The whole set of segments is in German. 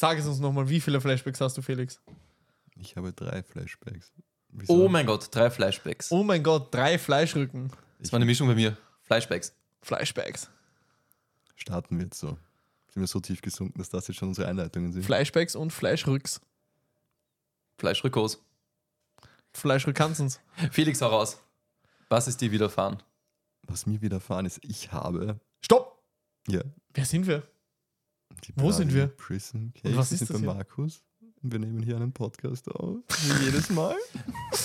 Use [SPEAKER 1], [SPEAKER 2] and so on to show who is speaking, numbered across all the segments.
[SPEAKER 1] Sag es uns nochmal, wie viele Flashbacks hast du, Felix?
[SPEAKER 2] Ich habe drei Flashbacks. Wieso?
[SPEAKER 3] Oh mein Gott, drei Flashbacks.
[SPEAKER 1] Oh mein Gott, drei Fleischrücken.
[SPEAKER 3] Das war eine Mischung bei mir. Flashbacks.
[SPEAKER 1] Flashbacks.
[SPEAKER 2] Starten wir jetzt so. Sind wir so tief gesunken, dass das jetzt schon unsere Einleitungen sind?
[SPEAKER 1] Flashbacks und Fleischrücks.
[SPEAKER 3] Fleischrückos.
[SPEAKER 1] Fleischrückhansens.
[SPEAKER 3] Felix, hau raus. Was ist dir widerfahren?
[SPEAKER 2] Was mir widerfahren ist, ich habe.
[SPEAKER 1] Stopp!
[SPEAKER 2] Ja.
[SPEAKER 1] Wer sind wir?
[SPEAKER 2] Die
[SPEAKER 1] Wo sind wir?
[SPEAKER 2] Prison
[SPEAKER 1] Und was
[SPEAKER 2] wir
[SPEAKER 1] ist
[SPEAKER 2] sind
[SPEAKER 1] das
[SPEAKER 2] bei
[SPEAKER 1] hier?
[SPEAKER 2] Markus. Und wir nehmen hier einen Podcast auf. Wie jedes Mal.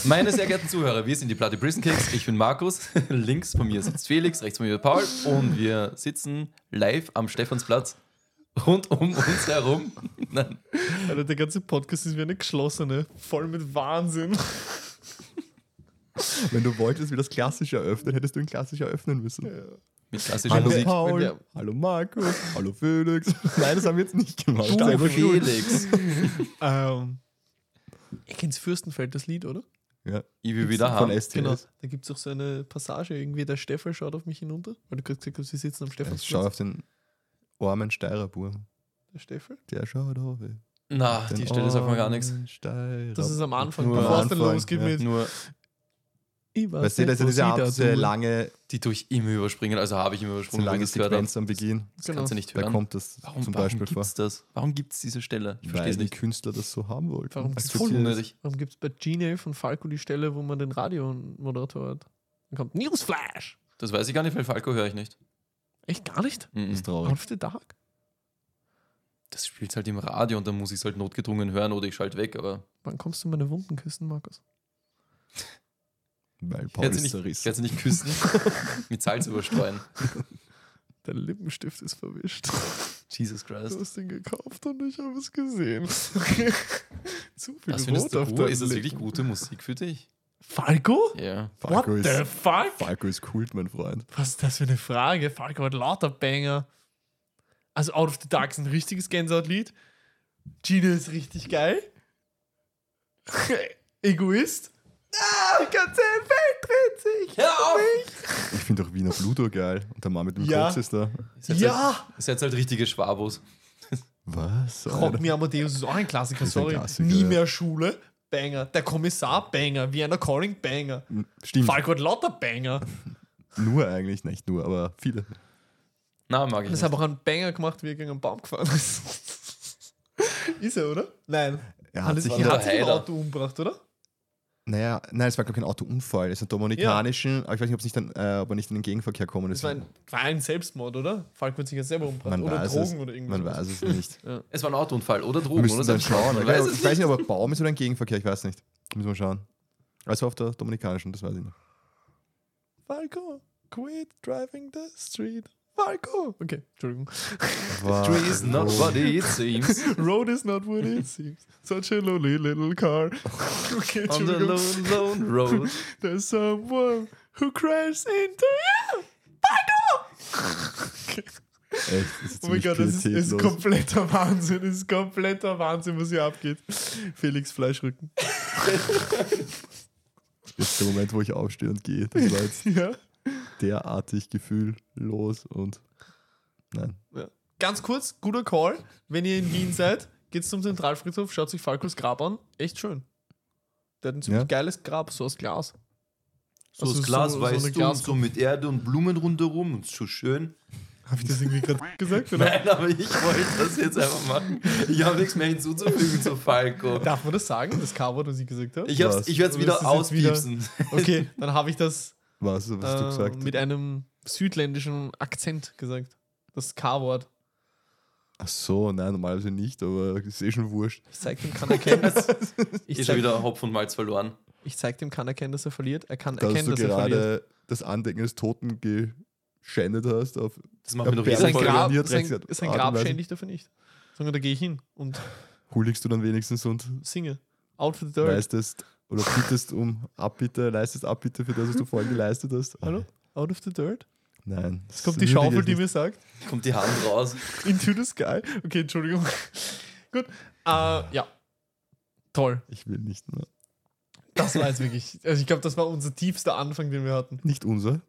[SPEAKER 3] Meine sehr geehrten Zuhörer, wir sind die Platte Prison Kicks. Ich bin Markus. Links von mir sitzt Felix, rechts von mir Paul. Und wir sitzen live am Stephansplatz. Rund um uns herum. Nein.
[SPEAKER 1] Alter, der ganze Podcast ist wie eine geschlossene. Voll mit Wahnsinn.
[SPEAKER 2] Wenn du wolltest, wie das klassische eröffnen, hättest du ihn klassisch eröffnen müssen.
[SPEAKER 3] Mit klassischer
[SPEAKER 2] Hallo
[SPEAKER 3] Musik.
[SPEAKER 2] Paul, hallo Markus, hallo Felix. Nein, das haben wir jetzt nicht gemacht. Nur-
[SPEAKER 3] Felix.
[SPEAKER 1] Ähm, ihr kennt Fürstenfeld, das Lied, oder?
[SPEAKER 2] Ja,
[SPEAKER 3] Ich will wieder
[SPEAKER 2] von
[SPEAKER 3] haben.
[SPEAKER 2] STS.
[SPEAKER 1] Genau. Da gibt es auch so eine Passage, irgendwie der Steffel schaut auf mich hinunter. Weil du gerade gesagt hast, wir sitzen am
[SPEAKER 2] Jetzt schau
[SPEAKER 1] Stephansplatz.
[SPEAKER 2] auf den armen Steirerbur.
[SPEAKER 1] Der Steffel?
[SPEAKER 2] Der schaut auf.
[SPEAKER 3] Na, die Stelle sagt mir gar nichts.
[SPEAKER 1] Das ist am Anfang, bevor
[SPEAKER 2] am
[SPEAKER 1] es dann
[SPEAKER 2] Anfang,
[SPEAKER 1] losgeht
[SPEAKER 2] ja.
[SPEAKER 1] mit
[SPEAKER 3] Nur
[SPEAKER 1] Ich weiß
[SPEAKER 2] Weißt du, das
[SPEAKER 1] sie
[SPEAKER 2] diese
[SPEAKER 1] da
[SPEAKER 2] diese
[SPEAKER 1] tun.
[SPEAKER 2] lange,
[SPEAKER 3] die tue ich immer überspringen. Also habe ich immer
[SPEAKER 2] so
[SPEAKER 3] übersprungen, wenn
[SPEAKER 2] lange. Sequenz am Beginn.
[SPEAKER 3] Das
[SPEAKER 1] Genau.
[SPEAKER 3] kannst du nicht
[SPEAKER 2] Da
[SPEAKER 3] hören.
[SPEAKER 2] kommt das
[SPEAKER 3] Warum,
[SPEAKER 2] zum
[SPEAKER 3] warum
[SPEAKER 2] Beispiel vor.
[SPEAKER 3] gibt's das? Warum gibt es diese Stelle? Ich verstehe
[SPEAKER 2] Weil die
[SPEAKER 3] nicht.
[SPEAKER 2] Künstler das so haben wollten.
[SPEAKER 1] Warum
[SPEAKER 2] Akzeptieren es.
[SPEAKER 3] unnötig.
[SPEAKER 1] Warum gibt es bei Gmail von Falco die Stelle, wo man den Radiomoderator hat? Dann kommt Newsflash.
[SPEAKER 3] Das weiß ich gar nicht, weil Falco höre ich nicht.
[SPEAKER 1] Echt gar nicht?
[SPEAKER 3] Mhm.
[SPEAKER 2] Das ist traurig.
[SPEAKER 1] Auf the Dark?
[SPEAKER 3] Das spielt halt im Radio und dann muss ich es halt notgedrungen hören oder ich schalte weg, aber
[SPEAKER 1] Wann kommst du meine Wunden küssen, Markus?
[SPEAKER 2] Weil
[SPEAKER 3] ich
[SPEAKER 2] Paul
[SPEAKER 3] werde
[SPEAKER 2] ist
[SPEAKER 3] sie, nicht-
[SPEAKER 2] zerrissen.
[SPEAKER 3] ich werd sie nicht küssen, mit Salz überstreuen.
[SPEAKER 1] Dein Lippenstift ist verwischt.
[SPEAKER 3] Jesus
[SPEAKER 1] Du
[SPEAKER 3] Christ.
[SPEAKER 1] hast ihn gekauft und ich habe es gesehen. Zu viel
[SPEAKER 3] Das findest
[SPEAKER 1] Rot
[SPEAKER 3] du
[SPEAKER 1] auf
[SPEAKER 3] Ist das wirklich
[SPEAKER 1] Lippen.
[SPEAKER 3] gute Musik für dich?
[SPEAKER 1] Falco?
[SPEAKER 3] Ja.
[SPEAKER 2] Falco
[SPEAKER 1] What
[SPEAKER 2] ist,
[SPEAKER 1] the fuck?
[SPEAKER 2] Falco ist Kult, mein Freund.
[SPEAKER 1] Was ist das für eine Frage? Falco hat lauter Banger. Also Out of the Dark ist ein richtiges Gänsehautlied. Gina ist richtig geil. Egoist. Ah, die ganze Welt dreht sich.
[SPEAKER 3] Hör auf!
[SPEAKER 2] Ich finde auch Wiener Bluto geil. Und der Mann mit dem
[SPEAKER 1] Ja.
[SPEAKER 2] Koks ist da.
[SPEAKER 3] Ist jetzt
[SPEAKER 1] Ja.
[SPEAKER 3] Halt, ist jetzt halt richtige Schwabos.
[SPEAKER 2] Was?
[SPEAKER 1] Rock Me Amadeus ist auch ein Klassiker,
[SPEAKER 2] ist ein
[SPEAKER 1] sorry.
[SPEAKER 2] Klassiker,
[SPEAKER 1] Nie
[SPEAKER 2] ja.
[SPEAKER 1] mehr Schule. Banger. Der Kommissar Banger. Vienna Calling Banger.
[SPEAKER 2] Stimmt.
[SPEAKER 1] Falco hat lauter Banger.
[SPEAKER 2] Nur eigentlich, nicht nur, aber viele.
[SPEAKER 3] Na, mag ich
[SPEAKER 1] Das hat auch einen Banger gemacht, wie er gegen einen Baum gefahren ist. ist er, oder? Nein.
[SPEAKER 2] Er
[SPEAKER 1] Hat
[SPEAKER 2] hat sich
[SPEAKER 1] er
[SPEAKER 3] in
[SPEAKER 1] hat sich im. Auto umgebracht, oder?
[SPEAKER 2] Naja, nein, es war glaube ich kein Autounfall. Es ist ein dominikanischen, aber ich weiß nicht, ob, es nicht dann, äh, ob er nicht in den Gegenverkehr kommen ist.
[SPEAKER 1] Das war ein, war ein Selbstmord, oder? Falk wird sich ja selber
[SPEAKER 2] man
[SPEAKER 1] Oder
[SPEAKER 2] weiß
[SPEAKER 1] Drogen
[SPEAKER 2] es,
[SPEAKER 1] oder irgendwas.
[SPEAKER 2] Man weiß es nicht.
[SPEAKER 3] Es war ein Autounfall oder Drogen
[SPEAKER 2] müssen
[SPEAKER 3] oder
[SPEAKER 2] dann schauen. Ich,
[SPEAKER 3] weiß es
[SPEAKER 2] ich weiß
[SPEAKER 3] nicht.
[SPEAKER 2] ob er Baum ist oder ein Gegenverkehr, ich weiß nicht. Müssen wir schauen. Also auf der dominikanischen, das weiß ich nicht.
[SPEAKER 1] Falco, quit driving the street. Falco. Okay, Entschuldigung.
[SPEAKER 3] Tree is not what it seems.
[SPEAKER 1] Road is not what it seems. Such a lonely little car. Okay,
[SPEAKER 3] On the lone, lone road.
[SPEAKER 1] There's someone who crashed into you. Okay.
[SPEAKER 2] Echt,
[SPEAKER 1] Oh mein Gott, das ist, ist kompletter Wahnsinn. Das ist kompletter Wahnsinn, was hier abgeht. Felix Fleischrücken.
[SPEAKER 2] Das ist der Moment, wo ich aufstehe und gehe. Das war jetzt
[SPEAKER 1] Ja.
[SPEAKER 2] Derartig gefühllos und nein.
[SPEAKER 1] Ja. Ganz kurz, guter Call. Wenn ihr in Wien seid, geht's zum Zentralfriedhof, schaut sich Falkos Grab an. Echt schön. Der hat ein ziemlich
[SPEAKER 2] Ja.
[SPEAKER 1] geiles Grab, so aus Glas.
[SPEAKER 3] So
[SPEAKER 1] Also
[SPEAKER 3] das Glas
[SPEAKER 1] so- so
[SPEAKER 3] weißt du, und
[SPEAKER 1] Glas-
[SPEAKER 3] so mit Erde und Blumen rundherum und so schön.
[SPEAKER 1] Habe ich das irgendwie gerade gesagt? Oder?
[SPEAKER 3] Nein, aber ich wollte das jetzt einfach machen. Ich habe nichts mehr hinzuzufügen zu Falco.
[SPEAKER 1] Darf man das sagen, das K-Wort, was ich gesagt habe?
[SPEAKER 3] Ich, ich werde es wieder
[SPEAKER 1] jetzt wieder-
[SPEAKER 3] auspiepsen.
[SPEAKER 1] Okay, dann habe ich das
[SPEAKER 2] Was, was hast du
[SPEAKER 1] äh,
[SPEAKER 2] gesagt?
[SPEAKER 1] mit einem südländischen Akzent gesagt. Das K-Wort.
[SPEAKER 2] Ach so, nein, normalerweise nicht, aber ist eh schon wurscht.
[SPEAKER 1] Ich zeig dem kann erkennen, dass, ich,
[SPEAKER 3] Ist
[SPEAKER 1] zeig,
[SPEAKER 3] wieder Hopf und Malz verloren.
[SPEAKER 1] ich zeig dem kann erkennen, dass er verliert. Er kann
[SPEAKER 2] Da
[SPEAKER 1] erkennen,
[SPEAKER 2] du
[SPEAKER 1] dass er verliert.
[SPEAKER 2] gerade das Andenken des Toten geschändet hast auf
[SPEAKER 3] Das macht mir noch
[SPEAKER 2] Ja,
[SPEAKER 3] wieder
[SPEAKER 1] Sein
[SPEAKER 2] voll
[SPEAKER 1] Grab, sein, sein Grab schände ich dafür nicht. Sondern da gehe ich hin und
[SPEAKER 2] huldigst du dann wenigstens und
[SPEAKER 1] singe. Out for the dirt.
[SPEAKER 2] leistest oder bittest um Abbitte, leistest Abbitte für das, was du vorhin geleistet hast.
[SPEAKER 1] Hallo? Out of the dirt?
[SPEAKER 2] Nein.
[SPEAKER 1] Jetzt kommt die Schaufel, die mir sagt,
[SPEAKER 3] Kommt die Hand raus.
[SPEAKER 1] into the sky. Okay, Entschuldigung. Gut. Äh, ja. Toll.
[SPEAKER 2] Ich will nicht mehr.
[SPEAKER 1] Das war jetzt wirklich, also ich glaube, das war unser tiefster Anfang, den wir hatten.
[SPEAKER 2] Nicht unser.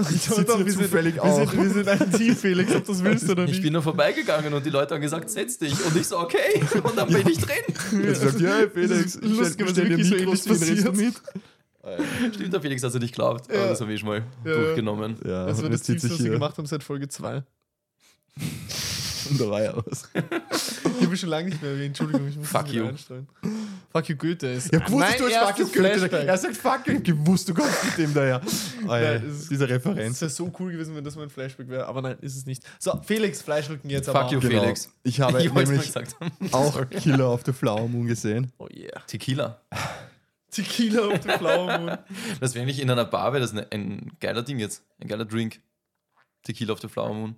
[SPEAKER 2] Ich sitze
[SPEAKER 1] Doch,
[SPEAKER 2] hier
[SPEAKER 1] wir sind-
[SPEAKER 2] zufällig
[SPEAKER 1] wir
[SPEAKER 2] auch.
[SPEAKER 1] Sind, wir sind ein Team, Felix, ob das willst oder
[SPEAKER 3] Ich
[SPEAKER 1] nicht.
[SPEAKER 3] bin nur vorbeigegangen und die Leute haben gesagt, setz dich. Und ich so, okay. Und dann bin ich drin.
[SPEAKER 2] Jetzt sagt, ja, Felix,
[SPEAKER 1] ist lustig, was wirklich so ähnlich
[SPEAKER 2] den Rest
[SPEAKER 1] passiert.
[SPEAKER 2] mit.
[SPEAKER 3] Stimmt, der Felix hat es nicht geglaubt. Aber das habe ich mal
[SPEAKER 1] Ja.
[SPEAKER 3] durchgenommen.
[SPEAKER 2] Ja,
[SPEAKER 1] Das war
[SPEAKER 2] und
[SPEAKER 1] das Tiefste,
[SPEAKER 2] ich
[SPEAKER 1] was wir
[SPEAKER 2] hier.
[SPEAKER 1] gemacht haben seit Folge 2.
[SPEAKER 2] Und da war ja was.
[SPEAKER 1] Ich habe schon lange nicht mehr erwähnt. Entschuldigung, ich muss
[SPEAKER 3] Fuck
[SPEAKER 1] wieder
[SPEAKER 3] you.
[SPEAKER 1] einstellen. Fuck you, Goethe. Ist
[SPEAKER 2] Ich hab gewusst, dass du
[SPEAKER 1] mein
[SPEAKER 2] als Fuck you Goethe
[SPEAKER 1] Flashback.
[SPEAKER 2] Er sagt Fuck you, gewusst, du kommst mit dem daher. Oh, ja,
[SPEAKER 1] Nein, es ist-
[SPEAKER 2] diese
[SPEAKER 1] Es
[SPEAKER 2] Referenz.
[SPEAKER 1] wäre so cool gewesen, wenn das mein Flashback wäre, aber nein, ist es nicht. So, Felix, Fleischrücken jetzt aber.
[SPEAKER 3] Fuck you,
[SPEAKER 1] auch.
[SPEAKER 2] Genau.
[SPEAKER 3] Felix.
[SPEAKER 2] Ich habe
[SPEAKER 3] Ich es
[SPEAKER 2] nämlich auch Killer of the Flower Moon gesehen.
[SPEAKER 1] Oh yeah.
[SPEAKER 3] Tequila.
[SPEAKER 1] Tequila auf dem blauen Mond.
[SPEAKER 3] Das wäre eigentlich in einer Bar, wäre das ein, ein geiler Ding jetzt. Ein geiler Drink. Tequila auf der Flower Moon.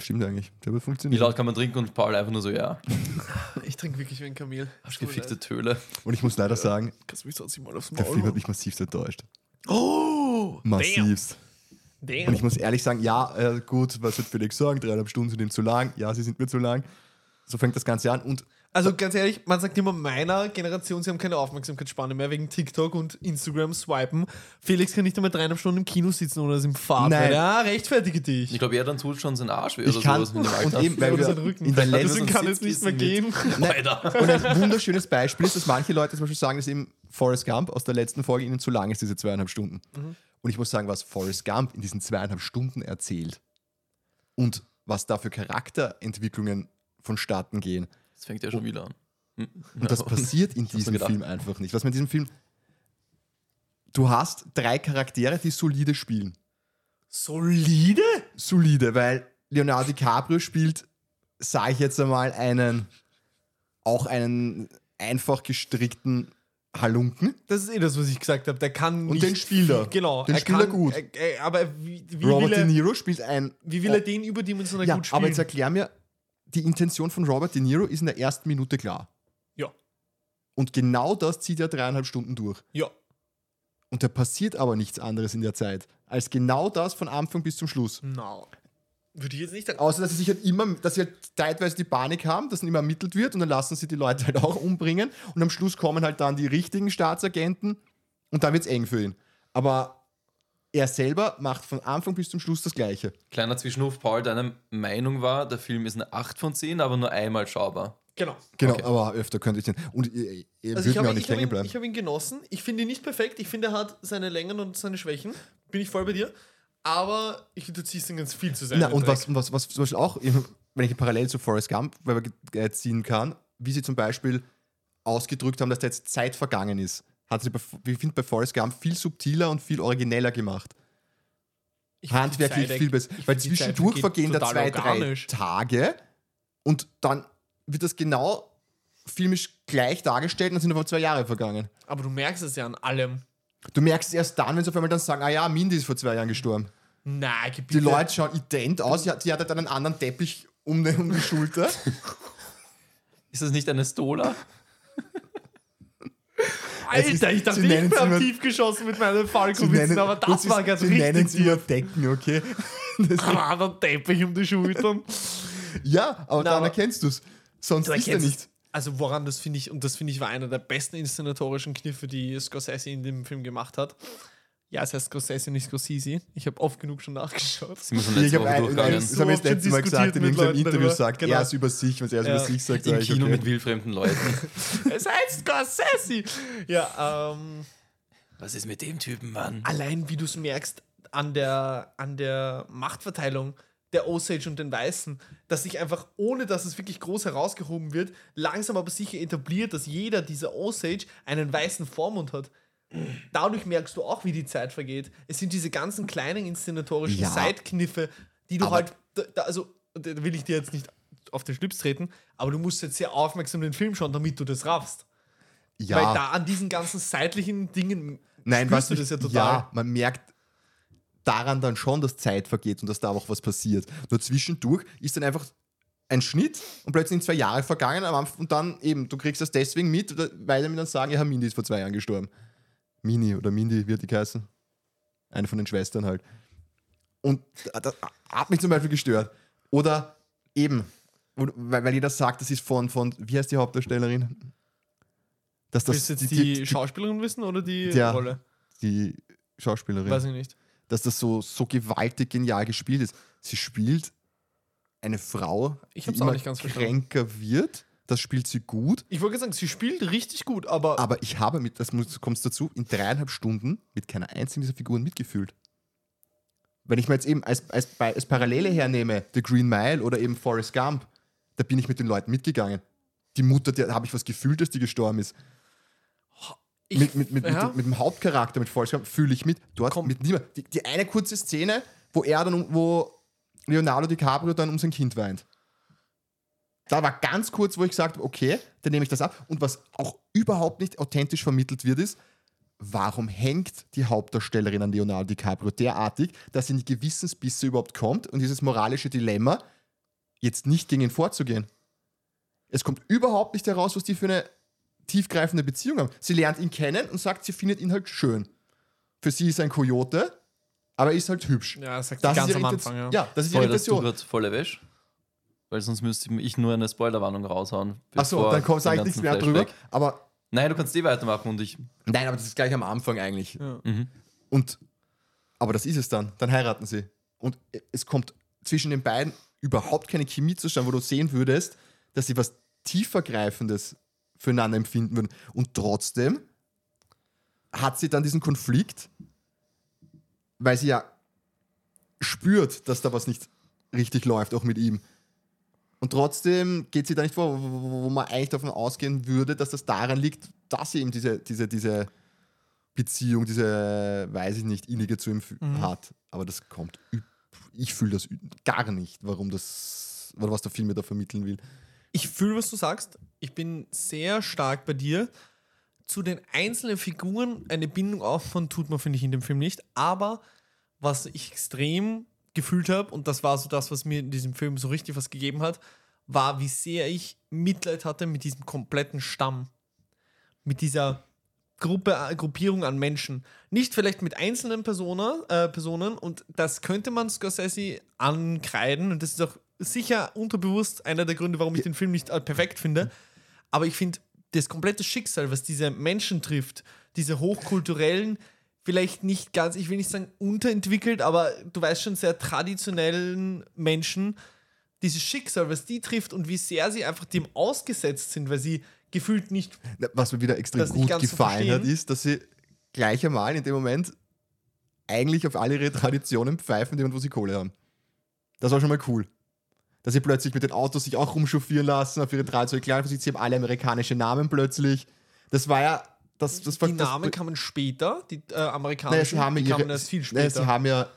[SPEAKER 2] Stimmt eigentlich. Der wird
[SPEAKER 3] Wie
[SPEAKER 2] funktioniert.
[SPEAKER 3] laut kann man trinken und Paul einfach nur so, ja,
[SPEAKER 1] Ich trinke wirklich wie ein Kamel.
[SPEAKER 3] hast gefickte Töle.
[SPEAKER 2] Und ich muss leider sagen,
[SPEAKER 1] Kannst du mich sonst mal aufs
[SPEAKER 2] der
[SPEAKER 1] Maul
[SPEAKER 2] Film hat mich massiv enttäuscht.
[SPEAKER 1] Oh!
[SPEAKER 2] Massivst.
[SPEAKER 1] Damn.
[SPEAKER 2] Und
[SPEAKER 1] Damn.
[SPEAKER 2] ich muss ehrlich sagen, ja, äh, gut, was wird Felix sagen? Dreieinhalb Stunden sind ihm zu lang. Ja, sie sind mir zu lang. So fängt das Ganze an. Und
[SPEAKER 1] Also ganz ehrlich, man sagt immer meiner Generation, sie haben keine Aufmerksamkeitsspanne mehr wegen TikTok und Instagram swipen. Felix kann nicht einmal dreieinhalb Stunden im Kino sitzen oder ist im.
[SPEAKER 2] Nein.
[SPEAKER 1] Ja, rechtfertige dich.
[SPEAKER 3] Ich glaube, er dann tut schon seinen Arsch weh
[SPEAKER 2] ich
[SPEAKER 3] oder
[SPEAKER 2] kann,
[SPEAKER 3] sowas in dem
[SPEAKER 2] und
[SPEAKER 3] Alter.
[SPEAKER 2] eben, weil
[SPEAKER 1] oder
[SPEAKER 2] wir
[SPEAKER 1] sein Rücken.
[SPEAKER 2] in der
[SPEAKER 3] er
[SPEAKER 2] letzten
[SPEAKER 1] Deswegen kann es nicht mehr gehen.
[SPEAKER 3] Alter.
[SPEAKER 2] Und ein wunderschönes Beispiel ist, dass manche Leute zum Beispiel sagen, dass eben Forrest Gump aus der letzten Folge ihnen zu lang ist, diese zweieinhalb Stunden. Und ich muss sagen, was Forrest Gump in diesen zweieinhalb Stunden erzählt und was da für Charakterentwicklungen vonstatten gehen.
[SPEAKER 3] Das fängt ja schon wieder an. Hm.
[SPEAKER 2] Und das
[SPEAKER 3] Ja,
[SPEAKER 2] passiert in diesem. Film einfach nicht. Was man in diesem Film. Du hast drei Charaktere, die solide spielen.
[SPEAKER 1] Solide?
[SPEAKER 2] Solide, weil Leonardo DiCaprio spielt, sage ich jetzt einmal, einen auch einen einfach gestrickten Halunken.
[SPEAKER 1] Das ist eh das, was ich gesagt habe. Der kann
[SPEAKER 2] Und
[SPEAKER 1] nicht
[SPEAKER 2] den spielt er.
[SPEAKER 1] Genau.
[SPEAKER 2] Den
[SPEAKER 1] er
[SPEAKER 2] spielt er gut.
[SPEAKER 1] Er, er, aber wie, wie,
[SPEAKER 2] Robert
[SPEAKER 1] will
[SPEAKER 2] De
[SPEAKER 1] er,
[SPEAKER 2] Niro spielt ein.
[SPEAKER 1] wie will er den überdimensional
[SPEAKER 2] ja,
[SPEAKER 1] gut spielen?
[SPEAKER 2] aber jetzt erklär mir, die Intention von Robert De Niro ist in der ersten Minute klar.
[SPEAKER 1] ja.
[SPEAKER 2] Und genau das zieht er dreieinhalb Stunden durch.
[SPEAKER 1] Ja.
[SPEAKER 2] Und da passiert aber nichts anderes in der Zeit, als genau das von Anfang bis zum Schluss.
[SPEAKER 1] No. Würde ich jetzt nicht sagen.
[SPEAKER 2] Außer, dass sie sich halt immer, dass sie halt zeitweise die Panik haben, dass dann immer ermittelt wird und dann lassen sie die Leute halt auch umbringen und am Schluss kommen halt dann die richtigen Staatsagenten und dann wird es eng für ihn. Aber er selber macht von Anfang bis zum Schluss das Gleiche.
[SPEAKER 3] Kleiner Zwischenruf, Paul, deine Meinung war, der Film ist eine 8 von 10, aber nur einmal schaubar.
[SPEAKER 1] Genau.
[SPEAKER 2] Genau,
[SPEAKER 3] Okay.
[SPEAKER 2] aber öfter könnte ich den. Und ihr, ihr
[SPEAKER 1] Also ich
[SPEAKER 2] mir
[SPEAKER 1] habe
[SPEAKER 2] auch
[SPEAKER 1] ihn,
[SPEAKER 2] nicht hängen
[SPEAKER 1] ihn,
[SPEAKER 2] bleiben.
[SPEAKER 1] ich hab ihn genossen. Ich finde ihn nicht perfekt. Ich finde, er hat seine Längen und seine Schwächen. Bin ich voll bei dir. Aber ich finde, du ziehst ihn ganz viel zu sein.
[SPEAKER 2] Na, und was, was, was zum Beispiel auch, wenn ich ihn parallel zu Forrest Gump weil man, äh, ziehen kann, wie sie zum Beispiel ausgedrückt haben, dass da jetzt Zeit vergangen ist, hat sie, bei, ich finde, bei Forrest Gump viel subtiler und viel origineller gemacht. Handwerklich viel besser. Weil zwischendurch vergehen da zwei, drei Tage und dann wird das genau filmisch gleich dargestellt und dann sind aber zwei Jahre vergangen.
[SPEAKER 1] Aber du merkst es ja an allem.
[SPEAKER 2] Du merkst es erst dann, wenn sie auf einmal dann sagen, ah ja, Mindy ist vor zwei Jahren gestorben.
[SPEAKER 1] Nein,
[SPEAKER 2] Die Leute schauen ident aus, sie hat, sie hat halt einen anderen Teppich um die, um die Schulter.
[SPEAKER 3] Ist das nicht eine Stola?
[SPEAKER 2] Es ist-
[SPEAKER 1] Alter, ich dachte, ich
[SPEAKER 2] nennen
[SPEAKER 1] bin
[SPEAKER 2] sie
[SPEAKER 1] am tief geschossen mit meinen
[SPEAKER 2] Sie
[SPEAKER 1] Falco-Witzen, aber das war ganz
[SPEAKER 2] sie nennen
[SPEAKER 1] richtig.
[SPEAKER 2] sie immer Decken, okay? Das,
[SPEAKER 1] Ah, der Teppich um die Schultern.
[SPEAKER 2] ja, aber
[SPEAKER 1] Na,
[SPEAKER 2] dann
[SPEAKER 1] aber-
[SPEAKER 2] erkennst du es. Sonst ist er nicht.
[SPEAKER 1] Also woran das finde ich, und das finde ich war einer der besten inszenatorischen Kniffe, die Scorsese in dem Film gemacht hat. Ja, es heißt Scorsese, nicht Scorsese. Ich habe oft genug schon nachgeschaut.
[SPEAKER 3] Sind wir schon
[SPEAKER 2] Ich
[SPEAKER 3] letzte
[SPEAKER 2] habe
[SPEAKER 3] Woche
[SPEAKER 2] ein,
[SPEAKER 3] durchgegangen.
[SPEAKER 2] das haben wir das letzte Mal gesagt, in irgendeinem Interview
[SPEAKER 1] darüber.
[SPEAKER 2] sagt,
[SPEAKER 1] Genau.
[SPEAKER 2] er ist über sich, wenn er
[SPEAKER 1] Ja.
[SPEAKER 2] über sich sagt.
[SPEAKER 3] Im Kino
[SPEAKER 2] okay.
[SPEAKER 3] mit wildfremden Leuten.
[SPEAKER 1] es heißt Scorsese! Ja, ähm,
[SPEAKER 3] Was ist mit dem Typen, Mann?
[SPEAKER 1] allein wie du es merkst an der, an der Machtverteilung der Osage und den Weißen, dass sich einfach, ohne dass es wirklich groß herausgehoben wird, langsam aber sicher etabliert, dass jeder dieser Osage einen weißen Vormund hat. Dadurch merkst du auch, wie die Zeit vergeht. Es sind diese ganzen kleinen inszenatorischen
[SPEAKER 2] Ja.
[SPEAKER 1] Sidekniffe, die du halt, da, da, also, da will ich dir jetzt nicht auf den Schlips treten, aber du musst jetzt sehr aufmerksam den Film schauen, damit du das raffst. Weil
[SPEAKER 2] Ja,
[SPEAKER 1] da an diesen ganzen seitlichen Dingen
[SPEAKER 2] nein, was
[SPEAKER 1] du das ja total.
[SPEAKER 2] Ja, man merkt daran dann schon, dass Zeit vergeht und dass da auch was passiert. Nur zwischendurch ist dann einfach ein Schnitt und plötzlich sind zwei Jahre vergangen und dann eben, du kriegst das deswegen mit, weil sie mir dann sagen, ja, Mindy ist vor zwei Jahren gestorben. Mini oder Mindy wird die heißen. Eine von den Schwestern halt. Und das hat mich zum Beispiel gestört. Oder eben, weil, weil jeder sagt, das ist von, von, wie heißt die Hauptdarstellerin? Dass das
[SPEAKER 1] Willst du jetzt die, Schauspielerin wissen oder die
[SPEAKER 2] Ja.
[SPEAKER 1] Rolle?
[SPEAKER 2] die Schauspielerin.
[SPEAKER 1] Weiß ich nicht.
[SPEAKER 2] dass das so, so gewaltig genial gespielt ist. Sie spielt eine Frau,
[SPEAKER 1] Ich
[SPEAKER 2] die immer
[SPEAKER 1] nicht ganz verstanden.
[SPEAKER 2] kränker wird. Das spielt sie gut.
[SPEAKER 1] Ich wollte sagen, sie spielt richtig gut, aber,
[SPEAKER 2] Aber ich habe mit, das muss- kommt dazu, in dreieinhalb Stunden mit keiner einzigen dieser Figuren mitgefühlt. Wenn ich mir jetzt eben als, als, als Parallele hernehme, The Green Mile oder eben Forrest Gump, da bin ich mit den Leuten mitgegangen. Die Mutter, da habe ich was gefühlt, dass die gestorben ist.
[SPEAKER 1] ich,
[SPEAKER 2] mit, mit, mit,
[SPEAKER 1] ja,
[SPEAKER 2] mit, mit dem Hauptcharakter, mit Forrest Gump, fühle ich mit. Dort
[SPEAKER 1] Komm.
[SPEAKER 2] mit niemand. Die, die eine kurze Szene, wo er dann, wo Leonardo DiCaprio dann um sein Kind weint. Da war ganz kurz, wo ich gesagt habe, okay, dann nehme ich das ab. Und was auch überhaupt nicht authentisch vermittelt wird, ist, warum hängt die Hauptdarstellerin an Leonardo DiCaprio derartig, dass sie in die Gewissensbisse überhaupt kommt und dieses moralische Dilemma, jetzt nicht gegen ihn vorzugehen. Es kommt überhaupt nicht heraus, was die für eine tiefgreifende Beziehung haben. Sie lernt ihn kennen und sagt, sie findet ihn halt schön. Für sie ist er ein Kojote, aber er ist halt hübsch.
[SPEAKER 1] ja, das sagt
[SPEAKER 2] Das
[SPEAKER 1] ganz
[SPEAKER 2] die
[SPEAKER 1] am. Anfang, ja.
[SPEAKER 2] ja, das ist die
[SPEAKER 3] Spoilerst du
[SPEAKER 2] Irritation.
[SPEAKER 3] gerade volle Wäsche? Weil sonst müsste ich nur eine Spoilerwarnung raushauen.
[SPEAKER 2] Achso, dann sage ich
[SPEAKER 3] den
[SPEAKER 2] nichts mehr drüber.
[SPEAKER 3] Flashback.
[SPEAKER 2] Aber
[SPEAKER 3] Nein, du kannst eh weitermachen und ich.
[SPEAKER 2] nein, aber das ist gleich am Anfang eigentlich.
[SPEAKER 1] Ja.
[SPEAKER 2] Und aber das ist es dann. Dann heiraten sie. Und es kommt zwischen den beiden überhaupt keine Chemie zustande, wo du sehen würdest, dass sie was tiefergreifendes füreinander empfinden würden. Und trotzdem hat sie dann diesen Konflikt, weil sie ja spürt, dass da was nicht richtig läuft, auch mit ihm. Und trotzdem geht sie da nicht vor, wo, wo man eigentlich davon ausgehen würde, dass das daran liegt, dass sie eben diese, diese, diese Beziehung, diese, weiß ich nicht, innige zu ihm
[SPEAKER 1] Mhm.
[SPEAKER 2] hat. Aber das kommt, ich fühle das gar nicht, warum das, oder was der Film mir da vermitteln will.
[SPEAKER 1] Ich fühle, was du sagst. Ich bin sehr stark bei dir. Zu den einzelnen Figuren eine Bindung aufbauen tut man, finde ich, in dem Film nicht. Aber was ich extrem gefühlt habe, und das war so das, was mir in diesem Film so richtig was gegeben hat, war, wie sehr ich Mitleid hatte mit diesem kompletten Stamm. Mit dieser Gruppe, äh, Gruppierung an Menschen. Nicht vielleicht mit einzelnen Personen, äh, Personen, und das könnte man Scorsese ankreiden, und das ist auch sicher unterbewusst einer der Gründe, warum ich den Film nicht äh, perfekt finde. Aber ich finde, das komplette Schicksal, was diese Menschen trifft, diese hochkulturellen, vielleicht nicht ganz, ich will nicht sagen unterentwickelt, aber du weißt schon, sehr traditionellen Menschen, dieses Schicksal, was die trifft und wie sehr sie einfach dem ausgesetzt sind, weil sie gefühlt nicht
[SPEAKER 2] Was mir wieder extrem gut gefallen hat, ist, dass sie gleich einmal in dem Moment eigentlich auf alle ihre Traditionen pfeifen, die wo sie Kohle haben. Das war schon mal cool. Dass sie plötzlich mit den Autos sich auch rumchauffieren lassen, auf ihre traditionelle Kleidung. Sie haben alle amerikanische Namen plötzlich. Das war ja. Das, das war,
[SPEAKER 1] die
[SPEAKER 2] das,
[SPEAKER 1] Namen kamen später, die äh,
[SPEAKER 2] naja,
[SPEAKER 1] amerikanischen,
[SPEAKER 2] haben
[SPEAKER 1] die
[SPEAKER 2] ihre,
[SPEAKER 1] kamen erst viel
[SPEAKER 2] naja,
[SPEAKER 1] später.
[SPEAKER 2] sie haben ja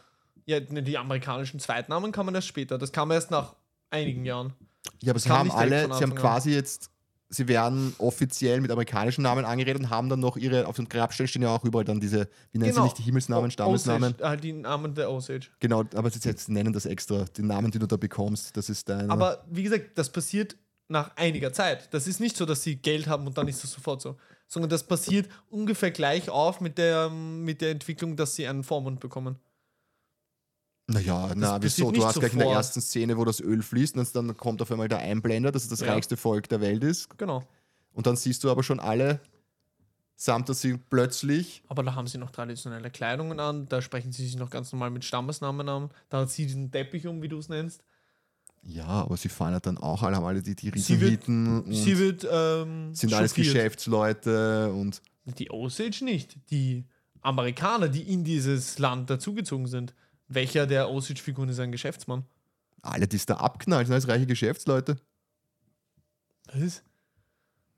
[SPEAKER 1] ja, ne, die amerikanischen Zweitnamen kamen erst später. Das kam erst nach einigen Jahren.
[SPEAKER 2] Ja, aber sie haben alle, sie haben
[SPEAKER 1] an.
[SPEAKER 2] quasi jetzt, sie werden offiziell mit amerikanischen Namen angeredet und haben dann noch ihre, auf dem Grabstein stehen ja auch überall dann diese, wie nennen sie nicht die Himmelsnamen, Stammesnamen.
[SPEAKER 1] Osage, halt die Namen der Osage.
[SPEAKER 2] Genau, aber sie jetzt nennen das extra, die Namen, die du da bekommst, das ist dein.
[SPEAKER 1] Aber wie gesagt, das passiert nach einiger Zeit. Das ist nicht so, dass sie Geld haben und dann ist das sofort so. Sondern das passiert ungefähr gleich auf mit der, mit der Entwicklung, dass sie einen Vormund bekommen.
[SPEAKER 2] naja, na, wieso? Du hast gleich in der
[SPEAKER 1] sofort.
[SPEAKER 2] ersten Szene, wo das Öl fließt, und dann kommt auf einmal der Einblender, dass es das
[SPEAKER 1] Ja.
[SPEAKER 2] reichste Volk der Welt ist.
[SPEAKER 1] Genau.
[SPEAKER 2] Und dann siehst du aber schon alle, samt dass sie plötzlich.
[SPEAKER 1] Aber da haben sie noch traditionelle Kleidungen an, da sprechen sie sich noch ganz normal mit Stammesnamen an. Da hat sie diesen Teppich um, wie du es nennst.
[SPEAKER 2] Ja, aber sie fahren ja dann auch alle, haben alle die, die
[SPEAKER 1] Sie wird-
[SPEAKER 2] und
[SPEAKER 1] Sie wird ähm,
[SPEAKER 2] sind alles. Geschäftsleute und.
[SPEAKER 1] Die Osage nicht. Die Amerikaner, die in dieses Land dazugezogen sind. Welcher der Osage-Figuren ist ein Geschäftsmann?
[SPEAKER 2] Alle, die es da abknallen, sind alles reiche Geschäftsleute.
[SPEAKER 1] Was?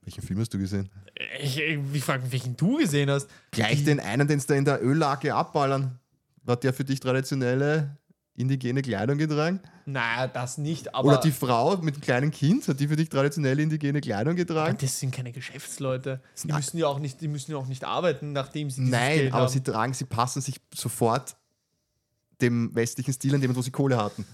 [SPEAKER 2] Welchen Film hast du gesehen?
[SPEAKER 1] Ich, ich frage mich, welchen du gesehen hast.
[SPEAKER 2] Gleich
[SPEAKER 1] Die-
[SPEAKER 2] den einen, den sie da in der Öllage abballern. War der für dich traditionelle indigene Kleidung getragen?
[SPEAKER 1] Naja, das nicht, aber.
[SPEAKER 2] Oder die Frau mit dem kleinen Kind, hat die für dich traditionelle indigene Kleidung
[SPEAKER 1] aber
[SPEAKER 2] getragen?
[SPEAKER 1] das sind keine Geschäftsleute. Die
[SPEAKER 2] Na-
[SPEAKER 1] müssen ja auch nicht, die müssen ja auch nicht arbeiten, nachdem sie
[SPEAKER 2] Nein,
[SPEAKER 1] Geld
[SPEAKER 2] aber
[SPEAKER 1] haben.
[SPEAKER 2] sie tragen, sie passen sich sofort dem westlichen Stil an dem, wo sie Kohle hatten.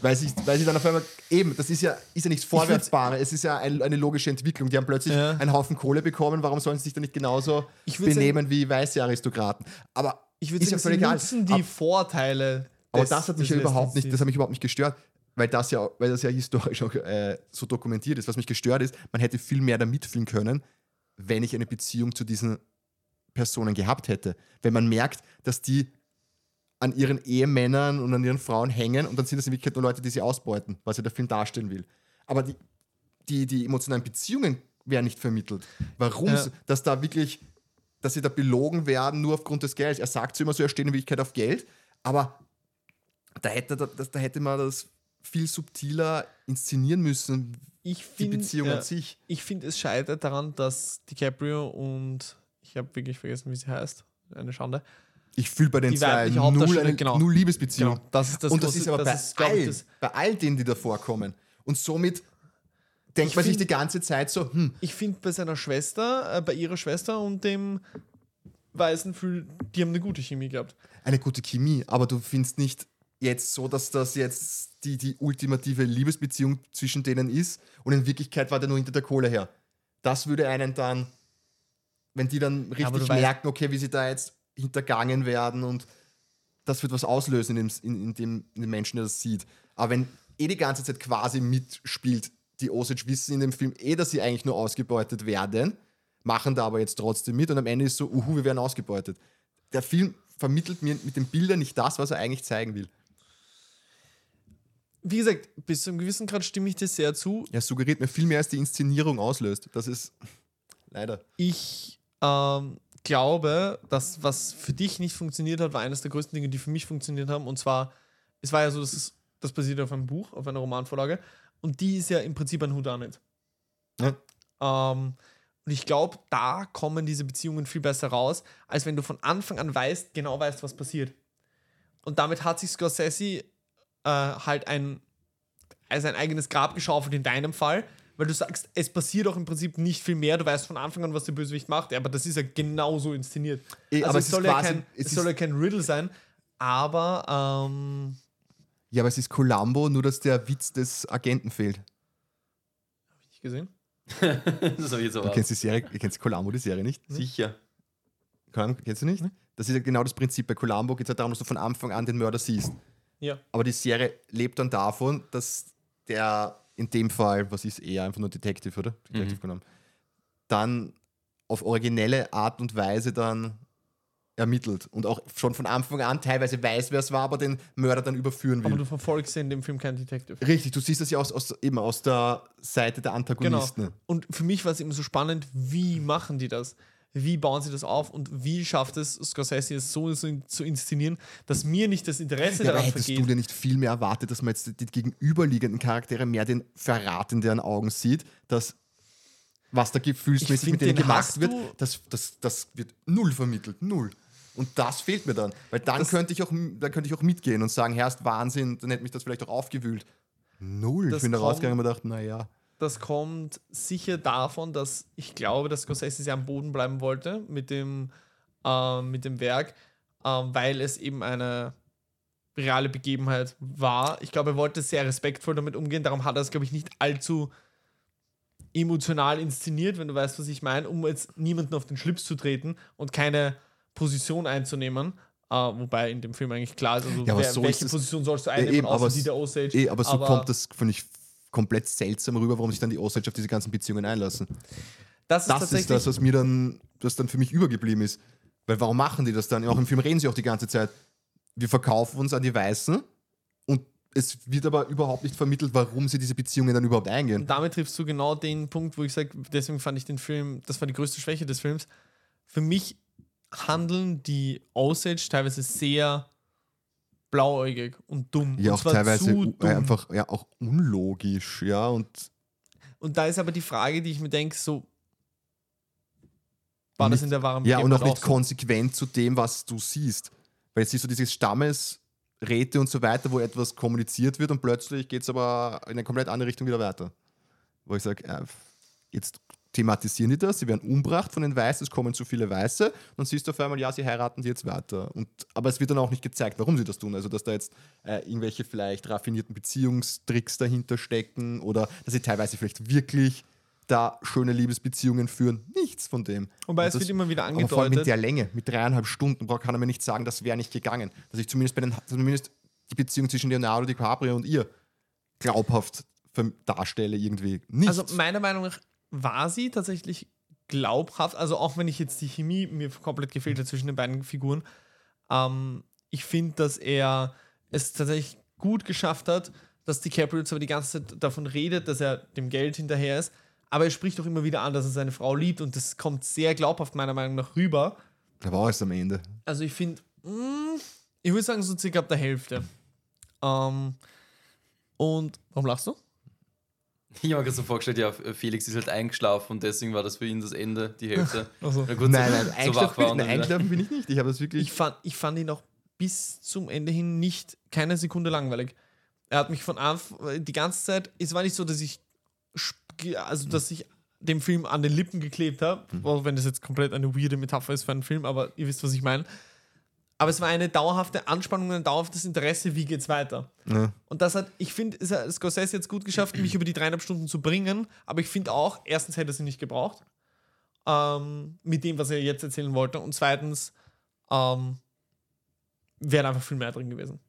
[SPEAKER 2] Weil sie, weil sie dann auf einmal, eben, das ist ja, ist ja nichts Vorwärtsbares, es ist ja ein, eine logische Entwicklung. Die haben plötzlich
[SPEAKER 1] Ja.
[SPEAKER 2] einen Haufen Kohle bekommen, warum sollen sie sich dann nicht genauso benehmen wie weiße Aristokraten? Aber
[SPEAKER 1] ich würde sagen,
[SPEAKER 2] ja
[SPEAKER 1] sie nutzen die
[SPEAKER 2] Ab-
[SPEAKER 1] Vorteile.
[SPEAKER 2] Aber
[SPEAKER 1] des-
[SPEAKER 2] das hat mich
[SPEAKER 1] des
[SPEAKER 2] ja überhaupt nicht, das hat mich überhaupt nicht gestört, weil das ja, weil das ja historisch auch äh, so dokumentiert ist. Was mich gestört ist, man hätte viel mehr da mitfühlen können, wenn ich eine Beziehung zu diesen Personen gehabt hätte. Wenn man merkt, dass die an ihren Ehemännern und an ihren Frauen hängen und dann sind das in Wirklichkeit nur Leute, die sie ausbeuten, was ja der Film darstellen will. Aber die, die, die emotionalen Beziehungen werden nicht vermittelt. Warum,
[SPEAKER 1] Ja.
[SPEAKER 2] dass da wirklich, dass sie da belogen werden nur aufgrund des Geldes. Er sagt so immer so, er steht in Wirklichkeit auf Geld, aber da hätte, da, da hätte man das viel subtiler inszenieren müssen,
[SPEAKER 1] Ich
[SPEAKER 2] die
[SPEAKER 1] finde,
[SPEAKER 2] Beziehung
[SPEAKER 1] ja,
[SPEAKER 2] an sich.
[SPEAKER 1] ich finde, es scheitert daran, dass DiCaprio und ich habe wirklich vergessen, wie sie heißt. Eine Schande.
[SPEAKER 2] Ich fühle bei den
[SPEAKER 1] Die
[SPEAKER 2] zwei null, eine,
[SPEAKER 1] genau.
[SPEAKER 2] null Liebesbeziehung.
[SPEAKER 1] Genau, das ist das
[SPEAKER 2] und das
[SPEAKER 1] große-
[SPEAKER 2] ist aber
[SPEAKER 1] das
[SPEAKER 2] bei,
[SPEAKER 1] ist,
[SPEAKER 2] all,
[SPEAKER 1] das-
[SPEAKER 2] bei all denen, die da vorkommen. Und somit denkt
[SPEAKER 1] Ich
[SPEAKER 2] man sich
[SPEAKER 1] find-
[SPEAKER 2] die ganze Zeit so, hm,
[SPEAKER 1] Ich finde bei seiner Schwester, äh, bei ihrer Schwester und dem Weißen die haben eine gute Chemie gehabt.
[SPEAKER 2] eine gute Chemie, aber du findest nicht jetzt so, dass das jetzt die, die ultimative Liebesbeziehung zwischen denen ist und in Wirklichkeit war der nur hinter der Kohle her. Das würde einen dann, wenn die dann richtig
[SPEAKER 1] weißt-
[SPEAKER 2] merken, okay, wie sie da jetzt hintergangen werden und das wird was auslösen in dem, in, in dem, in dem Menschen, der das sieht. Aber wenn eh die ganze Zeit quasi mitspielt, die Osage wissen in dem Film eh, dass sie eigentlich nur ausgebeutet werden, machen da aber jetzt trotzdem mit und am Ende ist so, uhu, wir werden ausgebeutet. Der Film vermittelt mir mit den Bildern nicht das, was er eigentlich zeigen will.
[SPEAKER 1] Wie gesagt, bis zu einem gewissen Grad stimme ich dir sehr zu.
[SPEAKER 2] Er suggeriert mir viel mehr, als die Inszenierung auslöst. Das ist leider.
[SPEAKER 1] Ich ähm, glaube, dass was für dich nicht funktioniert hat, war eines der größten Dinge, die für mich funktioniert haben. Und zwar, es war ja so, dass es, das basiert auf einem Buch, auf einer Romanvorlage. Und die ist ja im Prinzip ein Whodunit.
[SPEAKER 2] Ja.
[SPEAKER 1] Ähm, und ich glaube, da kommen diese Beziehungen viel besser raus, als wenn du von Anfang an weißt, genau weißt, was passiert. Und damit hat sich Scorsese äh, halt ein, also ein eigenes Grab geschaufelt in deinem Fall, weil du sagst, es passiert auch im Prinzip nicht viel mehr. Du weißt von Anfang an, was der Bösewicht macht, aber das ist ja genauso inszeniert.
[SPEAKER 2] Eh,
[SPEAKER 1] Also
[SPEAKER 2] aber
[SPEAKER 1] es,
[SPEAKER 2] es
[SPEAKER 1] soll
[SPEAKER 2] ist
[SPEAKER 1] ja
[SPEAKER 2] quasi-
[SPEAKER 1] kein,
[SPEAKER 2] es
[SPEAKER 1] es soll ja kein Riddle sein, aber ähm,
[SPEAKER 2] Ja, aber es ist Columbo, nur dass der Witz des Agenten fehlt.
[SPEAKER 1] nicht gesehen.
[SPEAKER 3] das habe ich jetzt aber
[SPEAKER 2] Du kennst die Serie, ihr kennt Columbo, die Serie nicht?
[SPEAKER 3] sicher.
[SPEAKER 2] Columbo, kennst du nicht? Das ist ja genau das Prinzip. Bei Columbo geht es halt darum, dass du von Anfang an den Mörder siehst.
[SPEAKER 1] Ja.
[SPEAKER 2] Aber die Serie lebt dann davon, dass der in dem Fall, was ist eher einfach nur Detective, oder? Detective Conan, dann auf originelle Art und Weise dann ermittelt und auch schon von Anfang an teilweise weiß, wer es war, aber den Mörder dann überführen will.
[SPEAKER 1] Aber du verfolgst in dem Film keinen Detective.
[SPEAKER 2] Richtig, du siehst das ja aus, aus, eben aus der Seite der
[SPEAKER 1] Genau.
[SPEAKER 2] Antagonisten.
[SPEAKER 1] Und für mich war es eben so spannend, wie machen die das? Wie bauen sie das auf und wie schafft es Scorsese es so zu inszenieren, dass mir nicht das Interesse
[SPEAKER 2] Ja,
[SPEAKER 1] daran
[SPEAKER 2] hättest
[SPEAKER 1] vergeht?
[SPEAKER 2] du dir nicht viel mehr erwartet, dass man jetzt die gegenüberliegenden Charaktere mehr den Verrat in deren Augen sieht, dass was da gefühlsmäßig mit denen
[SPEAKER 1] den
[SPEAKER 2] gemacht wird, das, das, das wird null vermittelt, null. Und das fehlt mir dann, weil dann
[SPEAKER 1] Das-
[SPEAKER 2] könnte, ich auch, dann könnte ich auch mitgehen und sagen, Herr, ist Wahnsinn, dann hätte mich das vielleicht auch aufgewühlt. Null.
[SPEAKER 1] Das
[SPEAKER 2] ich bin da rausgegangen und mir gedacht, naja.
[SPEAKER 1] Das kommt sicher davon, dass ich glaube, dass Scorsese sehr am Boden bleiben wollte mit dem, ähm, mit dem Werk, ähm, weil es eben eine reale Begebenheit war. Ich glaube, er wollte sehr respektvoll damit umgehen, darum hat er es, glaube ich, nicht allzu emotional inszeniert, wenn du weißt, was ich meine, um jetzt niemanden auf den Schlips zu treten und keine Position einzunehmen. Äh, wobei in dem Film eigentlich klar ist, also
[SPEAKER 2] Ja, aber
[SPEAKER 1] wer,
[SPEAKER 2] so
[SPEAKER 1] welche
[SPEAKER 2] ist
[SPEAKER 1] Position sollst du einnehmen,
[SPEAKER 2] eben,
[SPEAKER 1] außer
[SPEAKER 2] aber
[SPEAKER 1] die der Osage.
[SPEAKER 2] Eh, aber so kommt das, finde ich, komplett seltsam rüber, warum sich dann die Osage auf diese ganzen Beziehungen einlassen.
[SPEAKER 1] das ist
[SPEAKER 2] Das
[SPEAKER 1] tatsächlich
[SPEAKER 2] ist das, was mir dann, was dann für mich übergeblieben ist. Weil warum machen die das dann? Auch im Film reden sie auch die ganze Zeit. Wir verkaufen uns an die Weißen und es wird aber überhaupt nicht vermittelt, warum sie diese Beziehungen dann überhaupt eingehen.
[SPEAKER 1] Und damit triffst du genau den Punkt, wo ich sage, deswegen fand ich den Film, das war die größte Schwäche des Films. Für mich handeln die Osage teilweise sehr blauäugig und dumm.
[SPEAKER 2] Ja,
[SPEAKER 1] und
[SPEAKER 2] auch
[SPEAKER 1] zwar
[SPEAKER 2] teilweise
[SPEAKER 1] dumm.
[SPEAKER 2] einfach ja, auch unlogisch, ja. Und
[SPEAKER 1] Und da ist aber die Frage, die ich mir denke, so war das
[SPEAKER 2] Nicht-
[SPEAKER 1] in der wahren
[SPEAKER 2] ja, und auch nicht
[SPEAKER 1] so?
[SPEAKER 2] konsequent zu dem, was du siehst. Weil jetzt siehst du dieses Stammesräte und so weiter, wo etwas kommuniziert wird und plötzlich geht es aber in eine komplett andere Richtung wieder weiter. Wo ich sage, äh, jetzt thematisieren die das, sie werden umgebracht von den Weißen, es kommen zu viele Weiße, dann siehst du auf einmal, ja, sie heiraten die jetzt weiter. Und, aber es wird dann auch nicht gezeigt, warum sie das tun. Also, dass da jetzt äh, irgendwelche vielleicht raffinierten Beziehungstricks dahinter stecken oder dass sie teilweise vielleicht wirklich da schöne Liebesbeziehungen führen. Nichts von dem.
[SPEAKER 1] Wobei es
[SPEAKER 2] das-
[SPEAKER 1] wird immer wieder
[SPEAKER 2] aber vor allem
[SPEAKER 1] angedeutet.
[SPEAKER 2] mit der Länge, mit dreieinhalb Stunden, kann er mir nicht sagen, das wäre nicht gegangen. Dass ich zumindest bei den, zumindest die Beziehung zwischen Leonardo DiCaprio und ihr glaubhaft darstelle irgendwie. Nicht.
[SPEAKER 1] Also meiner Meinung nach war sie tatsächlich glaubhaft, also auch wenn ich jetzt die Chemie mir komplett gefehlt hat zwischen den beiden Figuren, ähm, ich finde, dass er es tatsächlich gut geschafft hat, dass DiCaprio zwar die ganze Zeit davon redet, dass er dem Geld hinterher ist, aber er spricht auch immer wieder an, dass er seine Frau liebt und das kommt sehr glaubhaft meiner Meinung nach rüber.
[SPEAKER 2] Da war es am Ende.
[SPEAKER 1] Also ich finde, ich würde sagen so circa ab der Hälfte. Ähm, und warum lachst du?
[SPEAKER 3] Ich habe mir gerade so vorgestellt, ja, Felix ist halt eingeschlafen und deswegen war das für ihn das Ende, die Hälfte.
[SPEAKER 1] Also,
[SPEAKER 2] Nein,
[SPEAKER 3] so,
[SPEAKER 2] nein,
[SPEAKER 3] so
[SPEAKER 2] eingeschlafen, bin, nein eingeschlafen bin ich nicht. Ich habe das wirklich.
[SPEAKER 1] ich, fand, ich fand ihn auch bis zum Ende hin nicht keine Sekunde langweilig. Er hat mich von Anfang die ganze Zeit, es war nicht so, dass ich also dass ich dem Film an den Lippen geklebt habe, auch wenn das jetzt komplett eine weirde Metapher ist für einen Film, aber ihr wisst, was ich meine. Aber es war eine dauerhafte Anspannung, ein dauerhaftes Interesse, wie geht's weiter.
[SPEAKER 2] Ja.
[SPEAKER 1] Und das hat, ich finde, es hat Scorsese jetzt gut geschafft, mich über die dreieinhalb Stunden zu bringen, aber ich finde auch, erstens hätte er sie nicht gebraucht, ähm, mit dem, was er jetzt erzählen wollte, und zweitens ähm, wäre einfach viel mehr drin gewesen.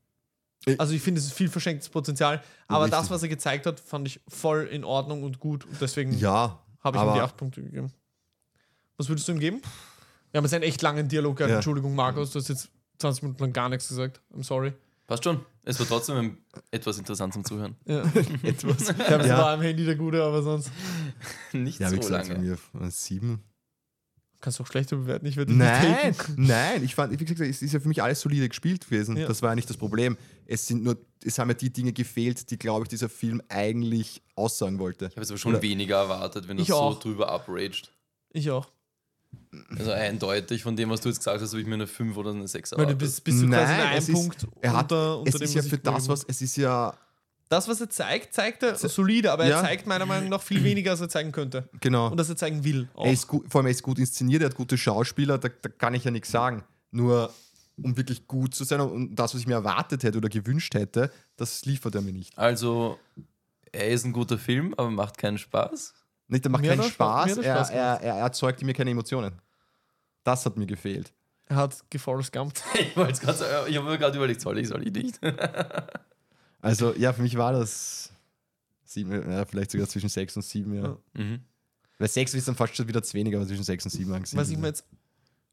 [SPEAKER 2] Ich-
[SPEAKER 1] Also ich finde, es ist viel verschenktes Potenzial, aber
[SPEAKER 2] Richtig.
[SPEAKER 1] das, was er gezeigt hat, fand ich voll in Ordnung und gut und deswegen
[SPEAKER 2] Ja,
[SPEAKER 1] habe ich ihm die acht Punkte gegeben. Was würdest du ihm geben? Wir haben jetzt einen echt langen Dialog gehabt.
[SPEAKER 2] Ja.
[SPEAKER 1] Entschuldigung, Markus, du hast jetzt 20 Minuten lang gar nichts gesagt. I'm sorry.
[SPEAKER 3] Passt schon. Es war trotzdem etwas interessant zum Zuhören.
[SPEAKER 1] Ja.
[SPEAKER 2] etwas.
[SPEAKER 1] Ich habe
[SPEAKER 2] Ja.
[SPEAKER 1] zwar am Handy der Gute, aber sonst
[SPEAKER 3] Nicht
[SPEAKER 2] Ja,
[SPEAKER 3] so
[SPEAKER 2] gesagt,
[SPEAKER 3] lange.
[SPEAKER 2] mir sieben.
[SPEAKER 1] kannst du auch schlechter bewerten. Ich würde dich
[SPEAKER 2] Nein, nein, ich fand, wie gesagt, es ist ja für mich alles solide gespielt gewesen.
[SPEAKER 1] Ja.
[SPEAKER 2] Das war ja nicht das Problem. Es sind nur, es haben ja die Dinge gefehlt, die, glaube ich, dieser Film eigentlich aussagen wollte.
[SPEAKER 3] Ich habe jetzt aber schon
[SPEAKER 2] Oder-
[SPEAKER 3] weniger erwartet, wenn
[SPEAKER 1] Ich
[SPEAKER 3] so
[SPEAKER 1] auch.
[SPEAKER 3] drüber upraged.
[SPEAKER 1] Ich auch.
[SPEAKER 3] Also eindeutig von dem, was du jetzt gesagt hast, habe ich mir eine 5 oder eine 6
[SPEAKER 1] Weil du
[SPEAKER 3] erwartet.
[SPEAKER 1] bist, bist du quasi
[SPEAKER 2] Nein,
[SPEAKER 1] in einem
[SPEAKER 2] es ist-
[SPEAKER 1] Punkt
[SPEAKER 2] Er hat,
[SPEAKER 1] unter, unter
[SPEAKER 2] es
[SPEAKER 1] dem,
[SPEAKER 2] ist ja für das, was, es ist ja,
[SPEAKER 1] habe. Das, was er zeigt, zeigt er solide, aber er
[SPEAKER 2] Ja.
[SPEAKER 1] zeigt meiner Meinung nach viel weniger, als er zeigen könnte.
[SPEAKER 2] genau.
[SPEAKER 1] Und dass er zeigen will. Auch.
[SPEAKER 2] Er ist gut, vor allem er ist gut inszeniert, er hat gute Schauspieler, da, da kann ich ja nichts sagen. Nur um wirklich gut zu sein und das, was ich mir erwartet hätte oder gewünscht hätte, das liefert er mir nicht.
[SPEAKER 3] Also, er ist ein guter Film, aber macht keinen Spaß.
[SPEAKER 2] Nicht, er macht
[SPEAKER 1] Mir
[SPEAKER 2] keinen
[SPEAKER 1] er Spaß- mir
[SPEAKER 2] Spaß,
[SPEAKER 1] er
[SPEAKER 2] er, er, er erzeugt mir keine Emotionen. Das hat mir gefehlt.
[SPEAKER 1] er hat geforest Gump.
[SPEAKER 3] Ich, grad ich habe mir gerade überlegt, soll ich, soll ich nicht?
[SPEAKER 2] Also ja, für mich war das sieben, ja, vielleicht sogar zwischen sechs und sieben, ja.
[SPEAKER 1] Ja.
[SPEAKER 3] Mhm.
[SPEAKER 2] Weil sechs ist dann fast schon wieder zu wenig, aber zwischen sechs und sieben angesiedelt.
[SPEAKER 1] Was ich mir jetzt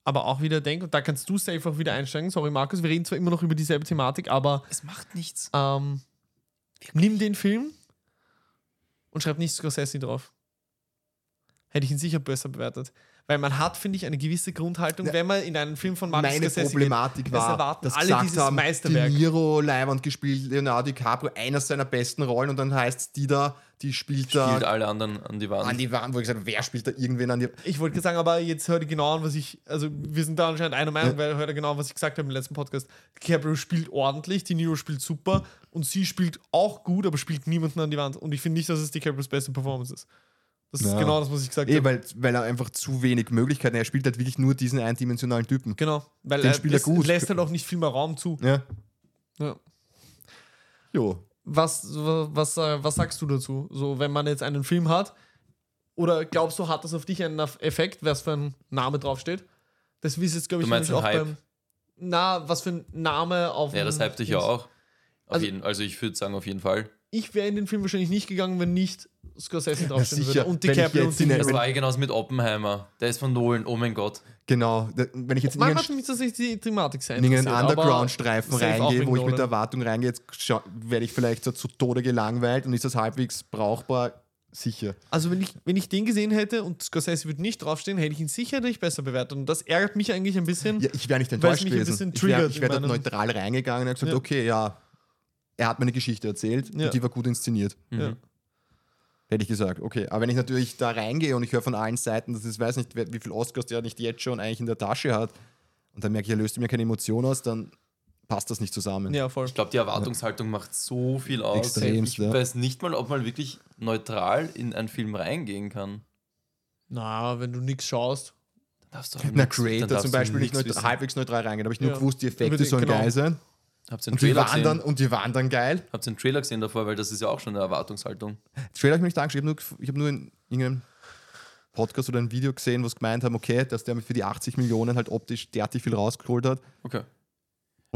[SPEAKER 1] aber auch wieder denke, und da kannst du safe auch wieder einsteigen. Sorry, Markus, wir reden zwar immer noch über dieselbe Thematik, aber
[SPEAKER 3] Es macht nichts.
[SPEAKER 1] ähm, nimm den Film und schreib nicht Scorsese drauf. Hätte ich ihn sicher besser bewertet. Weil man hat, finde ich, eine gewisse Grundhaltung,
[SPEAKER 2] Ja.
[SPEAKER 1] wenn man in einen Film von Martin
[SPEAKER 2] Meine
[SPEAKER 1] Scorsese
[SPEAKER 2] Problematik
[SPEAKER 1] es
[SPEAKER 2] war,
[SPEAKER 1] erwarten
[SPEAKER 2] dass
[SPEAKER 1] alle
[SPEAKER 2] gesagt
[SPEAKER 1] dieses
[SPEAKER 2] haben,
[SPEAKER 1] Meisterwerk.
[SPEAKER 2] De Niro Leiwand gespielt, Leonardo DiCaprio, einer seiner besten Rollen und dann heißt es, die da, die spielt da
[SPEAKER 3] Spielt alle anderen an die Wand.
[SPEAKER 2] an die Wand, wo ich gesagt habe, wer spielt da irgendwen an die
[SPEAKER 1] Ich wollte sagen, aber jetzt hör dir genau an, was ich. Also, wir sind da anscheinend einer Meinung,
[SPEAKER 2] Ja.
[SPEAKER 1] weil hör dir genau, was ich gesagt habe im letzten Podcast. DiCaprio spielt ordentlich, die Niro spielt super und sie spielt auch gut, aber spielt niemanden an die Wand. Und ich finde nicht, dass es DiCaprios beste Performance ist. Das ist
[SPEAKER 2] Ja.
[SPEAKER 1] genau das, was ich gesagt
[SPEAKER 2] Eh,
[SPEAKER 1] habe.
[SPEAKER 2] weil, weil er einfach zu wenig Möglichkeiten hat. Er spielt halt wirklich nur diesen eindimensionalen Typen.
[SPEAKER 1] Genau, weil
[SPEAKER 2] Den
[SPEAKER 1] er
[SPEAKER 2] spielt er
[SPEAKER 1] lässt,
[SPEAKER 2] gut.
[SPEAKER 1] lässt halt auch nicht viel mehr Raum zu.
[SPEAKER 2] Ja.
[SPEAKER 1] Ja.
[SPEAKER 2] Jo.
[SPEAKER 1] Was, was, äh, was sagst du dazu? So, wenn man jetzt einen Film hat, oder glaubst du, hat das auf dich einen Effekt, was für ein Name draufsteht? Das ist jetzt, glaube ich,
[SPEAKER 3] Du meinst
[SPEAKER 1] auch
[SPEAKER 3] einen Hype?
[SPEAKER 1] beim. Na, was für ein Name auf.
[SPEAKER 3] Ja, das hypt dich ja auch. Auf
[SPEAKER 1] Also-
[SPEAKER 3] jeden, also ich würde sagen, auf jeden Fall.
[SPEAKER 1] Ich wäre in den Film wahrscheinlich nicht gegangen, wenn nicht Scorsese draufstehen
[SPEAKER 2] sicher.
[SPEAKER 1] würde. Und DiCaprio
[SPEAKER 2] jetzt
[SPEAKER 1] und
[SPEAKER 3] Das war ja genauso mit Oppenheimer. Der ist von Nolan, oh mein Gott.
[SPEAKER 2] Genau. Da- Wenn ich jetzt in
[SPEAKER 1] Man
[SPEAKER 2] irgendeinen
[SPEAKER 1] hat mich tatsächlich die Thematik sein.
[SPEAKER 2] in irgendeinen Underground-Streifen reingehe, wo ich mit
[SPEAKER 1] der
[SPEAKER 2] Erwartung reingehe, jetzt werde ich vielleicht so zu Tode gelangweilt und ist das halbwegs brauchbar, sicher.
[SPEAKER 1] Also, wenn ich, wenn ich den gesehen hätte und Scorsese würde nicht draufstehen, hätte ich ihn sicherlich besser bewertet. Und das ärgert mich eigentlich ein bisschen.
[SPEAKER 2] Ja, ich wäre nicht enttäuscht gewesen. Ich wäre
[SPEAKER 1] triggert
[SPEAKER 2] ich wär dort neutral reingegangen und habe gesagt,
[SPEAKER 1] Ja.
[SPEAKER 2] okay, ja, er hat mir eine Geschichte erzählt
[SPEAKER 1] Ja.
[SPEAKER 2] und die war gut inszeniert.
[SPEAKER 1] Ja.
[SPEAKER 2] Hätte ich gesagt, okay. Aber wenn ich natürlich da reingehe und ich höre von allen Seiten, dass ich weiß nicht, wie viel Oscars der nicht jetzt schon eigentlich in der Tasche hat und dann merke ich, er löst mir keine Emotion aus, dann passt das nicht zusammen.
[SPEAKER 1] ja, voll.
[SPEAKER 3] Ich glaube, die Erwartungshaltung macht so viel aus.
[SPEAKER 2] Extremst,
[SPEAKER 3] ich
[SPEAKER 2] ja.
[SPEAKER 3] weiß nicht mal, ob man wirklich neutral in einen Film reingehen kann.
[SPEAKER 1] Na, wenn du nichts schaust.
[SPEAKER 3] Da darfst du
[SPEAKER 2] Na,
[SPEAKER 3] nix-
[SPEAKER 2] Creator
[SPEAKER 3] dann darfst
[SPEAKER 2] zum
[SPEAKER 3] du
[SPEAKER 2] Beispiel nicht
[SPEAKER 3] nix
[SPEAKER 2] neut-
[SPEAKER 3] wissen.
[SPEAKER 2] halbwegs neutral reingehen, habe ich nur
[SPEAKER 1] Ja.
[SPEAKER 2] gewusst, die Effekte sollen
[SPEAKER 1] genau.
[SPEAKER 2] geil sein.
[SPEAKER 3] Habt ihr den
[SPEAKER 2] Und die,
[SPEAKER 3] Trailer
[SPEAKER 2] waren dann,
[SPEAKER 3] gesehen?
[SPEAKER 2] und die waren dann geil.
[SPEAKER 3] Habt ihr den Trailer gesehen davor? Weil das ist ja auch schon eine Erwartungshaltung.
[SPEAKER 2] Trailer habe ich nicht angeschaut. Ich habe nur, hab nur in irgendeinem Podcast oder ein Video gesehen, wo es gemeint haben, okay, dass der für die 80 Millionen halt optisch derartig viel rausgeholt hat.
[SPEAKER 3] Okay.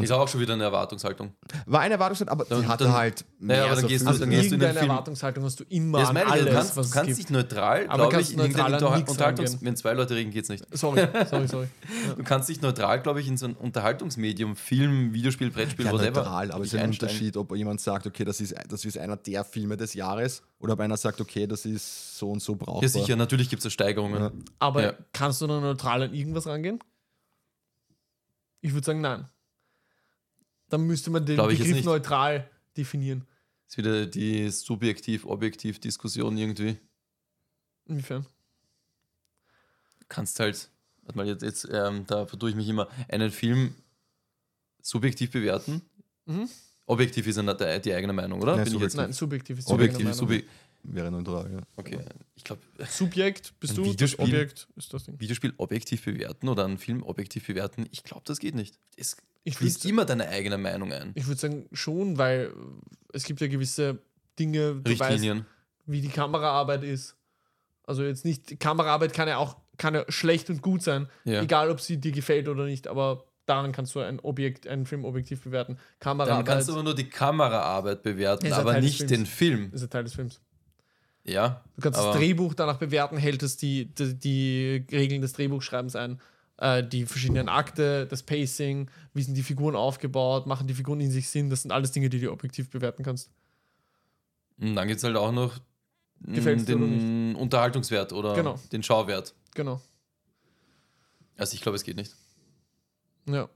[SPEAKER 3] Ist auch schon wieder eine Erwartungshaltung.
[SPEAKER 2] War eine Erwartungshaltung, aber
[SPEAKER 3] Dann-
[SPEAKER 2] die hatte
[SPEAKER 3] dann-
[SPEAKER 2] halt
[SPEAKER 3] Naja, aber dann
[SPEAKER 2] so
[SPEAKER 3] gehst du-
[SPEAKER 2] Füße.
[SPEAKER 3] dann gehst du in den Film-
[SPEAKER 1] Erwartungshaltung hast du immer
[SPEAKER 3] Das
[SPEAKER 1] an
[SPEAKER 3] meine ich,
[SPEAKER 1] alles,
[SPEAKER 3] du kannst,
[SPEAKER 1] was
[SPEAKER 3] du kannst nicht neutral,
[SPEAKER 1] Aber
[SPEAKER 3] glaube
[SPEAKER 1] kannst
[SPEAKER 3] ich, in Unterhaltungs... Wenn zwei Leute reden, geht's nicht.
[SPEAKER 1] Sorry, sorry, sorry.
[SPEAKER 3] Du kannst nicht neutral, glaube ich, in so ein Unterhaltungsmedium, Film, Videospiel, Brettspiel,
[SPEAKER 2] ja,
[SPEAKER 3] whatever.
[SPEAKER 2] neutral, aber es ist ein
[SPEAKER 3] einsteigen.
[SPEAKER 2] Unterschied, ob jemand sagt, okay, das ist, das ist einer der Filme des Jahres oder ob einer sagt, okay, das ist so und so brauchbar.
[SPEAKER 3] Ja, sicher, natürlich gibt es Steigerungen.
[SPEAKER 2] Ja.
[SPEAKER 1] Aber
[SPEAKER 3] Ja.
[SPEAKER 1] kannst du dann neutral an irgendwas rangehen? Ich würde sagen, nein. Dann müsste man den
[SPEAKER 3] Glaub
[SPEAKER 1] Begriff neutral definieren.
[SPEAKER 3] ist wieder die subjektiv-objektiv-Diskussion irgendwie.
[SPEAKER 1] Inwiefern?
[SPEAKER 3] Du kannst halt, warte mal, jetzt, jetzt ähm, da vertue ich mich immer, einen Film subjektiv bewerten.
[SPEAKER 1] Mhm.
[SPEAKER 3] Objektiv ist eine, die, die eigene Meinung, oder?
[SPEAKER 2] Ja,
[SPEAKER 3] Bin ich jetzt
[SPEAKER 1] Nein, subjektiv ist die
[SPEAKER 3] subjektiv,
[SPEAKER 1] eigene Meinung.
[SPEAKER 2] Wäre neutral, ja.
[SPEAKER 3] Okay, ich glaube,
[SPEAKER 1] Subjekt bist du, das
[SPEAKER 3] Videospiel?
[SPEAKER 1] Objekt ist das Ding.
[SPEAKER 3] Videospiel objektiv bewerten oder einen Film objektiv bewerten, ich glaube, das geht nicht. Es
[SPEAKER 1] Ich würd-
[SPEAKER 3] immer deine eigene Meinung ein.
[SPEAKER 1] Ich würde sagen schon, weil es gibt ja gewisse Dinge, du weißt,
[SPEAKER 3] Richtlinien.
[SPEAKER 1] wie die Kameraarbeit ist. Also jetzt nicht, Kameraarbeit kann ja auch kann ja schlecht und gut sein,
[SPEAKER 3] Ja.
[SPEAKER 1] egal ob sie dir gefällt oder nicht, aber daran kannst du ein Objekt, einen Film objektiv bewerten.
[SPEAKER 3] Dann
[SPEAKER 1] Kameraarbeit
[SPEAKER 3] kannst du aber nur die Kameraarbeit bewerten, aber
[SPEAKER 1] Teil
[SPEAKER 3] nicht
[SPEAKER 1] Films.
[SPEAKER 3] den Film.
[SPEAKER 1] ist ein Teil des Films.
[SPEAKER 3] Ja.
[SPEAKER 1] Du kannst das Drehbuch danach bewerten, hält es die, die, die Regeln des Drehbuchschreibens ein, äh, die verschiedenen Akte, das Pacing, wie sind die Figuren aufgebaut, machen die Figuren in sich Sinn, das sind alles Dinge, die du objektiv bewerten kannst.
[SPEAKER 3] Und dann gibt es halt auch noch mm,
[SPEAKER 1] Gefällt's
[SPEAKER 3] den Unterhaltungswert oder
[SPEAKER 1] Genau.
[SPEAKER 3] den Schauwert.
[SPEAKER 1] Genau.
[SPEAKER 3] Also ich glaube, es geht nicht.
[SPEAKER 1] Ja.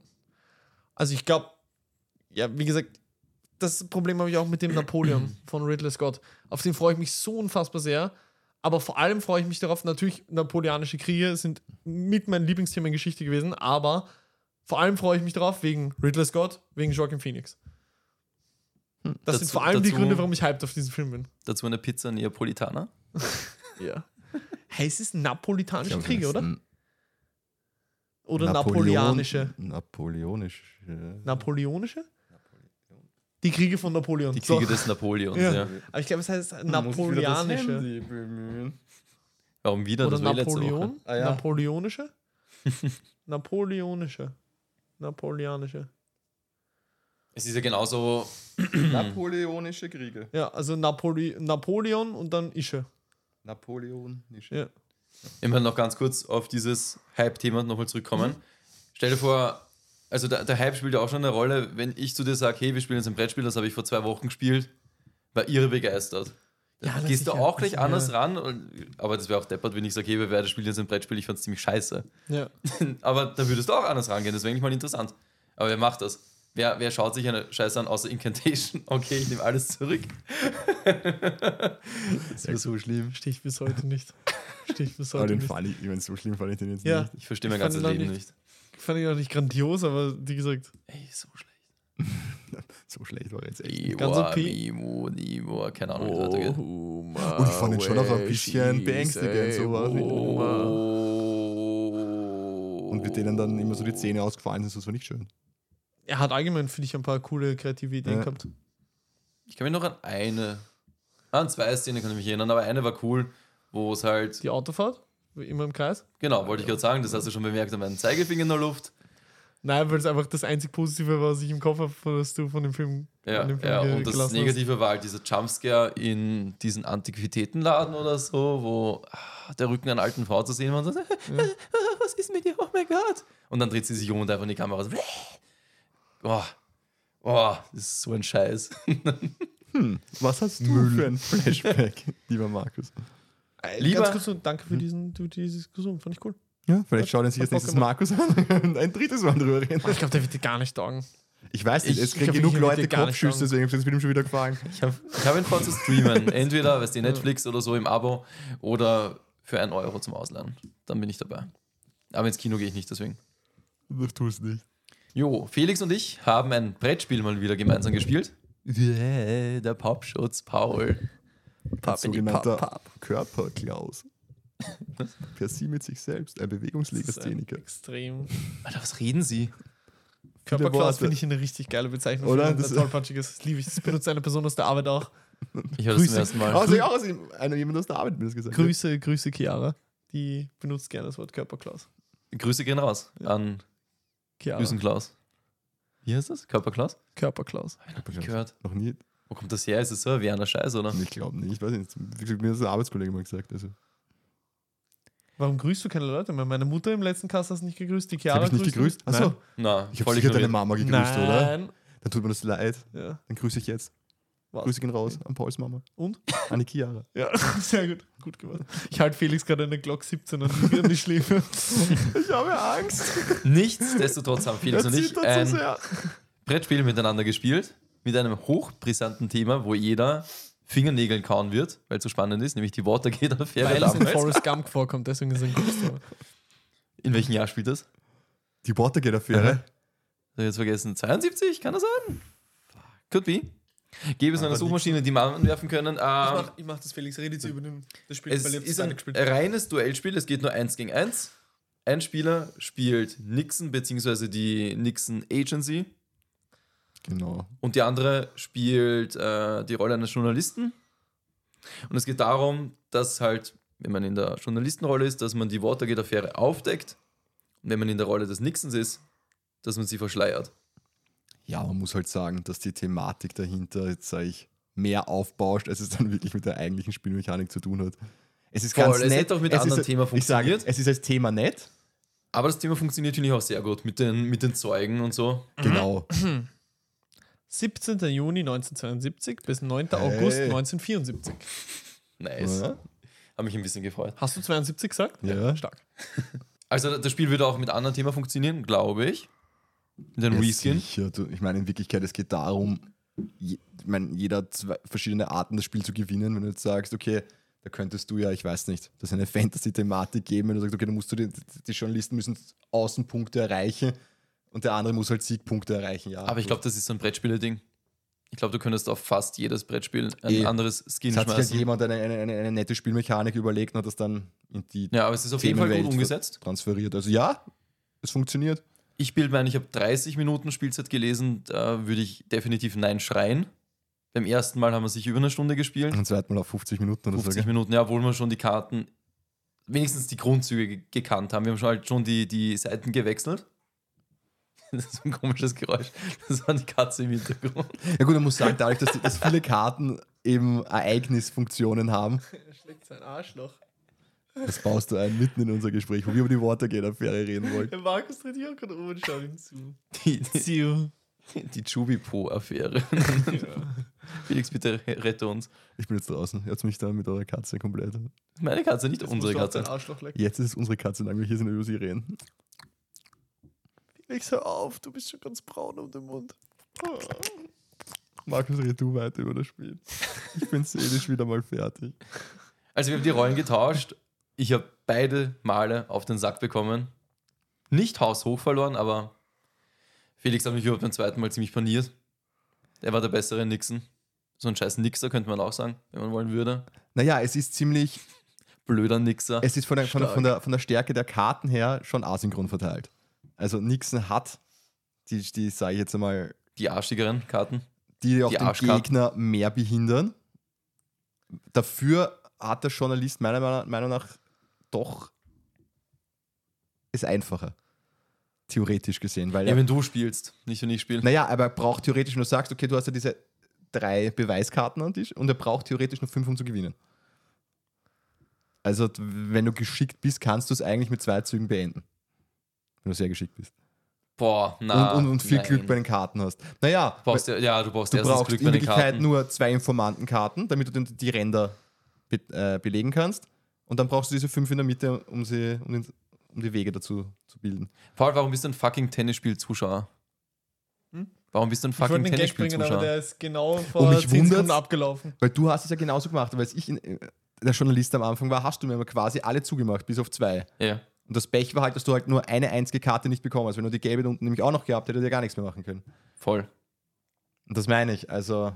[SPEAKER 1] Also ich glaube, ja, wie gesagt, das Problem habe ich auch mit dem Napoleon von Ridley Scott. Auf den freue ich mich so unfassbar sehr. Aber vor allem freue ich mich darauf, natürlich, napoleonische Kriege sind mit meinem Lieblingsthema in Geschichte gewesen, aber vor allem freue ich mich darauf wegen Ridley Scott, wegen Joaquin Phoenix. Das sind
[SPEAKER 3] Dazu-
[SPEAKER 1] vor allem die
[SPEAKER 3] dazu-
[SPEAKER 1] Gründe, warum ich hyped auf diesen Film bin.
[SPEAKER 3] Dazu eine Pizza Neapolitana.
[SPEAKER 1] Ja. Heißt es napolitanische
[SPEAKER 2] Ich glaub,
[SPEAKER 1] Kriege,
[SPEAKER 2] das
[SPEAKER 1] oder?
[SPEAKER 2] ist
[SPEAKER 1] Oder
[SPEAKER 2] Napoleon-
[SPEAKER 1] napoleonische?
[SPEAKER 2] Napoleonisch.
[SPEAKER 1] Napoleonische? Die Kriege von Napoleon.
[SPEAKER 3] Die
[SPEAKER 1] So.
[SPEAKER 3] Kriege des Napoleons,
[SPEAKER 1] Ja.
[SPEAKER 3] ja.
[SPEAKER 1] Aber ich glaube, es heißt napoleonische.
[SPEAKER 3] Warum wieder?
[SPEAKER 1] Oder
[SPEAKER 3] Das war letzte Woche.
[SPEAKER 1] Napoleon?
[SPEAKER 2] Ah, ja.
[SPEAKER 1] Napoleonische? Napoleonische. Napoleonische.
[SPEAKER 3] Es ist ja genauso.
[SPEAKER 2] Napoleonische Kriege.
[SPEAKER 1] Ja, also Napoli Napoleon und dann Ische.
[SPEAKER 2] Napoleonische.
[SPEAKER 1] Ja.
[SPEAKER 3] Immer noch ganz kurz auf dieses Hype-Thema nochmal zurückkommen. Stell dir vor, also der, der Hype spielt ja auch schon eine Rolle, wenn ich zu dir sage, hey, wir spielen jetzt ein Brettspiel, das habe ich vor zwei Wochen gespielt, war irre begeistert.
[SPEAKER 1] Ja,
[SPEAKER 3] Gehst du auch gleich anders ran? Und- Aber das wäre auch deppert, wenn ich sage, hey, wir werden spielen jetzt ein Brettspiel, ich fand es ziemlich scheiße.
[SPEAKER 1] Ja.
[SPEAKER 3] Aber da würdest du auch anders rangehen, das wäre eigentlich mal interessant. Aber wer macht das? Wer, wer schaut sich eine Scheiße an, außer Incantation? Okay, ich nehme alles zurück. das wäre so schlimm.
[SPEAKER 1] Stehe ich bis heute nicht. Stehe ich bis
[SPEAKER 2] Aber
[SPEAKER 1] heute
[SPEAKER 2] den
[SPEAKER 1] nicht.
[SPEAKER 2] fand ich, ich meine, so schlimm fand ich den jetzt
[SPEAKER 1] Ja.
[SPEAKER 2] nicht.
[SPEAKER 3] Ich verstehe mein ganzes Leben
[SPEAKER 1] nicht-
[SPEAKER 3] nicht.
[SPEAKER 1] Fand ich auch nicht grandios, aber wie gesagt,
[SPEAKER 3] Ey, so schlecht.
[SPEAKER 2] So schlecht war jetzt echt.
[SPEAKER 3] Ivo,
[SPEAKER 1] Ganz okay.
[SPEAKER 3] Mimo, Nimo, keine Ahnung, wie es weitergeht.
[SPEAKER 2] Und ich fand ihn schon auch ein bisschen beängstigend, sowas.
[SPEAKER 3] Oh.
[SPEAKER 2] Und mit denen dann immer so die Zähne ausgefallen sind, das war nicht schön.
[SPEAKER 1] Er hat allgemein, finde ich, ein paar coole kreative Ideen
[SPEAKER 2] Ja.
[SPEAKER 1] gehabt.
[SPEAKER 3] Ich kann mich noch an eine, an zwei Szenen kann ich mich erinnern, aber eine war cool, wo es halt,
[SPEAKER 1] Die Autofahrt, immer im Kreis.
[SPEAKER 3] genau, wollte ich gerade sagen, das hast du schon bemerkt an meinem Zeigefinger in der Luft.
[SPEAKER 1] Nein, weil es einfach das einzig Positive war, was ich im Kopf habe, was du von dem Film,
[SPEAKER 3] Ja,
[SPEAKER 1] dem Film
[SPEAKER 3] ja und das Negative war halt dieser Jumpscare in diesen Antiquitätenladen oder so, wo ah, der Rücken einer alten Frau zu sehen war und so, was ist mit dir? Oh mein Gott. Und dann dreht sie sich um und einfach in die Kamera so, oh, oh, das ist so ein Scheiß.
[SPEAKER 2] Was hast du für ein Flashback, lieber Markus?
[SPEAKER 1] Hast.
[SPEAKER 3] Lieber-
[SPEAKER 1] Ganz kurz und danke für, diesen, für diese Diskussion, fand ich cool.
[SPEAKER 2] Ja, vielleicht schaut er sich jetzt nächstes Markus an und ein drittes Mal drüber reden.
[SPEAKER 1] Ich glaube, der wird dir gar nicht taugen.
[SPEAKER 2] Ich weiß nicht,
[SPEAKER 3] Ich-
[SPEAKER 2] es kriegen
[SPEAKER 1] glaub,
[SPEAKER 2] genug Leute Kopfschüsse,
[SPEAKER 1] sagen.
[SPEAKER 2] deswegen habe ich es wieder schon wieder gefallen.
[SPEAKER 3] Ich habe ich hab ihn vor zu streamen. Entweder, weißt du, Netflix oder so im Abo oder für einen Euro zum Ausleihen. Dann bin ich dabei. Aber ins Kino gehe ich nicht, deswegen.
[SPEAKER 2] Das tust du nicht.
[SPEAKER 3] Jo, Felix und ich haben ein Brettspiel mal wieder gemeinsam gespielt. Yeah, der Popschutz Paul.
[SPEAKER 2] Ein sogenannter Körperklaus. Per sie mit sich selbst, ein
[SPEAKER 1] ist
[SPEAKER 2] Bewegungslegastheniker.
[SPEAKER 1] Extrem.
[SPEAKER 3] Alter, was reden Sie?
[SPEAKER 1] Körperklaus finde ich eine richtig geile Bezeichnung.
[SPEAKER 2] Oder? Das-
[SPEAKER 1] das tollpatschiges. Das liebe ich. Das benutzt eine Person aus der Arbeit auch.
[SPEAKER 3] Ich höre das zum ersten Mal.
[SPEAKER 2] Also ja, aus ihm- einer jemand aus der Arbeit mir das gesagt.
[SPEAKER 1] Grüße, Grüße, Chiara. Die benutzt gerne das Wort Körperklaus.
[SPEAKER 3] Grüße gehen raus an
[SPEAKER 1] Chiara.
[SPEAKER 3] Grüßen Klaus. Wie heißt das? Körperklaus?
[SPEAKER 1] Körperklaus.
[SPEAKER 3] Nie gehört.
[SPEAKER 2] Noch nie.
[SPEAKER 3] Wo kommt das her? Ist es so ein Werner Scheiß, oder?
[SPEAKER 2] Ich glaube nicht. Ich weiß nicht. Mir hat das ein Arbeitskollege mal gesagt. Also,
[SPEAKER 1] Warum grüßt du keine Leute mehr? Meine Mutter im letzten Cast hast du nicht gegrüßt. Die Chiara
[SPEAKER 2] habe ich nicht gegrüßt?
[SPEAKER 1] Nein.
[SPEAKER 2] Achso.
[SPEAKER 3] Na,
[SPEAKER 2] Ich habe sicher deine. Mama gegrüßt, oder?
[SPEAKER 1] Nein.
[SPEAKER 2] Dann tut mir das leid.
[SPEAKER 1] Ja.
[SPEAKER 2] Dann grüße ich jetzt.
[SPEAKER 1] Was?
[SPEAKER 2] Grüße gehen raus an Pauls Mama.
[SPEAKER 1] Und?
[SPEAKER 2] An die Chiara.
[SPEAKER 1] Ja, sehr gut. Gut gemacht. Ich halte Felix gerade eine Glock 17 an die, an die Schläfe.
[SPEAKER 2] Ich habe Angst.
[SPEAKER 3] Nichtsdestotrotz haben Felix und ich
[SPEAKER 2] so
[SPEAKER 3] ein
[SPEAKER 2] sehr.
[SPEAKER 3] Brettspiel miteinander gespielt. Mit einem hochbrisanten Thema, wo jeder Fingernägeln kauen wird, weil es so spannend ist, nämlich die Watergate-Affäre
[SPEAKER 1] Weil es in
[SPEAKER 3] damals.
[SPEAKER 1] Forrest Gump vorkommt, deswegen ist es ein Großteil.
[SPEAKER 3] In welchem Jahr spielt das?
[SPEAKER 2] Die Watergate-Affäre.
[SPEAKER 3] Hab ich jetzt vergessen. 72, kann das sein? Could be. Gäbe es noch eine Suchmaschine, die man anwerfen können.
[SPEAKER 1] Ich
[SPEAKER 3] Ähm,
[SPEAKER 1] mach, ich mach das Felix, rede jetzt über den, das Spiel,
[SPEAKER 3] es
[SPEAKER 1] ich
[SPEAKER 3] ist ein
[SPEAKER 1] gespielt.
[SPEAKER 3] reines Duellspiel, es geht nur eins gegen eins. Ein Spieler spielt Nixon bzw. die Nixon Agency
[SPEAKER 2] Genau.
[SPEAKER 3] und die andere spielt äh, die Rolle eines Journalisten. Und es geht darum, dass halt, wenn man in der Journalistenrolle ist, dass man die Watergate-Affäre aufdeckt und wenn man in der Rolle des Nixons ist, dass man sie verschleiert.
[SPEAKER 2] Ja, man muss halt sagen, dass die Thematik dahinter, jetzt sage ich, mehr aufbauscht, als es dann wirklich mit der eigentlichen Spielmechanik zu tun hat. Es ist
[SPEAKER 3] Voll,
[SPEAKER 2] ganz
[SPEAKER 3] es
[SPEAKER 2] nett.
[SPEAKER 3] auch mit
[SPEAKER 2] es
[SPEAKER 3] anderen
[SPEAKER 2] ist,
[SPEAKER 3] Thema
[SPEAKER 2] Ich sage,
[SPEAKER 3] funktioniert.
[SPEAKER 2] es ist als Thema nett.
[SPEAKER 3] Aber das Thema funktioniert finde ich auch sehr gut mit den, mit den Zeugen und so.
[SPEAKER 2] Genau.
[SPEAKER 1] 17. Juni 1972 bis 9.
[SPEAKER 2] Hey.
[SPEAKER 1] August 1974.
[SPEAKER 3] Nice.
[SPEAKER 2] Ja.
[SPEAKER 3] Habe mich ein bisschen gefreut.
[SPEAKER 1] Hast du 72 gesagt?
[SPEAKER 2] Ja.
[SPEAKER 1] Stark.
[SPEAKER 3] Also das Spiel würde auch mit anderen Themen funktionieren, glaube ich. Mit dem
[SPEAKER 2] Ja,
[SPEAKER 3] Reskin.
[SPEAKER 2] sicher. Du, ich meine, in Wirklichkeit, es geht darum, je, ich meine, jeder hat zwei verschiedene Arten, das Spiel zu gewinnen. Wenn du jetzt sagst, okay, da könntest du ja, ich weiß nicht, das ist eine Fantasy-Thematik geben, wenn du sagst, okay, dann musst du die, die Journalisten müssen Außenpunkte erreichen und der andere muss halt Siegpunkte erreichen. Ja,
[SPEAKER 3] Aber ich glaube, das ist so ein Brettspieler-Ding. Ich glaube, du könntest auf fast jedes Brettspiel ein
[SPEAKER 2] Eh.
[SPEAKER 3] anderes Skin
[SPEAKER 2] es hat sich halt
[SPEAKER 3] schmeißen.
[SPEAKER 2] jemand eine, eine, eine, eine nette Spielmechanik überlegt und hat das dann in die
[SPEAKER 3] Ja, aber es ist auf jeden Fall gut umgesetzt.
[SPEAKER 2] transferiert. Also ja, es funktioniert.
[SPEAKER 3] Ich bilde mein, ich habe 30 Minuten Spielzeit gelesen, da würde ich definitiv Nein schreien. Beim ersten Mal haben wir sich über eine Stunde gespielt.
[SPEAKER 2] Und zweites Mal auf 50 Minuten oder
[SPEAKER 3] 50
[SPEAKER 2] so. gell?
[SPEAKER 3] Minuten, ja, obwohl wir schon die Karten, wenigstens die Grundzüge ge- gekannt haben. Wir haben schon halt schon die, die Seiten gewechselt. Das ist ein komisches Geräusch. Das war die Katze im Hintergrund.
[SPEAKER 2] Ja gut, man muss sagen, dadurch, dass, die, dass viele Karten eben Ereignisfunktionen haben,
[SPEAKER 1] Er schlägt sein Arschloch.
[SPEAKER 2] das baust du ein mitten in unser Gespräch, wo wir über die Watergate-Affäre reden wollten.
[SPEAKER 1] Der Markus tritt hier auch gerade oben und schaut ihm zu.
[SPEAKER 3] Die, die, Chubipo-Affäre. Felix, bitte rette uns.
[SPEAKER 2] Ich bin jetzt draußen. Jetzt mich da mit eurer Katze komplett.
[SPEAKER 3] Meine Katze, nicht
[SPEAKER 1] Jetzt
[SPEAKER 3] unsere
[SPEAKER 1] musst du auf
[SPEAKER 3] Katze.
[SPEAKER 1] dein Arschloch lecken.
[SPEAKER 2] Jetzt ist es unsere Katze, solange wir hier sind und über sie reden.
[SPEAKER 1] Felix, hör auf, du bist schon ganz braun um den Mund.
[SPEAKER 2] Markus, red du weiter über das Spiel. Ich bin seelisch wieder mal fertig.
[SPEAKER 3] Also wir haben die Rollen getauscht. Ich habe beide Male auf den Sack bekommen. Nicht haushoch verloren, aber Felix hat mich überhaupt beim zweiten Mal ziemlich paniert. Er war der bessere Nixon. So ein scheiß Nixer könnte man auch sagen, wenn man wollen würde.
[SPEAKER 2] Naja, es ist ziemlich,
[SPEAKER 3] Blöder Nixer.
[SPEAKER 2] es ist von der, von, der, von, der, von der Stärke der Karten her schon asynchron verteilt. Also Nixon hat die, die sage ich jetzt einmal,
[SPEAKER 3] Die arschigeren Karten.
[SPEAKER 2] die auch
[SPEAKER 3] Die
[SPEAKER 2] den. Gegner mehr behindern. Dafür hat der Journalist meiner Meinung- nach doch ist einfacher. Theoretisch gesehen. Weil
[SPEAKER 3] Ja,
[SPEAKER 2] er,
[SPEAKER 3] wenn du spielst, nicht wenn ich spiele.
[SPEAKER 2] naja, aber er braucht theoretisch, wenn du sagst, okay, du hast ja diese drei Beweiskarten am Tisch und er braucht theoretisch nur fünf, um zu gewinnen. Also, wenn du geschickt bist, kannst du es eigentlich mit zwei Zügen beenden. Wenn du sehr geschickt bist.
[SPEAKER 3] Boah, na.
[SPEAKER 2] und, und, und viel
[SPEAKER 3] nein.
[SPEAKER 2] Glück bei den Karten hast. Naja,
[SPEAKER 3] Brauchst ja, ja, du brauchst
[SPEAKER 2] Du brauchst
[SPEAKER 3] Glück
[SPEAKER 2] in
[SPEAKER 3] bei den
[SPEAKER 2] Wirklichkeit nur zwei Informantenkarten, damit du den, die Ränder be äh, belegen kannst. Und dann brauchst du diese fünf in der Mitte, um, sie, um, den, um die Wege dazu zu bilden.
[SPEAKER 3] Paul, warum bist du ein fucking Tennisspiel-Zuschauer?
[SPEAKER 1] Hm?
[SPEAKER 3] Warum bist du ein fucking Tennisspiel-Zuschauer?
[SPEAKER 1] der ist genau vor
[SPEAKER 2] mich
[SPEAKER 1] 10 Sekunden abgelaufen.
[SPEAKER 2] Weil du hast es ja genauso gemacht, aber als ich in, äh, der Journalist am Anfang war, hast du mir aber quasi alle zugemacht, bis auf zwei.
[SPEAKER 3] Ja.
[SPEAKER 2] Und das Pech war halt, dass du halt nur eine einzige Karte nicht bekommen hast. Wenn du die gelbe unten nämlich auch noch gehabt hättest, hätte gar nichts mehr machen können.
[SPEAKER 3] Voll.
[SPEAKER 2] Und das meine ich. Also,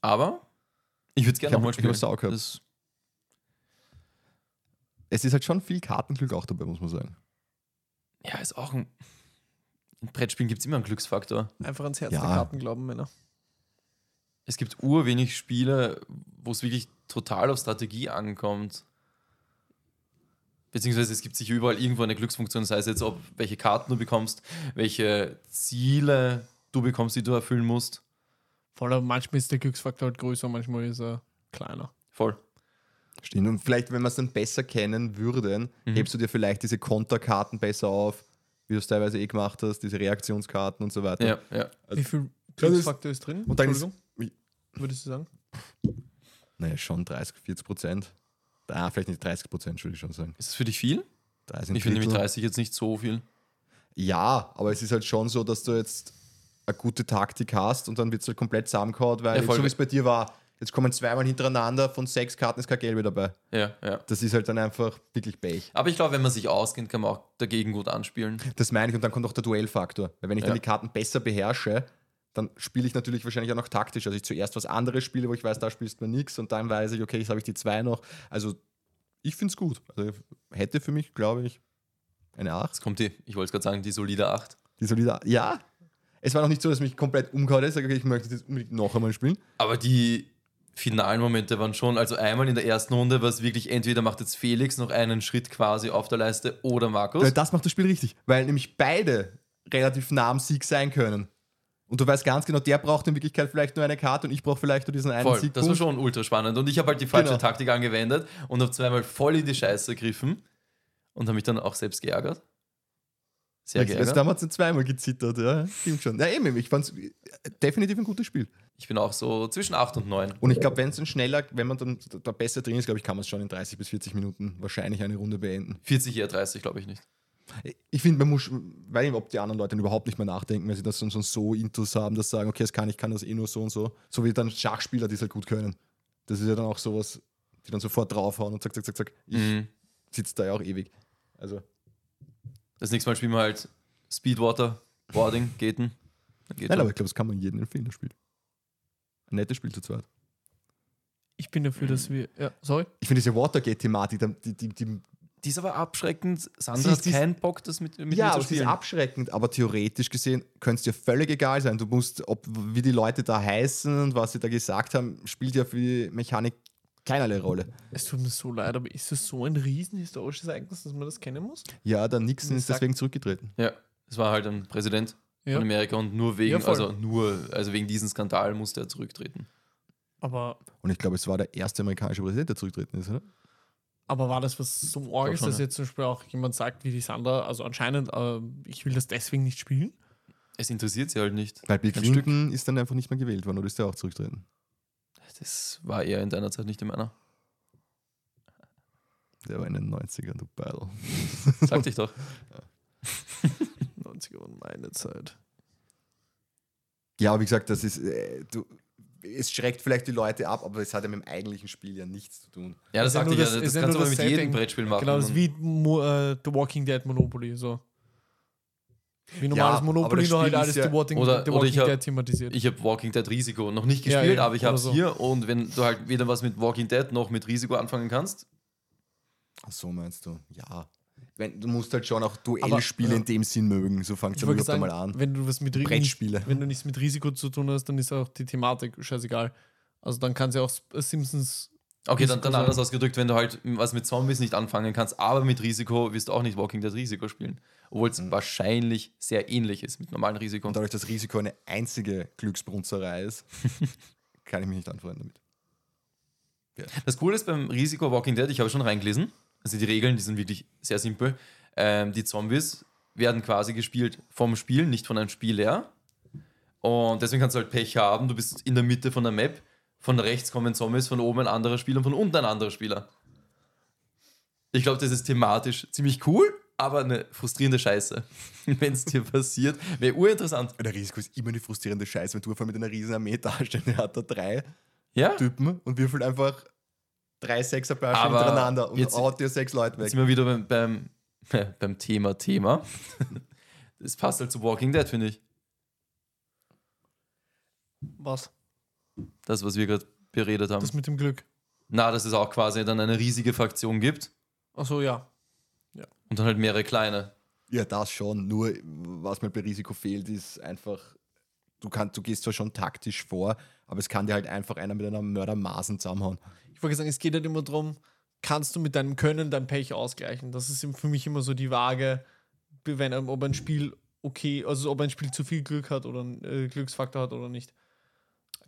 [SPEAKER 3] Aber ich würde es gerne nochmal spielen.
[SPEAKER 2] Sau gehabt.
[SPEAKER 3] Das,
[SPEAKER 2] es ist halt schon viel Kartenglück auch dabei, muss man sagen.
[SPEAKER 3] ja, ist auch ein. In Brettspielen gibt es immer einen Glücksfaktor.
[SPEAKER 1] Einfach ans Herz
[SPEAKER 2] Ja.
[SPEAKER 1] der Karten glauben, Männer.
[SPEAKER 3] Es gibt urwenig Spiele, wo es wirklich total auf Strategie ankommt. Beziehungsweise es gibt sicher überall irgendwo eine Glücksfunktion, sei es jetzt, ob welche Karten du bekommst, welche Ziele du bekommst, die du erfüllen musst.
[SPEAKER 1] Voll, aber manchmal ist der Glücksfaktor halt größer, manchmal ist er kleiner.
[SPEAKER 3] Voll.
[SPEAKER 2] Stimmt. Und vielleicht, wenn wir es dann besser kennen würden,
[SPEAKER 3] Mhm.
[SPEAKER 2] hebst du dir vielleicht diese Konterkarten besser auf, wie du es teilweise eh gemacht hast, diese Reaktionskarten und so weiter.
[SPEAKER 3] Ja, ja.
[SPEAKER 1] Wie viel
[SPEAKER 2] ist-
[SPEAKER 1] Glücksfaktor ist drin?
[SPEAKER 2] Und dann ist,
[SPEAKER 1] Entschuldigung, würdest du sagen?
[SPEAKER 2] naja, schon 30, 40 Prozent. Ah, vielleicht nicht 30 Prozent, würde ich schon sagen.
[SPEAKER 3] Ist das für dich viel?
[SPEAKER 2] 30
[SPEAKER 3] Ich finde nämlich
[SPEAKER 2] Drittel.
[SPEAKER 3] 30 jetzt nicht so viel.
[SPEAKER 2] Ja, aber es ist halt schon so, dass du jetzt eine gute Taktik hast und dann wird es halt komplett zusammengehauen, weil
[SPEAKER 3] Ja,
[SPEAKER 2] jetzt, so wie es bei dir war, jetzt kommen zweimal hintereinander, von sechs Karten ist kein Gelbe dabei.
[SPEAKER 3] Ja, ja.
[SPEAKER 2] Das ist halt dann einfach wirklich Pech.
[SPEAKER 3] Aber ich glaube, wenn man sich auskennt, kann man auch dagegen gut anspielen.
[SPEAKER 2] Das meine ich und dann kommt auch der Duellfaktor. Weil wenn ich
[SPEAKER 3] Ja.
[SPEAKER 2] dann die Karten besser beherrsche, dann spiele ich natürlich wahrscheinlich auch noch taktisch. Also ich zuerst was anderes spiele, wo ich weiß, da spielst du nichts und dann weiß ich, okay, jetzt habe ich die zwei noch. Also ich finde es gut. Also hätte für mich, glaube ich, eine 8.
[SPEAKER 3] Jetzt kommt die, ich wollte es gerade sagen, die solide 8.
[SPEAKER 2] Die solide, ja. Es war noch nicht so, dass mich komplett umgehauen ist. Okay, ich möchte das unbedingt noch einmal spielen.
[SPEAKER 3] Aber die finalen Momente waren schon, also einmal in der ersten Runde war es wirklich, entweder macht jetzt Felix noch einen Schritt quasi auf der Leiste oder Markus.
[SPEAKER 2] Weil das macht das Spiel richtig. Weil nämlich beide relativ nah am Sieg sein können. Und du weißt ganz genau, der braucht in Wirklichkeit vielleicht nur eine Karte und ich brauche vielleicht nur diesen einen
[SPEAKER 3] Voll,
[SPEAKER 2] Sieg.
[SPEAKER 3] das war schon ultra spannend. Und ich habe halt die falsche
[SPEAKER 2] Genau.
[SPEAKER 3] Taktik angewendet und habe zweimal voll in die Scheiße gegriffen und habe mich dann auch selbst geärgert. Sehr geärgert.
[SPEAKER 2] damals zweimal gezittert, ja. Stimmt schon. Ja, eben, ich fand es definitiv ein gutes Spiel.
[SPEAKER 3] Ich bin auch so zwischen 8 und 9.
[SPEAKER 2] Und ich glaube, wenn es dann schneller, wenn man dann da besser drin ist, glaube ich, kann man es schon in 30 bis 40 Minuten wahrscheinlich eine Runde beenden.
[SPEAKER 3] 40 eher 30, glaube ich nicht.
[SPEAKER 2] Ich finde, man muss, weil eben, ob die anderen Leute dann überhaupt nicht mehr nachdenken, weil sie das schon so intus haben, dass sie sagen, okay, das kann ich, kann das eh nur so und so. So wie dann Schachspieler, die es halt gut können. Das ist ja dann auch sowas, die dann sofort draufhauen und zack, zack, zack, zack. Ich
[SPEAKER 3] Mhm.
[SPEAKER 2] sitze da ja auch ewig. Also,
[SPEAKER 3] Das nächste Mal spielen wir halt Speedwater, Boarding, Gaten. Geht
[SPEAKER 2] nein,
[SPEAKER 3] schon.
[SPEAKER 2] aber ich glaube, das kann man jedem empfehlen, das Spiel. Ein nettes Spiel zu zweit.
[SPEAKER 1] Ich bin dafür, dass wir. Ja, sorry.
[SPEAKER 2] Ich finde diese Watergate-Thematik, die, die, die,
[SPEAKER 3] Die ist aber abschreckend. Sandra
[SPEAKER 2] ist
[SPEAKER 3] hat keinen Bock, das mit, mit
[SPEAKER 2] ja,
[SPEAKER 3] mir zu
[SPEAKER 2] es ist
[SPEAKER 3] spielen.
[SPEAKER 2] abschreckend, aber theoretisch gesehen könnte es dir völlig egal sein. Du musst, ob wie die Leute da heißen und was sie da gesagt haben, spielt ja für die Mechanik keinerlei Rolle.
[SPEAKER 1] Es tut mir so leid, aber ist das so ein riesen historisches Ereignis, dass man das kennen muss?
[SPEAKER 2] Ja, der Nixon ist deswegen zurückgetreten.
[SPEAKER 3] Ja, es war halt ein Präsident
[SPEAKER 1] Ja.
[SPEAKER 3] von Amerika und nur wegen,
[SPEAKER 1] Ja,
[SPEAKER 3] also nur, also wegen diesem Skandal musste er zurücktreten.
[SPEAKER 1] Aber,
[SPEAKER 2] Und ich glaube, es war der erste amerikanische Präsident, der zurückgetreten ist, oder?
[SPEAKER 1] Aber war das was so arg ist, dass
[SPEAKER 3] ja.
[SPEAKER 1] jetzt zum Beispiel auch jemand sagt, wie die Sandra, also anscheinend, äh, ich will das deswegen nicht spielen?
[SPEAKER 3] Es interessiert sie halt nicht.
[SPEAKER 2] Weil Bill. Clinton ist dann einfach nicht mehr gewählt worden oder ist der auch zurückgetreten?
[SPEAKER 3] Das war eher in deiner Zeit, nicht in meiner.
[SPEAKER 2] Der war in den 90ern, du Beidel.
[SPEAKER 3] Sagte ich doch.
[SPEAKER 1] 90er und meine Zeit.
[SPEAKER 2] Ja, aber wie gesagt, das ist, äh, du, es schreckt vielleicht die Leute ab, aber es hat ja mit dem eigentlichen Spiel ja nichts zu tun.
[SPEAKER 3] Ja, das
[SPEAKER 1] Ist ja
[SPEAKER 3] sagte ich ja.
[SPEAKER 1] das-
[SPEAKER 3] Das,
[SPEAKER 1] ist
[SPEAKER 3] kannst du mit
[SPEAKER 1] das
[SPEAKER 3] jedem
[SPEAKER 1] Setting.
[SPEAKER 3] Brettspiel machen.
[SPEAKER 1] Genau, das ist
[SPEAKER 3] Und
[SPEAKER 1] wie Mo äh, The Walking Dead Monopoly, so. Wie normales
[SPEAKER 2] Ja,
[SPEAKER 1] Monopoly,
[SPEAKER 2] das
[SPEAKER 1] nur halt alles
[SPEAKER 2] ist ja-
[SPEAKER 1] The Walking,
[SPEAKER 3] Oder-
[SPEAKER 1] The
[SPEAKER 3] oder
[SPEAKER 1] Walking
[SPEAKER 3] ich hab-
[SPEAKER 1] Dead thematisiert.
[SPEAKER 3] Ich habe Walking Dead Risiko noch nicht gespielt,
[SPEAKER 1] ja,
[SPEAKER 3] aber ich habe es
[SPEAKER 1] oder so.
[SPEAKER 3] hier. Und wenn du halt weder was mit Walking Dead noch mit Risiko anfangen kannst,
[SPEAKER 2] Ach so meinst du? Ja. Wenn, du musst halt schon auch Duellspiele
[SPEAKER 1] ja.
[SPEAKER 2] in dem Sinn mögen, so fängt es ja überhaupt
[SPEAKER 1] sagen,
[SPEAKER 2] einmal an.
[SPEAKER 1] wenn du was mit
[SPEAKER 2] Brettspiele.
[SPEAKER 1] nicht- wenn du nichts mit Risiko zu tun hast, dann ist auch die Thematik scheißegal. Also dann kann es ja auch äh, Simpsons.
[SPEAKER 3] okay, dann,
[SPEAKER 1] Risiko
[SPEAKER 3] dann anders ausgedrückt, wenn du halt was mit Zombies nicht anfangen kannst, aber mit Risiko wirst du auch nicht Walking Dead Risiko spielen. Obwohl es wahrscheinlich sehr ähnlich ist mit normalen Risiko.
[SPEAKER 2] Und dadurch, dass Risiko eine einzige Glücksbrunzerei ist, kann ich mich nicht anfreunden damit.
[SPEAKER 3] Das Coole ist beim Risiko Walking Dead, ich habe schon reingelesen, also die Regeln, die sind wirklich sehr simpel. Ähm, die Zombies werden quasi gespielt vom Spiel, nicht von einem Spieler. Und deswegen kannst du halt Pech haben, du bist in der Mitte von der Map, von rechts kommen Zombies, von oben ein anderer Spieler und von unten ein anderer Spieler. Ich glaube, das ist thematisch ziemlich cool, aber eine frustrierende Scheiße, wenn es dir passiert. Wäre urinteressant.
[SPEAKER 2] Der Risiko ist immer die frustrierende Scheiße, wenn du einfach mit einer riesen Armee dastehst, der hat da drei
[SPEAKER 3] Ja?
[SPEAKER 2] Typen und würfelt einfach drei
[SPEAKER 3] Aber
[SPEAKER 2] hintereinander und
[SPEAKER 3] jetzt-
[SPEAKER 2] haut dir sechs Leute weg.
[SPEAKER 3] Jetzt sind wir wieder beim, beim, beim Thema Thema. Das passt halt zu Walking Dead, finde ich.
[SPEAKER 1] Was?
[SPEAKER 3] Das, was wir gerade beredet haben.
[SPEAKER 1] Das mit dem Glück.
[SPEAKER 3] Na, dass es auch quasi dann eine riesige Fraktion gibt
[SPEAKER 1] Achso, ja.
[SPEAKER 3] und dann halt mehrere kleine.
[SPEAKER 2] Ja, das schon. Nur was mir bei Risiko fehlt, ist einfach, du, kannst, du gehst zwar schon taktisch vor, aber es kann dir halt einfach einer mit einer Mördermaßen zusammenhauen.
[SPEAKER 1] Ich wollte sagen, es geht halt immer darum, kannst du mit deinem Können dein Pech ausgleichen. Das ist für mich immer so die Waage, wenn, ob ein Spiel okay, also ob ein Spiel zu viel Glück hat oder einen äh, Glücksfaktor hat oder nicht.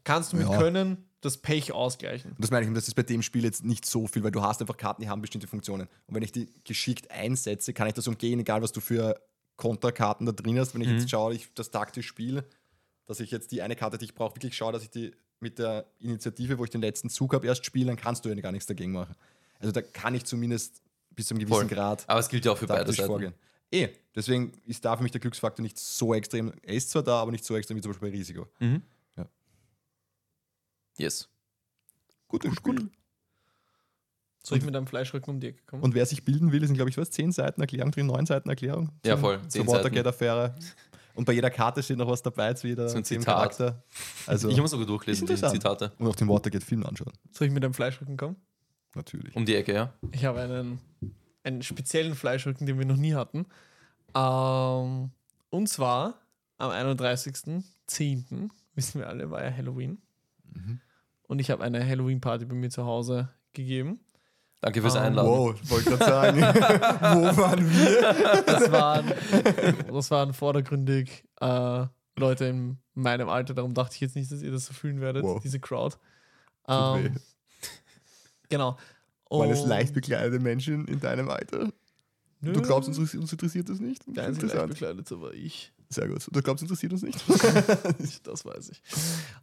[SPEAKER 1] Kannst du mit
[SPEAKER 2] Ja.
[SPEAKER 1] Können das Pech ausgleichen.
[SPEAKER 2] Und das meine ich, und das ist bei dem Spiel jetzt nicht so viel, weil du hast einfach Karten, die haben bestimmte Funktionen. Und wenn ich die geschickt einsetze, kann ich das umgehen, egal was du für Konterkarten da drin hast. Wenn ich
[SPEAKER 3] Mhm.
[SPEAKER 2] jetzt schaue, ich das taktisch spiele, dass ich jetzt die eine Karte, die ich brauche, wirklich schaue, dass ich die mit der Initiative, wo ich den letzten Zug habe, erst spiele, dann kannst du ja gar nichts dagegen machen. Also da kann ich zumindest bis zu einem gewissen
[SPEAKER 3] Voll.
[SPEAKER 2] Grad
[SPEAKER 3] Aber es gilt ja auch für beide Seiten.
[SPEAKER 2] vorgehen. Eh, deswegen ist da für mich der Glücksfaktor nicht so extrem. Er ist zwar da, aber nicht so extrem wie zum Beispiel bei Risiko.
[SPEAKER 3] Mhm.
[SPEAKER 2] Ja.
[SPEAKER 3] Yes.
[SPEAKER 2] Gutes Spiel.
[SPEAKER 1] Soll ich mit einem Fleischrücken um die Ecke kommen?
[SPEAKER 2] Und wer sich bilden will, sind, glaube ich, was, 10 Seiten Erklärung drin, 9 Seiten Erklärung.
[SPEAKER 3] Ja, voll,
[SPEAKER 2] Zur
[SPEAKER 3] 10
[SPEAKER 2] Watergate-Affäre. Und bei jeder Karte steht noch was dabei zu jeder
[SPEAKER 3] So ein Zitat.
[SPEAKER 2] Charakter. Also,
[SPEAKER 3] Ich habe sogar durchgelesen,
[SPEAKER 2] Ist
[SPEAKER 3] die. Zitate.
[SPEAKER 2] und auch den Watergate-Film anschauen.
[SPEAKER 1] Soll ich mit einem Fleischrücken kommen?
[SPEAKER 2] Natürlich.
[SPEAKER 3] Um die Ecke, ja.
[SPEAKER 1] Ich habe einen, einen speziellen Fleischrücken, den wir noch nie hatten. Ähm, und zwar am 31.10., wissen wir alle, war ja Halloween.
[SPEAKER 2] Mhm.
[SPEAKER 1] Und ich habe eine Halloween-Party bei mir zu Hause gegeben.
[SPEAKER 3] Danke fürs
[SPEAKER 1] Ah,
[SPEAKER 3] Einladen.
[SPEAKER 2] Wow, wollte gerade sagen. Wo waren wir?
[SPEAKER 1] Das waren, das waren vordergründig äh, Leute in meinem Alter, darum dachte ich jetzt nicht, dass ihr das so fühlen werdet,
[SPEAKER 2] Wow.
[SPEAKER 1] diese Crowd. Ähm, genau.
[SPEAKER 2] Waren es
[SPEAKER 1] Und-
[SPEAKER 2] leicht bekleidete Menschen in deinem Alter?
[SPEAKER 1] Nö,
[SPEAKER 2] Du glaubst, uns, uns interessiert das nicht?
[SPEAKER 1] der einzige leicht
[SPEAKER 2] Interessant.
[SPEAKER 1] bekleidet war ich.
[SPEAKER 2] Sehr gut. Du glaubst, interessiert uns nicht?
[SPEAKER 1] Das weiß ich.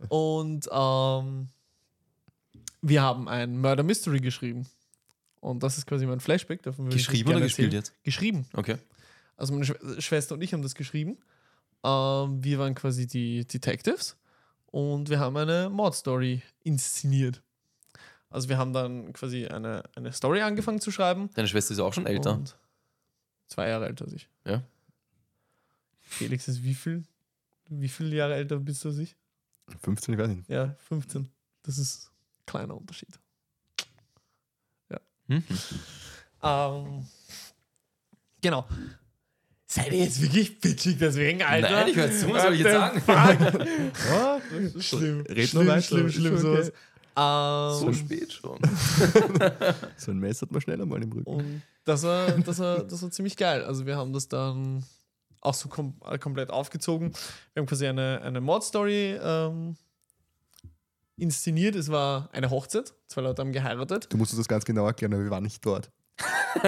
[SPEAKER 1] Und ähm, wir haben ein Murder Mystery geschrieben. Und das ist quasi mein Flashback. Davon würde ich euch
[SPEAKER 3] Geschrieben oder gespielt
[SPEAKER 1] erzählen.
[SPEAKER 3] jetzt?
[SPEAKER 1] Geschrieben.
[SPEAKER 3] Okay.
[SPEAKER 1] Also meine Schw Schwester und ich haben das geschrieben. Ähm, wir waren quasi die Detectives und wir haben eine Mordstory inszeniert. Also wir haben dann quasi eine, eine Story angefangen zu schreiben.
[SPEAKER 3] Deine Schwester ist auch schon älter.
[SPEAKER 1] Und zwei Jahre älter als ich.
[SPEAKER 3] Ja.
[SPEAKER 1] Felix ist wie viel? Wie viele Jahre älter bist du als ich?
[SPEAKER 2] 15, ich weiß nicht.
[SPEAKER 1] Ja, 15. Das ist ein kleiner Unterschied.
[SPEAKER 3] Mhm.
[SPEAKER 1] Ähm, genau. Seid ihr jetzt wirklich bitchig deswegen, Alter?
[SPEAKER 3] Nein, ich höre zu, was soll ich jetzt sagen?
[SPEAKER 1] fuck? schlimm.
[SPEAKER 2] Red
[SPEAKER 1] schlimm,
[SPEAKER 2] nur weiter,
[SPEAKER 1] schlimm, schlimm,
[SPEAKER 2] okay.
[SPEAKER 1] sowas. Ähm,
[SPEAKER 3] So spät schon.
[SPEAKER 2] So ein Messer hat man schneller mal im Rücken.
[SPEAKER 1] Und das war, das, war, das war ziemlich geil. Also wir haben das dann auch so kom komplett aufgezogen. Wir haben quasi eine, eine Mordstory ähm, inszeniert. Es war eine Hochzeit. Zwei Leute haben geheiratet.
[SPEAKER 2] Du musst uns das ganz genau erklären, weil wir waren nicht dort.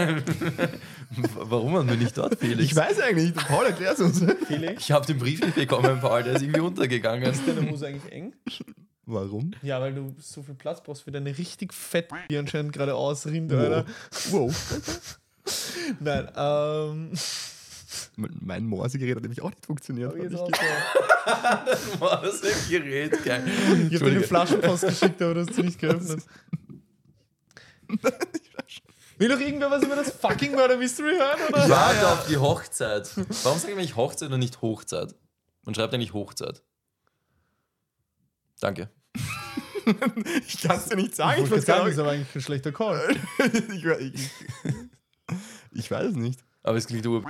[SPEAKER 3] Warum waren wir nicht dort, Felix?
[SPEAKER 2] Ich weiß eigentlich nicht. Paul, erklär's uns.
[SPEAKER 1] Felix,
[SPEAKER 3] Ich habe den Brief nicht bekommen, Paul, der ist irgendwie untergegangen.
[SPEAKER 1] ist deine Hose eigentlich eng?
[SPEAKER 2] Warum?
[SPEAKER 1] Ja, weil du so viel Platz brauchst für deine richtig fett, die anscheinend gerade ausrinnt,
[SPEAKER 2] Wow.
[SPEAKER 1] Alter.
[SPEAKER 2] Wow.
[SPEAKER 1] Nein, ähm.
[SPEAKER 2] Mein Morsegerät hat nämlich auch nicht funktioniert.
[SPEAKER 1] hab
[SPEAKER 2] Hab
[SPEAKER 1] ich
[SPEAKER 2] ich
[SPEAKER 1] jetzt
[SPEAKER 2] ge-
[SPEAKER 1] auch
[SPEAKER 3] das ein Gerät, geil.
[SPEAKER 1] Ich habe dir eine
[SPEAKER 3] Entschuldige.
[SPEAKER 1] Flaschenpost geschickt, aber du hast sie nicht geöffnet. Will doch irgendwer was über das fucking Murder Mystery hören, oder?
[SPEAKER 3] Ich warte auf die Hochzeit. Warum sage ich eigentlich Hochzeit und nicht Hochzeit? Man schreibt eigentlich Hochzeit. Danke.
[SPEAKER 2] Ich kann es dir nicht sagen.
[SPEAKER 1] Ich
[SPEAKER 2] Ich,
[SPEAKER 1] wollte
[SPEAKER 2] weiß
[SPEAKER 1] sagen,
[SPEAKER 2] gar
[SPEAKER 1] das ist
[SPEAKER 2] nicht.
[SPEAKER 1] aber eigentlich ein schlechter Call.
[SPEAKER 2] ich, ich, ich weiß es nicht.
[SPEAKER 3] Aber es klingt ur...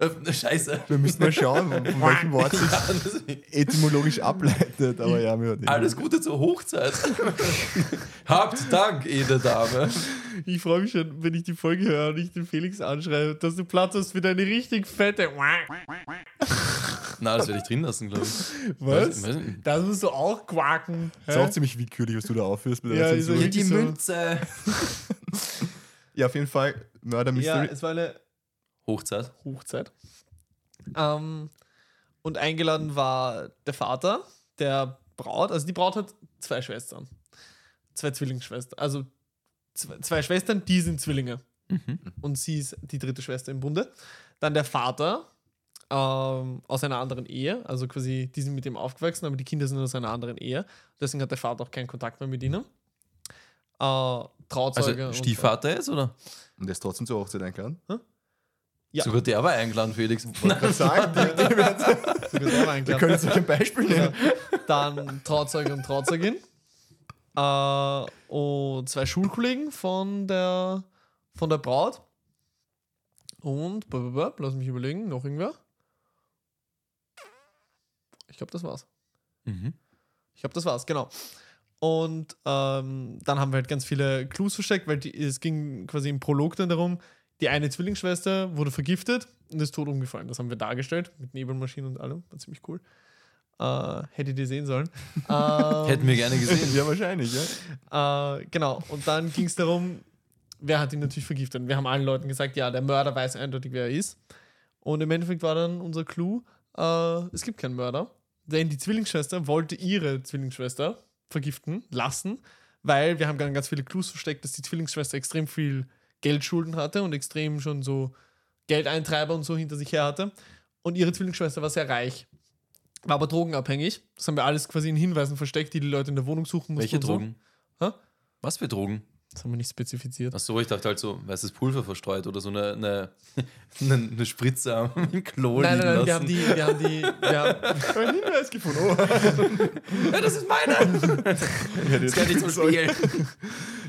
[SPEAKER 3] Äh, Scheiße.
[SPEAKER 2] Wir müssen mal schauen, von welchem Wort sich
[SPEAKER 3] Ja,
[SPEAKER 2] etymologisch ableitet. Aber ja, wir
[SPEAKER 3] Alles Gute zur Hochzeit. Habt Dank, edle Dame.
[SPEAKER 1] Ich freue mich schon, wenn ich die Folge höre und ich den Felix anschreibe, dass du Platz hast für deine richtig fette.
[SPEAKER 3] Na, das werde ich drin lassen, glaube ich.
[SPEAKER 1] Was?
[SPEAKER 3] Weiß-.
[SPEAKER 1] Das musst du auch quaken.
[SPEAKER 2] Das ist auch ziemlich willkürlich, was du da aufführst. Mit
[SPEAKER 1] Ja, diese-
[SPEAKER 2] Zensur.
[SPEAKER 1] die so.
[SPEAKER 3] Münze.
[SPEAKER 2] ja, auf jeden Fall Murder
[SPEAKER 1] Ja,
[SPEAKER 2] Mystery.
[SPEAKER 1] es war eine
[SPEAKER 3] Hochzeit.
[SPEAKER 1] Hochzeit. Ähm, und eingeladen war der Vater der Braut. Also die Braut hat zwei Schwestern. Zwei Zwillingsschwestern. Also zwei, zwei Schwestern, die sind Zwillinge. Und sie ist die dritte Schwester im Bunde. Dann der Vater ähm, aus einer anderen Ehe. Also quasi, die sind mit ihm aufgewachsen, aber die Kinder sind aus einer anderen Ehe. Deswegen hat der Vater auch keinen Kontakt mehr mit ihnen. Äh, Trauzeuge.
[SPEAKER 3] Also
[SPEAKER 1] und-
[SPEAKER 3] Stiefvater jetzt, oder?
[SPEAKER 2] Und der ist trotzdem zur Hochzeit eingeladen.
[SPEAKER 1] Ja.
[SPEAKER 3] Sogar der war eingeladen, Felix.
[SPEAKER 2] Kann sagen,
[SPEAKER 1] Sogar der war
[SPEAKER 2] wir können jetzt ein Beispiel nehmen.
[SPEAKER 1] Dann Trauzeuge und Trauzeugin. Äh, und zwei Schulkollegen von der, von der Braut. Und, blablabla, lass mich überlegen, noch irgendwer? Ich glaube, das war's.
[SPEAKER 3] Mhm.
[SPEAKER 1] Ich glaube, das war's, genau. Und ähm, dann haben wir halt ganz viele Clues versteckt, weil die, es ging quasi im Prolog dann darum, die eine Zwillingsschwester wurde vergiftet und ist tot umgefallen. Das haben wir dargestellt mit Nebelmaschinen und allem. War ziemlich cool. Äh, hättet ihr sehen sollen. ähm,
[SPEAKER 3] Hätten wir gerne gesehen.
[SPEAKER 2] Ja, wahrscheinlich, ja.
[SPEAKER 1] äh, genau. Und dann ging es darum, wer hat ihn natürlich vergiftet. Und wir haben allen Leuten gesagt, ja, der Mörder weiß eindeutig, wer er ist. Und im Endeffekt war dann unser Clou, äh, es gibt keinen Mörder. Denn die Zwillingsschwester wollte ihre Zwillingsschwester vergiften lassen, weil wir haben ganz viele Clues versteckt, dass die Zwillingsschwester extrem viel Geldschulden hatte und extrem schon so Geldeintreiber und so hinter sich her hatte. Und ihre Zwillingsschwester war sehr reich, war aber drogenabhängig. Das haben wir alles quasi in Hinweisen versteckt, die die Leute in der Wohnung suchen mussten.
[SPEAKER 3] Welche
[SPEAKER 1] so.
[SPEAKER 3] Drogen?
[SPEAKER 1] Hä?
[SPEAKER 3] Was für Drogen?
[SPEAKER 1] Das haben wir nicht spezifiziert.
[SPEAKER 3] Achso, ich dachte halt so, weißes Pulver verstreut oder so eine, eine, eine, eine Spritze am Klo
[SPEAKER 1] Nein,
[SPEAKER 3] liegen
[SPEAKER 1] nein, nein, wir haben die, wir haben die, wir haben,
[SPEAKER 2] Ein Hinweis gefunden. Oh.
[SPEAKER 3] Ja, das ist meine! Das gehört nicht zum Spiel.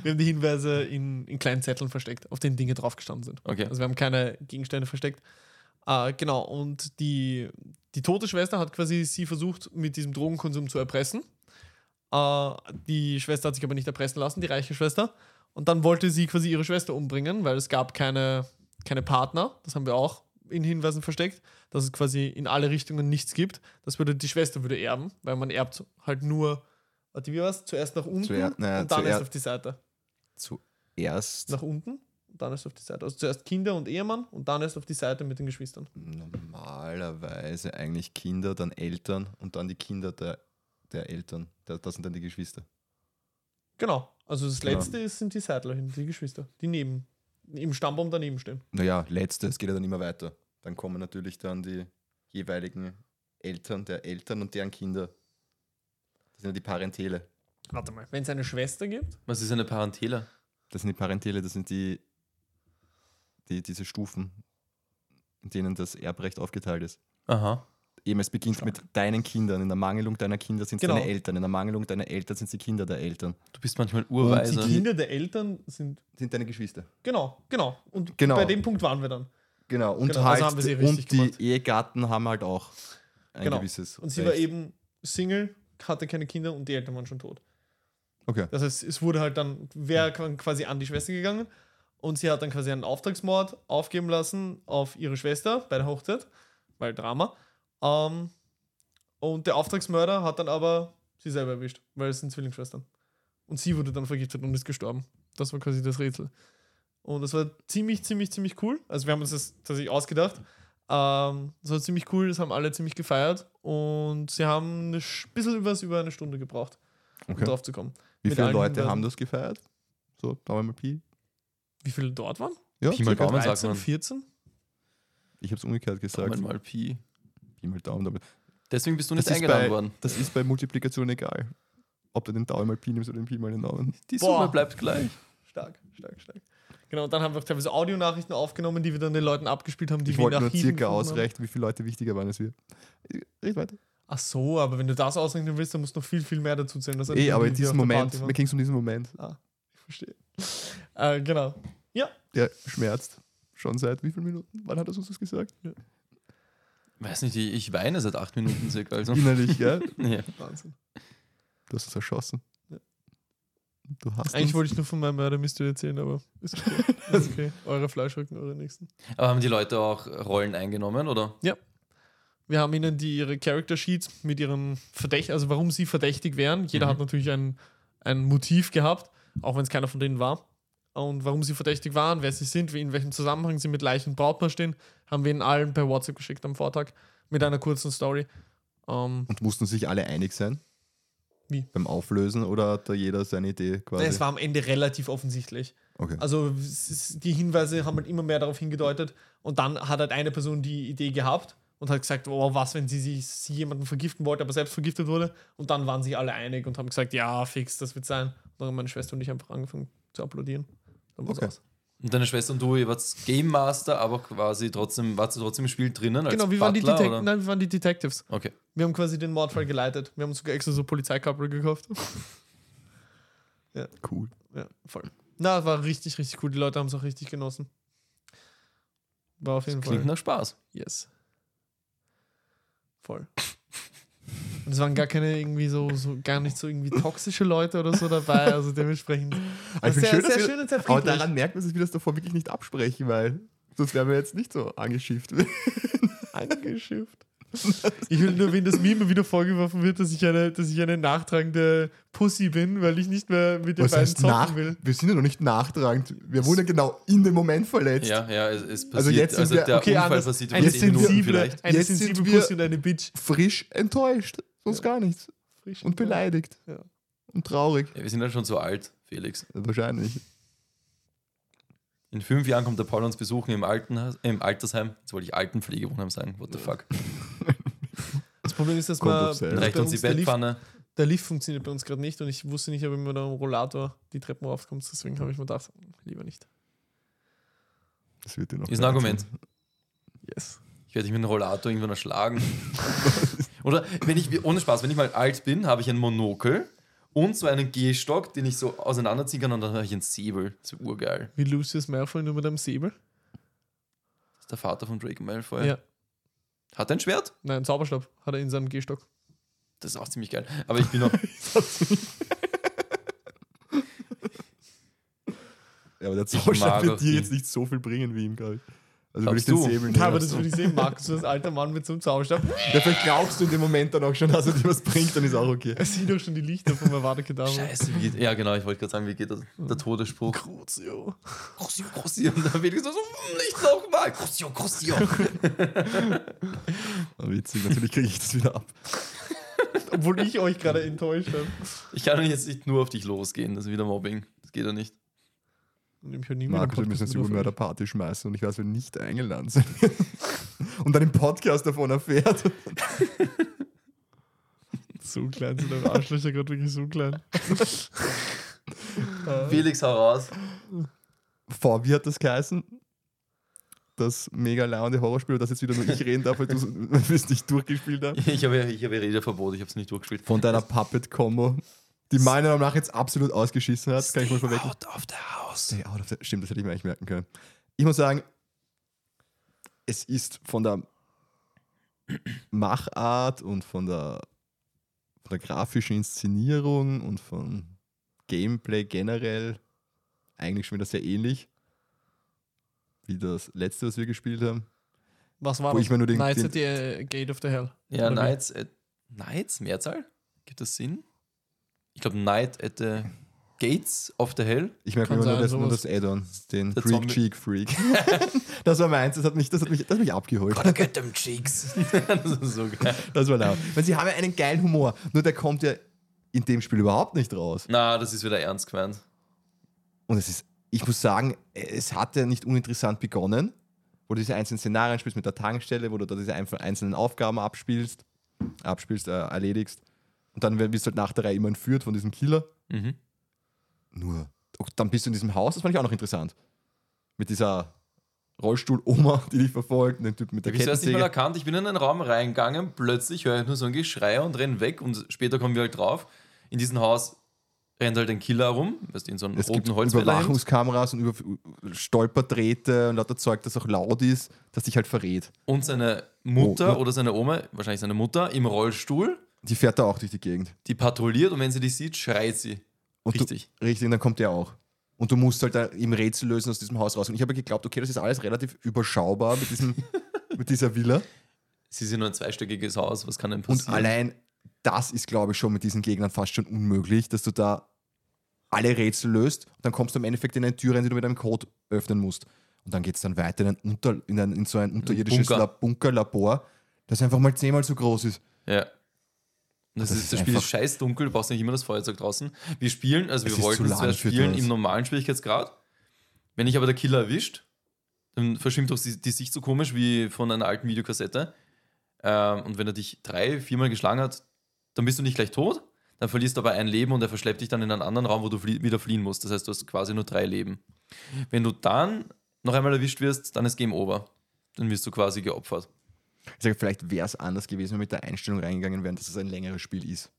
[SPEAKER 1] Wir haben die Hinweise in, in kleinen Zetteln versteckt, auf denen Dinge draufgestanden sind.
[SPEAKER 3] Okay.
[SPEAKER 1] Also wir haben keine Gegenstände versteckt. Äh, genau, und die, die tote Schwester hat quasi sie versucht, mit diesem Drogenkonsum zu erpressen. Äh, die Schwester hat sich aber nicht erpressen lassen, die reiche Schwester. Und dann wollte sie quasi ihre Schwester umbringen, weil es gab keine, keine Partner. Das haben wir auch in Hinweisen versteckt, dass es quasi in alle Richtungen nichts gibt. Das würde die Schwester würde erben, weil man erbt halt nur, warte, wie war's? Zuerst nach unten
[SPEAKER 2] Zuer- naja,
[SPEAKER 1] und dann erst auf die Seite.
[SPEAKER 2] Zuerst
[SPEAKER 1] Nach unten und dann erst auf die Seite. Also zuerst Kinder und Ehemann und dann erst auf die Seite mit den Geschwistern.
[SPEAKER 2] normalerweise eigentlich Kinder, dann Eltern und dann die Kinder der, der Eltern. Da- Das sind dann die Geschwister.
[SPEAKER 1] Genau. Also das
[SPEAKER 2] Genau.
[SPEAKER 1] letzte ist, sind die Seitlerchen, die Geschwister, die neben, im Stammbaum daneben stehen.
[SPEAKER 2] Naja, letztes geht ja dann immer weiter. Dann kommen natürlich dann die jeweiligen Eltern der Eltern und deren Kinder. Das sind ja die Parentele.
[SPEAKER 1] Warte mal. Wenn es eine Schwester gibt,
[SPEAKER 3] Was ist eine Parentela?
[SPEAKER 2] Das sind die Parentele, das sind die, die diese Stufen, in denen das Erbrecht aufgeteilt ist.
[SPEAKER 3] Aha.
[SPEAKER 2] Eben, es beginnt mit deinen Kindern. In der Mangelung deiner Kinder sind es
[SPEAKER 1] Genau.
[SPEAKER 2] deine Eltern. In der Mangelung deiner Eltern sind es die Kinder der Eltern.
[SPEAKER 3] Du bist manchmal
[SPEAKER 1] die
[SPEAKER 3] urweise.
[SPEAKER 1] Kinder der Eltern sind.
[SPEAKER 2] Sind deine Geschwister.
[SPEAKER 1] Genau, genau. Und
[SPEAKER 2] Genau.
[SPEAKER 1] bei dem Punkt waren wir dann.
[SPEAKER 2] Genau. Und
[SPEAKER 1] Genau, also
[SPEAKER 2] halt,
[SPEAKER 1] haben wir sie richtig
[SPEAKER 2] und die
[SPEAKER 1] gemacht.
[SPEAKER 2] Ehegatten haben halt auch ein
[SPEAKER 1] Genau.
[SPEAKER 2] gewisses.
[SPEAKER 1] Und sie war
[SPEAKER 2] Recht.
[SPEAKER 1] eben Single, hatte keine Kinder und die Eltern waren schon tot.
[SPEAKER 2] Okay.
[SPEAKER 1] Das heißt, es wurde halt dann, wer quasi an die Schwester gegangen und sie hat dann quasi einen Auftragsmord aufgeben lassen auf ihre Schwester bei der Hochzeit, weil Drama. Ähm, und der Auftragsmörder hat dann aber sie selber erwischt, weil es sind Zwillingsschwestern. Und sie wurde dann vergiftet und ist gestorben. Das war quasi das Rätsel. Und das war ziemlich, ziemlich, ziemlich cool. Also wir haben uns das tatsächlich ausgedacht. Ähm, das war ziemlich cool, das haben alle ziemlich gefeiert und sie haben ein bisschen über, über eine Stunde gebraucht, um
[SPEAKER 2] okay.
[SPEAKER 1] drauf zu kommen.
[SPEAKER 2] Wie
[SPEAKER 1] mit
[SPEAKER 2] viele Leute
[SPEAKER 1] Hinweisen.
[SPEAKER 2] haben das gefeiert? So, Daumen mal Pi.
[SPEAKER 1] Wie viele dort waren?
[SPEAKER 2] Ja,
[SPEAKER 3] Pi mal. Daumen, sagt
[SPEAKER 1] 13,
[SPEAKER 3] man.
[SPEAKER 1] 14?
[SPEAKER 2] Ich habe es umgekehrt gesagt.
[SPEAKER 3] Daumen mal Pi.
[SPEAKER 2] Pi mal Daumen. Daumen.
[SPEAKER 3] Deswegen bist du nicht
[SPEAKER 2] Das
[SPEAKER 3] eingeladen
[SPEAKER 2] bei-
[SPEAKER 3] worden.
[SPEAKER 2] Das ist bei Multiplikation egal. Ob du den Daumen mal Pi nimmst oder den Pi mal den Daumen.
[SPEAKER 3] Die
[SPEAKER 1] Boah.
[SPEAKER 3] Summe bleibt gleich.
[SPEAKER 1] Stark, stark, stark. Genau, und dann haben wir auch teilweise Audionachrichten aufgenommen, die wir dann den Leuten abgespielt haben, die
[SPEAKER 2] Ich
[SPEAKER 1] wir
[SPEAKER 2] wollte nur circa ausrechnen, wie viele Leute wichtiger waren als wir. Red weiter.
[SPEAKER 1] Ach so, aber wenn du das ausrechnen willst, dann musst du noch viel, viel mehr dazu zählen. Das sind
[SPEAKER 2] Eh, aber in diesem Moment, mir ging es um diesen Moment,
[SPEAKER 1] Ah, ich verstehe. Äh, genau. Ja,
[SPEAKER 2] der schmerzt. Schon seit wie vielen Minuten? Wann hat er uns das gesagt?
[SPEAKER 3] Weiß nicht, ich ich weine seit acht Minuten circa. Also.
[SPEAKER 2] Innerlich, gell?
[SPEAKER 3] Ja.
[SPEAKER 1] Wahnsinn.
[SPEAKER 2] Du hast uns erschossen.
[SPEAKER 1] Ja.
[SPEAKER 2] Du hast
[SPEAKER 1] Eigentlich
[SPEAKER 2] uns.
[SPEAKER 1] wollte ich nur von meinem Mörder Mystery erzählen, aber ist okay. ist okay. Eure Fleischrücken, eure nächsten.
[SPEAKER 3] Aber haben die Leute auch Rollen eingenommen, oder?
[SPEAKER 1] Wir haben ihnen die ihre Character Sheets mit ihren Verdächtigen, also warum sie verdächtig wären. Jeder
[SPEAKER 3] Mhm.
[SPEAKER 1] hat natürlich ein, ein Motiv gehabt, auch wenn es keiner von denen war. Und warum sie verdächtig waren, wer sie sind, in welchem Zusammenhang sie mit Leichen und Brautpaar stehen, haben wir ihnen allen per WhatsApp geschickt am Vortag mit einer kurzen Story. Ähm,
[SPEAKER 2] Und mussten sich alle einig sein?
[SPEAKER 1] Wie?
[SPEAKER 2] Beim Auflösen oder hat da jeder seine Idee quasi?
[SPEAKER 1] es war am Ende relativ offensichtlich.
[SPEAKER 2] okay.
[SPEAKER 1] Also die Hinweise haben halt immer mehr darauf hingedeutet und dann hat halt eine Person die Idee gehabt und hat gesagt, oh, was, wenn sie, sich sie jemanden vergiften wollte, aber selbst vergiftet wurde und dann waren sich alle einig und haben gesagt, ja, fix, das wird sein. Und dann haben meine Schwester und ich einfach angefangen zu applaudieren. Dann war's
[SPEAKER 2] Okay.
[SPEAKER 1] aus.
[SPEAKER 3] Und deine Schwester und du, ihr wart Game Master, aber quasi trotzdem, wart ihr trotzdem im Spiel drinnen? Als
[SPEAKER 1] Genau, wir waren, die
[SPEAKER 3] Butler,
[SPEAKER 1] Detec-
[SPEAKER 3] oder?
[SPEAKER 1] Nein, wir waren die Detectives.
[SPEAKER 3] Okay.
[SPEAKER 1] Wir haben quasi den Mordfall geleitet. Wir haben uns sogar extra so Polizeikappel gekauft.
[SPEAKER 2] cool.
[SPEAKER 1] Ja, voll. Na, war richtig, richtig cool. Die Leute haben es auch richtig genossen. War auf jeden
[SPEAKER 3] Klingt
[SPEAKER 1] Fall.
[SPEAKER 3] nach Spaß.
[SPEAKER 1] Yes. Voll. Und es waren gar keine irgendwie so, so gar nicht so irgendwie toxische Leute oder so dabei. Also dementsprechend.
[SPEAKER 2] Ich
[SPEAKER 1] sehr,
[SPEAKER 2] find
[SPEAKER 1] sehr schön und sehr
[SPEAKER 2] Aber daran merkt man, dass wir das davor wirklich nicht absprechen, weil sonst wären wir jetzt nicht so angeschifft.
[SPEAKER 1] angeschifft. Ich will nur, wenn das mir immer wieder vorgeworfen wird, dass ich eine, dass ich eine nachtragende Pussy bin, weil ich nicht mehr mit den
[SPEAKER 2] Was
[SPEAKER 1] beiden
[SPEAKER 2] heißt
[SPEAKER 1] zocken
[SPEAKER 2] nach?
[SPEAKER 1] will.
[SPEAKER 2] Wir sind ja noch nicht nachtragend. Wir wurden ja genau in dem Moment verletzt.
[SPEAKER 3] Ja, ja, es, es passiert.
[SPEAKER 2] Also jetzt sind
[SPEAKER 3] also
[SPEAKER 2] wir-
[SPEAKER 3] der
[SPEAKER 1] Okay,
[SPEAKER 3] Unfall
[SPEAKER 1] anders.
[SPEAKER 3] passiert
[SPEAKER 1] Eine
[SPEAKER 3] über 10 Minuten
[SPEAKER 1] sensible,
[SPEAKER 3] vielleicht.
[SPEAKER 1] eine
[SPEAKER 2] Jetzt sind
[SPEAKER 1] sensible
[SPEAKER 2] wir-
[SPEAKER 1] Pussy und eine Bitch.
[SPEAKER 2] Frisch enttäuscht. Sonst gar nichts.
[SPEAKER 1] Frisch
[SPEAKER 2] Und beleidigt.
[SPEAKER 1] Ja.
[SPEAKER 2] Und traurig.
[SPEAKER 3] Ja, wir sind ja schon so alt, Felix.
[SPEAKER 2] Wahrscheinlich.
[SPEAKER 3] In fünf Jahren kommt der Paul uns besuchen im, Altenhaus, äh, im Altersheim. Jetzt wollte ich Altenpflegewohnheim sagen. What the fuck?
[SPEAKER 1] Das Problem ist, dass
[SPEAKER 2] Kommt
[SPEAKER 1] man,
[SPEAKER 3] reicht uns die
[SPEAKER 1] uns der, Lift,
[SPEAKER 3] Bettpfanne.
[SPEAKER 1] der Lift funktioniert bei uns gerade nicht und ich wusste nicht, ob man mit einem Rollator die Treppen raufkommt. Deswegen habe ich mir gedacht, lieber nicht.
[SPEAKER 2] Das wird dir noch
[SPEAKER 3] Ist ein Argument.
[SPEAKER 1] Yes.
[SPEAKER 3] Ich werde dich mit einem Rollator irgendwann erschlagen. Oder wenn ich, ohne Spaß, wenn ich mal alt bin, habe ich ein Monokel und so einen Gehstock, den ich so auseinanderziehen kann und dann habe ich einen Säbel. Das ist urgeil.
[SPEAKER 1] Wie Lucius Malfoy nur mit einem Säbel?
[SPEAKER 3] Das ist der Vater von Draco Malfoy.
[SPEAKER 1] Ja.
[SPEAKER 3] Hat er ein Schwert?
[SPEAKER 1] Nein, Zauberstab hat er in seinem Gehstock.
[SPEAKER 3] Das ist auch ziemlich geil. Aber ich bin noch.
[SPEAKER 2] Ja, aber der Zauberstab wird dir jetzt nicht so viel bringen wie ihm, glaube ich. Also würde ich den? Säbel
[SPEAKER 1] aber das würde ich sehen, Markus, du als alter Mann mit so einem Zauberstab.
[SPEAKER 2] Ja, vielleicht glaubst du in dem Moment dann auch schon, dass er dir was bringt, dann ist auch okay.
[SPEAKER 1] Er sieht doch schon die Lichter vom Avada Kedavra.
[SPEAKER 3] Scheiße, wie geht. Ja, genau, ich wollte gerade sagen, wie geht das, der Todesspruch?
[SPEAKER 1] Crucio.
[SPEAKER 3] Crucio, Crucio. Und dann Felix so, "Mm, nicht nochmal. Crucio, Crucio.
[SPEAKER 2] Aber witzig, natürlich kriege ich das wieder ab.
[SPEAKER 1] Obwohl ich euch gerade enttäuscht habe.
[SPEAKER 3] Ich kann jetzt nicht nur auf dich losgehen. Das ist wieder Mobbing. Das geht doch nicht.
[SPEAKER 1] Und ich höre nie
[SPEAKER 2] Markus, wir müssen jetzt über. Mörderparty schmeißen und ich weiß, wer nicht eingeladen sind. und dann im Podcast davon erfährt.
[SPEAKER 1] So klein sind eure Arschlöcher gerade wirklich so klein.
[SPEAKER 3] Felix, hau raus.
[SPEAKER 2] Vor, wie hat das geheißen? Das mega launde Horrorspiel, das jetzt wieder nur ich reden darf, weil du es nicht durchgespielt hast.
[SPEAKER 3] Ich habe, ich habe Redeverbot, ich habe es nicht durchgespielt.
[SPEAKER 2] Von deiner Puppet-Combo, die meiner Meinung nach jetzt absolut ausgeschissen hat, kann ich mal vorweg.
[SPEAKER 3] Out of the house.
[SPEAKER 2] Stay out of the- Stimmt, das hätte ich mir eigentlich merken können. Ich muss sagen, es ist von der Machart und von der, von der grafischen Inszenierung und von Gameplay generell eigentlich schon wieder sehr ähnlich wie das letzte, was wir gespielt haben.
[SPEAKER 1] Was war
[SPEAKER 2] Wo
[SPEAKER 1] das?
[SPEAKER 2] ich mir nur den-
[SPEAKER 1] Knights
[SPEAKER 2] den-
[SPEAKER 1] at the äh, Gate of the Hell.
[SPEAKER 3] Ja? Knights at. Knights? Mehrzahl? Gibt das Sinn? Ich glaube, Knight at the Gates of the Hell.
[SPEAKER 2] Ich merke mir nur, das, nur das Add-on, den
[SPEAKER 3] Der
[SPEAKER 2] Freak
[SPEAKER 3] Zombie-
[SPEAKER 2] Cheek Freak. das war meins, das hat mich, das hat mich, das hat mich abgeholt.
[SPEAKER 3] Gotta get them cheeks. das ist so geil.
[SPEAKER 2] Das war laut. Weil sie haben ja einen geilen Humor, nur der kommt ja in dem Spiel überhaupt nicht raus.
[SPEAKER 3] Na, das ist wieder ernst gemeint.
[SPEAKER 2] Und es ist, ich muss sagen, es hat ja nicht uninteressant begonnen, wo du diese einzelnen Szenarien spielst mit der Tankstelle, wo du da diese einzelnen Aufgaben abspielst, abspielst, äh, erledigst. Und dann wirst du halt nach der Reihe immer entführt von diesem Killer.
[SPEAKER 3] Mhm.
[SPEAKER 2] Nur, oh, dann bist du in diesem Haus, das fand ich auch noch interessant. Mit dieser Rollstuhl-Oma, die dich verfolgt, und dem Typ mit der
[SPEAKER 3] Ich habe es nicht mal erkannt. Ich bin in einen Raum reingegangen, plötzlich höre ich nur so ein Geschrei und renne weg und später kommen wir halt drauf. In diesem Haus rennt halt ein Killer rum, weißt du, in so einem
[SPEAKER 2] Es gibt
[SPEAKER 3] roten Holzfäller.
[SPEAKER 2] Überwachungskameras und über Stolperdrähte und lauter Zeug, das auch laut ist, das dich halt verrät.
[SPEAKER 3] Und seine Mutter
[SPEAKER 2] Oh.
[SPEAKER 3] oder seine Oma, wahrscheinlich seine Mutter, im Rollstuhl,
[SPEAKER 2] Die fährt da auch durch die Gegend.
[SPEAKER 3] die patrouilliert und wenn sie dich sieht, schreit sie.
[SPEAKER 2] Und
[SPEAKER 3] Richtig.
[SPEAKER 2] Du, richtig, und dann kommt der auch. Und du musst halt da im Rätsel lösen aus diesem Haus raus. Und ich habe geglaubt, okay, das ist alles relativ überschaubar mit, diesem, mit dieser Villa.
[SPEAKER 3] Sie sind nur ein zweistöckiges Haus, was kann denn
[SPEAKER 2] Und
[SPEAKER 3] passieren?
[SPEAKER 2] allein das ist, glaube ich, schon mit diesen Gegnern fast schon unmöglich, dass du da alle Rätsel löst und dann kommst du im Endeffekt in eine Tür rein, die du mit einem Code öffnen musst. Und dann geht es dann weiter in, ein Unter, in, ein, in so ein unterirdisches
[SPEAKER 3] Bunker.
[SPEAKER 2] La Bunkerlabor, das einfach mal zehnmal so groß ist.
[SPEAKER 3] Ja. Das,
[SPEAKER 2] Das
[SPEAKER 3] ist, das Spiel ist scheiß dunkel, du brauchst nicht immer das Feuerzeug draußen. Wir spielen, also
[SPEAKER 2] Es
[SPEAKER 3] wir wollten es spielen im normalen Schwierigkeitsgrad. Wenn ich aber der Killer erwischt, dann verschwimmt doch die, die Sicht so komisch wie von einer alten Videokassette. Ähm, und wenn er dich drei, viermal geschlagen hat, dann bist du nicht gleich tot. Dann verlierst du aber ein Leben und er verschleppt dich dann in einen anderen Raum, wo du flie wieder fliehen musst. Das heißt, du hast quasi nur drei Leben. Wenn du dann noch einmal erwischt wirst, dann ist Game Over. Dann wirst du quasi geopfert.
[SPEAKER 2] Ich sage, vielleicht wäre es anders gewesen, wenn wir mit der Einstellung reingegangen wären, dass es ein längeres Spiel ist.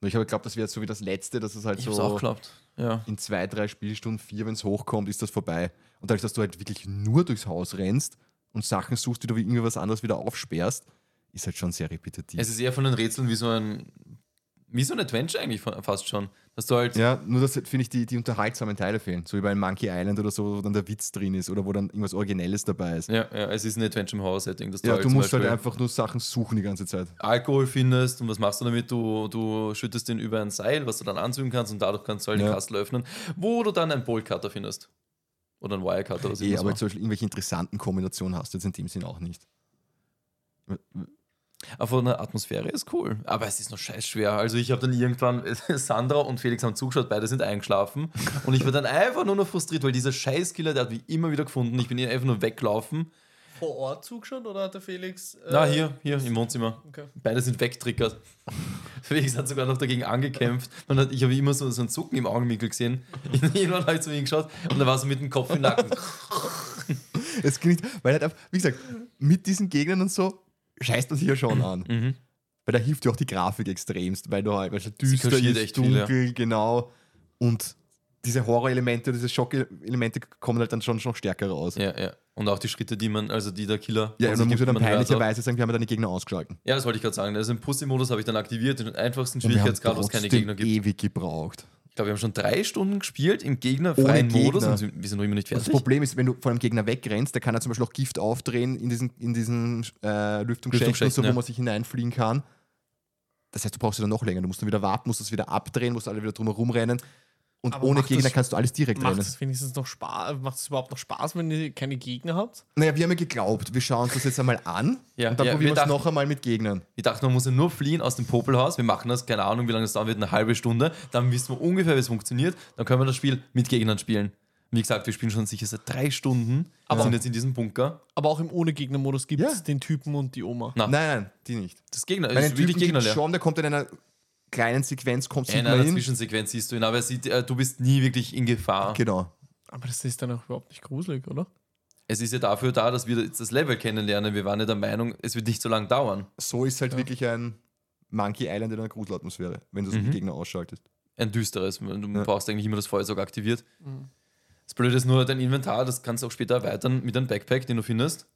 [SPEAKER 2] Nur ich habe geglaubt, das wäre jetzt so wie das letzte, dass es halt
[SPEAKER 3] Ich
[SPEAKER 2] so
[SPEAKER 3] auch geglaubt. Ja.
[SPEAKER 2] in zwei, drei Spielstunden, vier, wenn es hochkommt, ist das vorbei. Und dadurch, dass du halt wirklich nur durchs Haus rennst und Sachen suchst, die du wie irgendwas anderes wieder aufsperrst, ist halt schon sehr repetitiv.
[SPEAKER 3] Es ist eher von den Rätseln wie so ein, wie so ein Adventure eigentlich fa- fast schon. Dass du halt,
[SPEAKER 2] ja, nur dass, finde ich, die, die unterhaltsamen Teile fehlen. So wie bei Monkey Island oder so, wo dann der Witz drin ist oder wo dann irgendwas Originelles dabei ist.
[SPEAKER 3] ja, ja, es ist ein Adventure im Horror-Setting.
[SPEAKER 2] Ja,
[SPEAKER 3] halt
[SPEAKER 2] du musst halt
[SPEAKER 3] Beispiel
[SPEAKER 2] einfach nur Sachen suchen die ganze Zeit.
[SPEAKER 3] Alkohol findest und was machst du damit? Du, du schüttest den über ein Seil, was du dann anzünden kannst und dadurch kannst du halt den
[SPEAKER 2] Ja.
[SPEAKER 3] Kastel öffnen, wo du dann einen Boltcutter findest. Oder einen Wirecutter oder so. Was
[SPEAKER 2] aber zum Beispiel irgendwelche interessanten Kombinationen hast du jetzt in dem Sinn auch nicht.
[SPEAKER 3] Aber von der Atmosphäre ist cool. Aber es ist noch scheiß schwer. Also ich habe dann irgendwann, Sandra und Felix haben zugeschaut, beide sind eingeschlafen. Und ich war dann einfach nur noch frustriert, weil dieser Scheißkiller, der hat mich immer wieder gefunden. Ich bin hier einfach nur weggelaufen.
[SPEAKER 1] Vor Ort zugeschaut oder hat der Felix. äh,
[SPEAKER 3] Na, hier, hier im Wohnzimmer.
[SPEAKER 1] Okay.
[SPEAKER 3] Beide sind wegtriggert. Felix hat sogar noch dagegen angekämpft. Man hat, ich habe immer so, so ein Zucken im Augenwinkel gesehen. Irgendwann habe ich zu ihm geschaut und er war so mit dem Kopf im Nacken.
[SPEAKER 2] Es klingt, weil halt einfach, wie gesagt, mit diesen Gegnern und so scheißt man sich ja schon an.
[SPEAKER 3] Mhm.
[SPEAKER 2] Weil da hilft dir auch die Grafik extremst, weil du halt, weil halt düster
[SPEAKER 3] kaschiert
[SPEAKER 2] ist,
[SPEAKER 3] echt viel,
[SPEAKER 2] dunkel, genau. Und diese Horror-Elemente, diese Schock-Elemente kommen halt dann schon noch stärker raus.
[SPEAKER 3] Ja, ja. Und auch die Schritte, die man, also die der Killer.
[SPEAKER 2] Ja, und dann muss ja dann
[SPEAKER 3] man
[SPEAKER 2] peinlicherweise sagen, wir haben ja deine Gegner ausgeschalten.
[SPEAKER 3] Ja, das wollte ich gerade sagen. Also im Pussy-Modus habe ich dann aktiviert, den einfachsten Schwierigkeitsgrad, wo es keine Gegner gibt.
[SPEAKER 2] ewig gebraucht.
[SPEAKER 3] Ich glaube, wir haben schon drei Stunden gespielt im gegnerfreien
[SPEAKER 2] Ohne
[SPEAKER 3] Modus
[SPEAKER 2] Gegner.
[SPEAKER 3] und wir sind noch immer nicht
[SPEAKER 2] Und das
[SPEAKER 3] fertig.
[SPEAKER 2] Problem ist, wenn du vor einem Gegner wegrennst, der kann ja zum Beispiel auch Gift aufdrehen in diesen, in diesen äh, Lüftungsschächten,
[SPEAKER 3] Lüftungsschächten,
[SPEAKER 2] so, wo
[SPEAKER 3] ja.
[SPEAKER 2] man sich hineinfliegen kann. Das heißt, du brauchst ja dann noch länger. Du musst dann wieder warten, musst das wieder abdrehen, musst alle wieder drumherum rennen. Und
[SPEAKER 1] Aber
[SPEAKER 2] ohne
[SPEAKER 1] macht
[SPEAKER 2] Gegner
[SPEAKER 1] das-
[SPEAKER 2] kannst du alles direkt
[SPEAKER 1] Macht
[SPEAKER 2] rennen.
[SPEAKER 1] es wenigstens noch Spaß? Macht es überhaupt noch Spaß, wenn ihr keine Gegner habt?
[SPEAKER 2] Naja, wir haben ja geglaubt, wir schauen uns das jetzt einmal an
[SPEAKER 3] Ja,
[SPEAKER 2] und dann
[SPEAKER 3] ja,
[SPEAKER 2] probieren
[SPEAKER 3] wir
[SPEAKER 2] wir es
[SPEAKER 3] dachten-
[SPEAKER 2] noch einmal mit Gegnern.
[SPEAKER 3] Ich dachte, man muss ja nur fliehen aus dem Popelhaus. Wir machen das, keine Ahnung, wie lange das dauern wird, eine halbe Stunde. Dann wissen wir ungefähr, wie es funktioniert. Dann können wir das Spiel mit Gegnern spielen. Wie gesagt, wir spielen schon sicher seit drei Stunden, aber sind jetzt in diesem Bunker.
[SPEAKER 1] Aber auch im Ohne-Gegner-Modus gibt es
[SPEAKER 2] Ja.
[SPEAKER 1] den Typen und die Oma.
[SPEAKER 3] Na,
[SPEAKER 2] Nein, nein, die nicht.
[SPEAKER 3] das Gegner
[SPEAKER 2] den
[SPEAKER 3] ist wirklich
[SPEAKER 2] Typen
[SPEAKER 3] Gegnerleer.
[SPEAKER 2] schon, der kommt in einer kleinen Sequenz, kommt
[SPEAKER 3] In
[SPEAKER 2] sieht
[SPEAKER 3] einer
[SPEAKER 2] man ihn.
[SPEAKER 3] Zwischensequenz siehst du ihn, aber er sieht, äh, du bist nie wirklich in Gefahr.
[SPEAKER 2] Genau.
[SPEAKER 1] Aber das ist dann auch überhaupt nicht gruselig, oder?
[SPEAKER 3] Es ist ja dafür da, dass wir jetzt das Level kennenlernen. Wir waren ja der Meinung, es wird nicht so lange dauern.
[SPEAKER 2] So ist halt wirklich ein Monkey Island in einer Gruselatmosphäre, wenn du so
[SPEAKER 3] Mhm.
[SPEAKER 2] die Gegner ausschaltest.
[SPEAKER 3] Ein düsteres. Du
[SPEAKER 2] Ja.
[SPEAKER 3] brauchst eigentlich immer das Feuerzeug aktiviert. Das Blöde ist nur dein Inventar, das kannst du auch später erweitern mit einem Backpack, den du findest.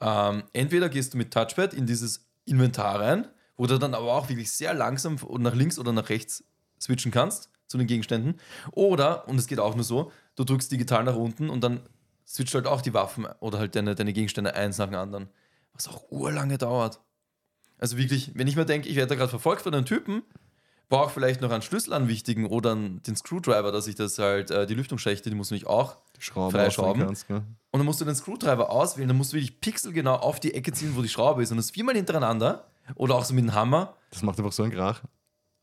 [SPEAKER 3] Ähm, entweder gehst du mit Touchpad in dieses Inventar rein, wo du dann aber auch wirklich sehr langsam nach links oder nach rechts switchen kannst zu den Gegenständen. Oder, und es geht auch nur so, du drückst digital nach unten und dann switcht halt auch die Waffen oder halt deine, deine Gegenstände eins nach dem anderen. Was auch urlange dauert. Also wirklich, wenn ich mir denke, ich werde da gerade verfolgt von einem Typen, brauche vielleicht noch einen Schlüssel an wichtigen oder einen, den Screwdriver, dass ich das halt, äh, die Lüftungsschächte, die muss ich auch. Freischrauben.
[SPEAKER 2] kannst?
[SPEAKER 3] Und dann musst du den Screwdriver auswählen, dann musst du wirklich pixelgenau auf die Ecke ziehen, wo die Schraube ist und das viermal hintereinander. Oder auch so mit dem Hammer.
[SPEAKER 2] Das macht einfach so einen Krach.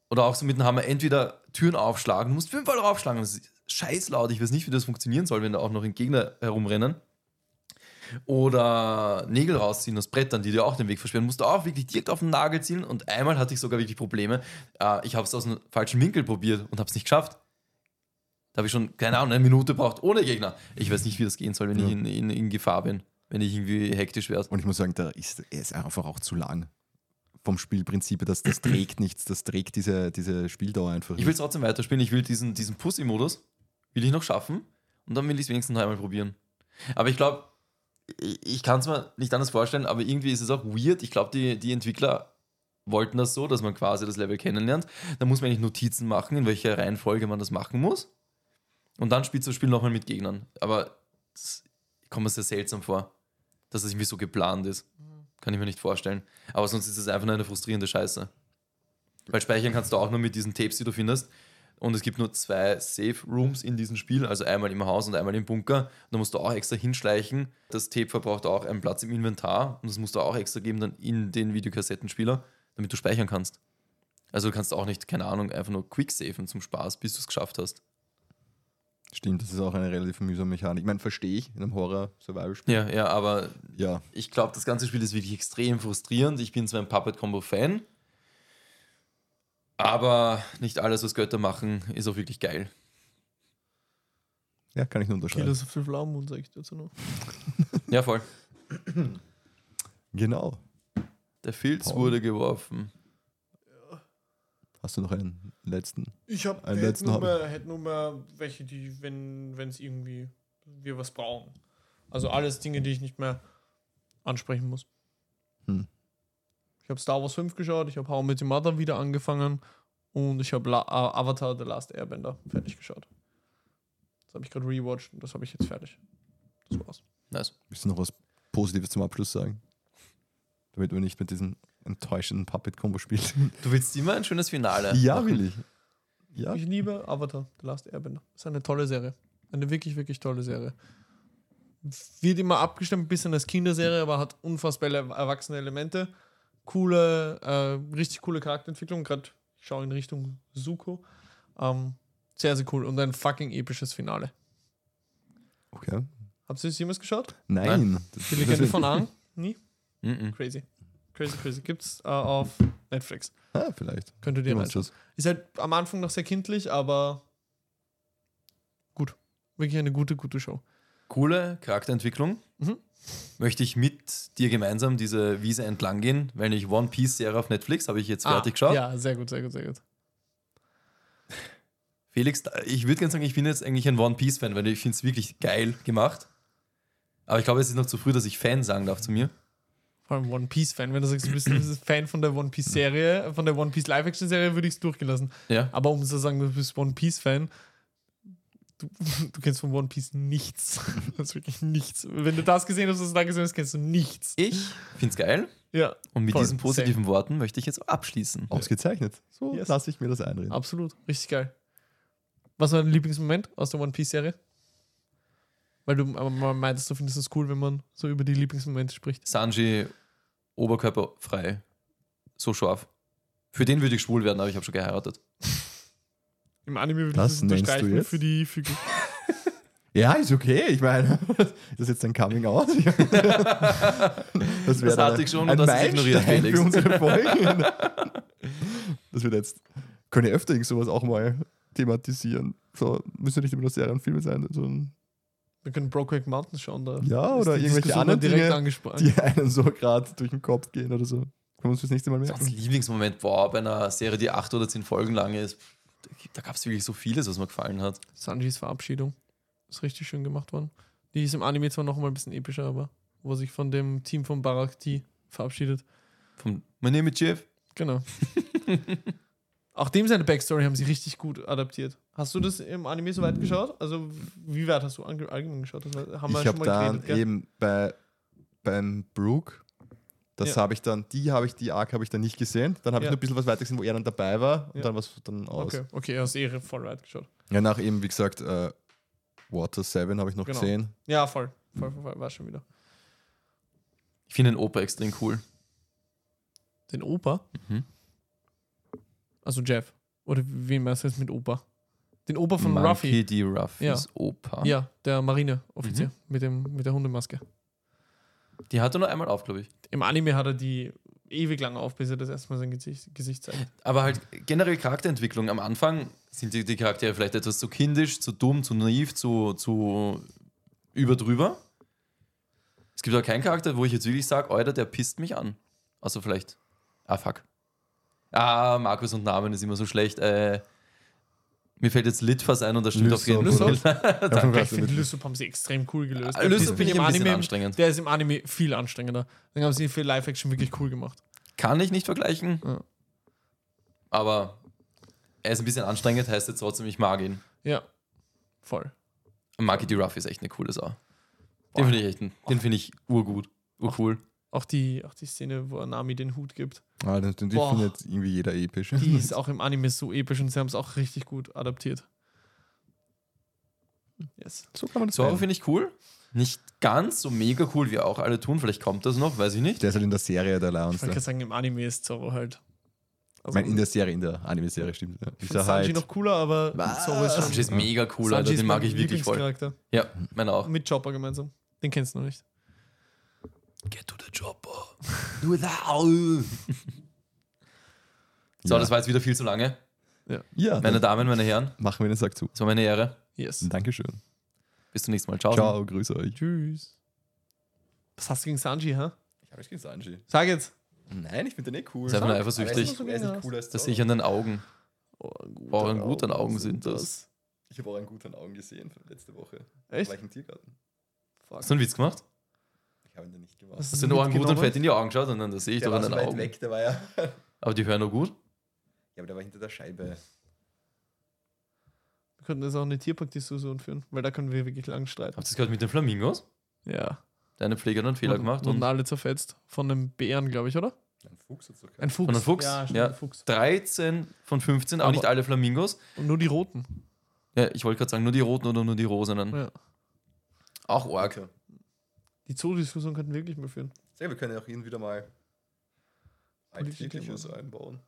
[SPEAKER 3] Oder auch so mit dem Hammer entweder Türen aufschlagen, du musst fünfmal draufschlagen. Das ist scheiß laut. Ich weiß nicht, wie das funktionieren soll, wenn da auch noch in Gegner herumrennen. Oder Nägel rausziehen aus Brettern, die dir auch den Weg versperren. Musst du auch wirklich direkt auf den Nagel ziehen. Und einmal hatte ich sogar wirklich Probleme. Äh, ich habe es aus einem falschen Winkel probiert und habe es nicht geschafft. Da habe ich schon, keine Ahnung, eine Minute braucht ohne Gegner. Ich weiß nicht, wie das gehen soll, wenn
[SPEAKER 2] Ja.
[SPEAKER 3] ich in, in, in Gefahr bin. Wenn ich irgendwie hektisch werde.
[SPEAKER 2] Und ich muss sagen, da ist, er ist einfach auch zu lang. Vom Spielprinzip, das, das trägt nichts, das trägt diese, diese Spieldauer einfach
[SPEAKER 3] Ich will es trotzdem weiterspielen. Ich will diesen, diesen Pussy-Modus, will ich noch schaffen. Und dann will ich es wenigstens noch einmal probieren. Aber ich glaube, ich, ich kann es mir nicht anders vorstellen, aber irgendwie ist es auch weird. Ich glaube, die, die Entwickler wollten das so, dass man quasi das Level kennenlernt. Da muss man eigentlich Notizen machen, in welcher Reihenfolge man das machen muss. Und dann spielst du das Spiel nochmal mit Gegnern. Aber das kommt mir sehr seltsam vor, dass es irgendwie so geplant ist. Kann ich mir nicht vorstellen. Aber sonst ist es einfach nur eine frustrierende Scheiße. Weil speichern kannst du auch nur mit diesen Tapes, die du findest. Und es gibt nur zwei Safe Rooms in diesem Spiel, also einmal im Haus und einmal im Bunker. Da musst du auch extra hinschleichen. Das Tape verbraucht auch einen Platz im Inventar und das musst du auch extra geben dann in den Videokassettenspieler, damit du speichern kannst. Also du kannst auch nicht, keine Ahnung, einfach nur quicksafen zum Spaß, bis du es geschafft hast.
[SPEAKER 2] Stimmt, das ist auch eine relativ mühsame Mechanik. Ich meine, verstehe ich in einem Horror-Survival-Spiel.
[SPEAKER 3] Ja, ja, aber
[SPEAKER 2] Ja.
[SPEAKER 3] ich glaube, das ganze Spiel ist wirklich extrem frustrierend. Ich bin zwar ein Puppet-Combo-Fan, aber nicht alles, was Götter machen, ist auch wirklich geil.
[SPEAKER 2] Ja, kann ich nur unterschreiben.
[SPEAKER 1] Killers of the Flower Moon, sag ich dazu noch.
[SPEAKER 3] Ja, voll.
[SPEAKER 2] Genau.
[SPEAKER 3] Der Filz
[SPEAKER 2] Paul.
[SPEAKER 3] wurde geworfen.
[SPEAKER 2] Hast du noch einen letzten?
[SPEAKER 1] Ich hab,
[SPEAKER 2] Einen
[SPEAKER 1] hätte
[SPEAKER 2] letzten
[SPEAKER 1] nur, mehr, hätte nur mehr welche, die, wenn es irgendwie wir was brauchen. Also alles Dinge, die ich nicht mehr ansprechen muss. Ich habe Star Wars 5 geschaut, ich habe How I Met Your Mother wieder angefangen und ich habe Avatar The Last Airbender fertig geschaut. Das habe ich gerade rewatcht und das habe ich jetzt fertig. Das war's.
[SPEAKER 3] Nice.
[SPEAKER 2] Willst du noch was Positives zum Abschluss sagen? Damit wir nicht mit diesem enttäuschenden Puppet-Combo spielen.
[SPEAKER 3] Du willst immer ein schönes Finale.
[SPEAKER 2] Ja,
[SPEAKER 3] machen.
[SPEAKER 2] will ich. Ja,
[SPEAKER 1] Ich liebe Avatar The Last Airbender. Das ist eine tolle Serie. Eine wirklich, wirklich tolle Serie. Wird immer abgestimmt, ein bisschen als Kinderserie, aber hat unfassbar erwachsene Elemente. Coole, äh, richtig coole Charakterentwicklung. Gerade ich schaue in Richtung Suko. Ähm, sehr, sehr cool. Und ein fucking episches Finale.
[SPEAKER 2] okay.
[SPEAKER 1] Habt ihr es jemals geschaut?
[SPEAKER 2] Nein. Das,
[SPEAKER 1] Die Legende von Aang? Nie?
[SPEAKER 3] Mhm.
[SPEAKER 1] Crazy. Crazy, crazy. Gibt's äh, auf Netflix.
[SPEAKER 2] Ah, vielleicht.
[SPEAKER 1] Könnt ihr dir. Ist halt am Anfang noch sehr kindlich, aber gut. Wirklich eine gute, gute Show.
[SPEAKER 3] Coole Charakterentwicklung.
[SPEAKER 1] Mhm.
[SPEAKER 3] Möchte ich mit dir gemeinsam diese Wiese entlang gehen, weil ich One Piece Serie auf Netflix habe ich jetzt fertig geschaut.
[SPEAKER 1] Ah, Ja, sehr gut, sehr gut, sehr gut.
[SPEAKER 3] Felix, ich würde gerne sagen, ich bin jetzt eigentlich ein One Piece Fan, weil ich finde es wirklich geil gemacht. Aber ich glaube, es ist noch zu früh, dass ich Fan sagen darf zu mir.
[SPEAKER 1] Vor allem One Piece Fan. Wenn du sagst, du bist ein Fan von der One Piece Serie, von der One Piece Live-Action Serie, würde ich es durchgelassen.
[SPEAKER 3] Ja.
[SPEAKER 1] Aber um zu sagen, du bist One Piece Fan, du, du kennst von One Piece nichts. Das ist wirklich nichts. Wenn du das gesehen hast, was du da gesehen hast, kennst du nichts.
[SPEAKER 3] Ich finde es geil.
[SPEAKER 1] Ja,
[SPEAKER 3] Und mit
[SPEAKER 1] Voll,
[SPEAKER 3] diesen positiven Worten möchte ich jetzt abschließen.
[SPEAKER 2] Ausgezeichnet. So
[SPEAKER 1] Yes.
[SPEAKER 2] lasse ich mir das einreden.
[SPEAKER 1] absolut. Richtig geil. Was war dein Lieblingsmoment aus der One Piece Serie? Weil du meintest, du findest es cool, wenn man so über die Lieblingsmomente spricht.
[SPEAKER 3] Sanji, oberkörperfrei. So scharf. Für den würde ich schwul werden, aber ich habe schon geheiratet.
[SPEAKER 1] Im Anime würde ich
[SPEAKER 2] Das
[SPEAKER 1] das
[SPEAKER 2] du
[SPEAKER 1] unterstreichen
[SPEAKER 2] jetzt?
[SPEAKER 1] für die für
[SPEAKER 2] Ja, ist okay. Ich meine, ist das jetzt ein Coming Out? das wäre
[SPEAKER 3] hatte ich schon und das ist ignoriert, Felix.
[SPEAKER 2] für unsere Folgen. das wird jetzt. Können öfter irgend sowas auch mal thematisieren. So, müssen ja nicht immer nur Serien und Filme sein, sondern
[SPEAKER 1] Wir können Brokeback Mountains schauen. Da
[SPEAKER 2] Ja, oder
[SPEAKER 1] die
[SPEAKER 2] irgendwelche
[SPEAKER 1] Diskussion
[SPEAKER 2] anderen Dinge,
[SPEAKER 1] angesprochen.
[SPEAKER 2] die einem so gerade durch den Kopf gehen oder so. Können wir uns das nächste Mal merken.
[SPEAKER 3] Lieblingsmoment, boah, bei einer Serie, die acht oder zehn Folgen lang ist, da gab es wirklich so vieles, was mir gefallen hat.
[SPEAKER 1] Sanjis Verabschiedung. Ist richtig schön gemacht worden. Die ist im Anime zwar noch mal ein bisschen epischer, aber wo er sich von dem Team von Barakti verabschiedet.
[SPEAKER 3] Vom My name is Jeff.
[SPEAKER 1] Genau. Auch dem seine Backstory haben sie richtig gut adaptiert. Hast du das im Anime so weit geschaut? Also, wie weit hast du allgemein geschaut? Das haben wir
[SPEAKER 2] Ich
[SPEAKER 1] schon
[SPEAKER 2] habe
[SPEAKER 1] mal
[SPEAKER 2] dann
[SPEAKER 1] geredet,
[SPEAKER 2] eben bei beim Brooke, das
[SPEAKER 1] Ja.
[SPEAKER 2] habe ich dann, die habe ich, die Arc habe ich dann nicht gesehen. Dann habe
[SPEAKER 1] Ja.
[SPEAKER 2] ich nur ein bisschen was weiter gesehen, wo er dann dabei war und
[SPEAKER 1] Ja.
[SPEAKER 2] dann was dann aus.
[SPEAKER 1] Okay, okay, hast eh voll weit geschaut.
[SPEAKER 2] Ja, nach eben, wie gesagt, äh, Water 7 habe ich noch
[SPEAKER 1] Genau.
[SPEAKER 2] gesehen.
[SPEAKER 1] Ja, voll. Voll, voll, voll. War schon wieder.
[SPEAKER 3] Ich finde den Opa extrem cool.
[SPEAKER 1] Den Opa?
[SPEAKER 3] Mhm.
[SPEAKER 1] Also Jeff. Oder wen meinst du jetzt mit Opa? Den Opa von
[SPEAKER 3] Monkey
[SPEAKER 1] Ruffy.
[SPEAKER 3] D. Ruffys
[SPEAKER 1] Ja.
[SPEAKER 3] Opa.
[SPEAKER 1] Ja, der Marineoffizier
[SPEAKER 3] Mhm.
[SPEAKER 1] mit, dem, mit der Hundemaske.
[SPEAKER 3] Die hat er nur einmal auf, glaube ich.
[SPEAKER 1] Im Anime hat er die ewig lang auf, bis er das erste Mal sein Gesicht, Gesicht zeigt.
[SPEAKER 3] Aber halt generell Charakterentwicklung. Am Anfang sind die, die Charaktere vielleicht etwas zu kindisch, zu dumm, zu naiv, zu, zu überdrüber. Es gibt auch keinen Charakter, wo ich jetzt wirklich sage, Alter, der pisst mich an. Also vielleicht. Ah, fuck. Ah, Markus und Namen ist immer so schlecht. Äh, mir fällt jetzt Litfass ein und da stimmt auf jeden. Fall.
[SPEAKER 2] Danke.
[SPEAKER 1] Ich finde, Lysop haben sie extrem cool gelöst.
[SPEAKER 3] Ah,
[SPEAKER 1] Der
[SPEAKER 3] Lysop ich
[SPEAKER 1] im Anime,
[SPEAKER 3] anstrengend.
[SPEAKER 1] Der ist im Anime viel anstrengender. Dann haben sie für Live-Action wirklich cool gemacht.
[SPEAKER 3] Kann ich nicht vergleichen.
[SPEAKER 1] Ja.
[SPEAKER 3] Aber er ist ein bisschen anstrengend, heißt jetzt trotzdem, ich mag ihn.
[SPEAKER 1] Ja, voll.
[SPEAKER 3] Marky D. Ruff ist echt eine coole Sau. Den finde ich echt, den finde ich urgut, urcool.
[SPEAKER 1] Auch die, auch die Szene, wo Nami den Hut gibt.
[SPEAKER 2] Ah, den, den
[SPEAKER 1] Boah.
[SPEAKER 2] findet irgendwie jeder episch.
[SPEAKER 1] Die ist auch im Anime so episch und sie haben es auch richtig gut adaptiert. Yes.
[SPEAKER 2] so kann man das
[SPEAKER 3] Zoro
[SPEAKER 2] sehen.
[SPEAKER 3] finde ich cool. Nicht ganz so mega cool, wie auch alle tun. Vielleicht kommt das noch, weiß ich nicht.
[SPEAKER 2] Der ist halt in der Serie der
[SPEAKER 1] Ich wollte
[SPEAKER 2] Lionste.
[SPEAKER 1] gerade sagen, im Anime ist Zorro halt.
[SPEAKER 2] Ich
[SPEAKER 1] Also,
[SPEAKER 2] meine, in der Serie, in der Anime-Serie stimmt. Ja.
[SPEAKER 1] ich Sanji
[SPEAKER 2] halt.
[SPEAKER 1] noch cooler, aber
[SPEAKER 2] Was?
[SPEAKER 1] Zorro ist schon.
[SPEAKER 3] Sanji ist mega cool,
[SPEAKER 1] Sanji
[SPEAKER 3] Alter.
[SPEAKER 1] ist
[SPEAKER 3] Den mag ich wirklich voll.
[SPEAKER 1] Lieblingscharakter.
[SPEAKER 3] Ja, meiner auch.
[SPEAKER 1] Mit Chopper gemeinsam. Den kennst du noch nicht.
[SPEAKER 3] Get to the chopper. Do that. So,
[SPEAKER 2] Ja.
[SPEAKER 3] das war jetzt wieder viel zu lange.
[SPEAKER 2] Ja,
[SPEAKER 3] Meine
[SPEAKER 2] dann
[SPEAKER 3] Damen, meine Herren,
[SPEAKER 2] machen wir den Sack zu.
[SPEAKER 3] es war meine Ehre.
[SPEAKER 1] Yes.
[SPEAKER 2] Dankeschön.
[SPEAKER 3] Bis zum nächsten Mal. Ciao.
[SPEAKER 2] Ciao, grüße euch.
[SPEAKER 1] Tschüss. Was hast du gegen Sanji, hä?
[SPEAKER 2] Ich habe gegen Sanji.
[SPEAKER 1] Sag jetzt.
[SPEAKER 2] Nein, ich finde den eh cool.
[SPEAKER 3] Nur
[SPEAKER 2] Er
[SPEAKER 3] eifersüchtig.
[SPEAKER 2] ist, er ist nicht cooler als
[SPEAKER 3] Das sehe ich an den Augen.
[SPEAKER 1] Oh, ein guter
[SPEAKER 3] in guten Augen sind das.
[SPEAKER 2] Ich habe auch einen guten Augen gesehen von letzte Woche.
[SPEAKER 1] Echt?
[SPEAKER 2] Im Tiergarten.
[SPEAKER 1] Fuck.
[SPEAKER 3] Hast du einen Witz gemacht?
[SPEAKER 2] Habe ihn da nicht gemacht.
[SPEAKER 3] Hast du den Ohren gut und fett in die Augen geschaut und dann das sehe ich
[SPEAKER 2] Der
[SPEAKER 3] doch
[SPEAKER 2] war
[SPEAKER 3] in
[SPEAKER 2] so
[SPEAKER 3] den
[SPEAKER 2] weit
[SPEAKER 3] Augen.
[SPEAKER 2] weg, der war ja. ja,
[SPEAKER 3] Aber die hören noch gut.
[SPEAKER 2] aber der war hinter der Scheibe.
[SPEAKER 1] Wir könnten das auch eine Tierpark-Diskussion führen, weil da können wir wirklich lang streiten.
[SPEAKER 3] Habt ihr das gehört mit den Flamingos?
[SPEAKER 1] Ja.
[SPEAKER 3] Deine Pfleger hat einen Fehler
[SPEAKER 1] und,
[SPEAKER 3] gemacht
[SPEAKER 1] und
[SPEAKER 3] und
[SPEAKER 1] alle zerfetzt. Von einem Bären, glaube ich, oder?
[SPEAKER 2] Ein Fuchs hat so
[SPEAKER 1] Ein Fuchs.
[SPEAKER 3] Von einem Fuchs?
[SPEAKER 1] Ja,
[SPEAKER 3] Ja.
[SPEAKER 1] ein Fuchs.
[SPEAKER 3] 13 von 15, aber,
[SPEAKER 1] Aber-
[SPEAKER 3] nicht alle Flamingos.
[SPEAKER 1] Und nur die roten.
[SPEAKER 3] Ja, ich wollte gerade sagen, nur die roten oder nur die rosenen.
[SPEAKER 1] Ja.
[SPEAKER 3] Auch arg.
[SPEAKER 2] Okay.
[SPEAKER 1] Die Zoo-Diskussion könnten wir wirklich mal führen.
[SPEAKER 2] Sehr, wir können ja auch hin wieder mal Alltägliches einbauen.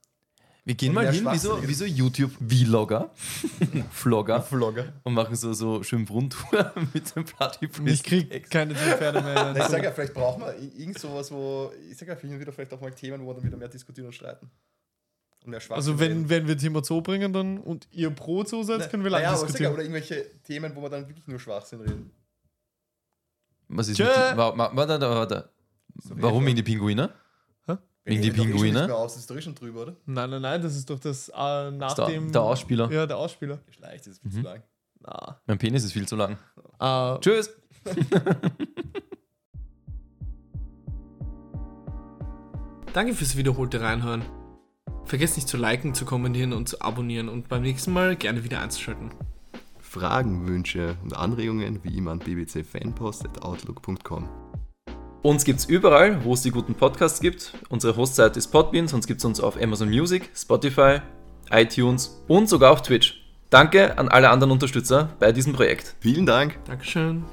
[SPEAKER 3] Wir gehen
[SPEAKER 2] Und
[SPEAKER 3] mal hin wie so, wie so YouTube-Vlogger, Vlogger
[SPEAKER 2] Vlogger.
[SPEAKER 3] und machen so, so schön Rundtour mit dem
[SPEAKER 1] Und ich krieg keine Pferde mehr.
[SPEAKER 2] Ich sage ja, vielleicht brauchen wir irgend sowas, wo. Ich sage ja, hin und wieder vielleicht auch mal Themen, wo wir dann wieder mehr diskutieren und streiten. Und mehr Schwachsinn
[SPEAKER 1] Also wenn,
[SPEAKER 2] reden.
[SPEAKER 1] wenn wir Thema Zoo bringen dann und ihr pro Zoo seid, können wir lang
[SPEAKER 2] naja, sag ja,
[SPEAKER 1] diskutieren.
[SPEAKER 2] oder irgendwelche Themen, wo wir dann wirklich nur Schwachsinn reden.
[SPEAKER 3] Was ist
[SPEAKER 1] Tschö.
[SPEAKER 3] mit, wa, wa, warte, warte.
[SPEAKER 2] So
[SPEAKER 3] Warum wegen die Pinguine? Wegen die
[SPEAKER 2] eh
[SPEAKER 3] Pinguine?
[SPEAKER 2] mehr aus, das ist doch eh schon drüber, oder?
[SPEAKER 1] Nein, nein, nein, das ist doch das äh, nach
[SPEAKER 3] Der,
[SPEAKER 1] dem.
[SPEAKER 3] der Ausspieler.
[SPEAKER 1] Ja, der Ausspieler.
[SPEAKER 2] Geschleicht, das ist viel
[SPEAKER 3] Mhm.
[SPEAKER 2] zu lang.
[SPEAKER 1] Na.
[SPEAKER 3] Mein Penis ist viel zu lang.
[SPEAKER 1] Äh,
[SPEAKER 3] Tschüss.
[SPEAKER 1] Danke fürs wiederholte Reinhören. Vergesst nicht zu liken, zu kommentieren und zu abonnieren und beim nächsten Mal gerne wieder einzuschalten.
[SPEAKER 2] Fragen, Wünsche und Anregungen wie immer an bbcfanpost.outlook.com.
[SPEAKER 3] Uns gibt's überall, wo es die guten Podcasts gibt. Unsere Hostseite ist Podbean, sonst gibt's uns auf Amazon Music, Spotify, iTunes und sogar auf Twitch. Danke an alle anderen Unterstützer bei diesem Projekt.
[SPEAKER 2] Vielen Dank.
[SPEAKER 1] Dankeschön.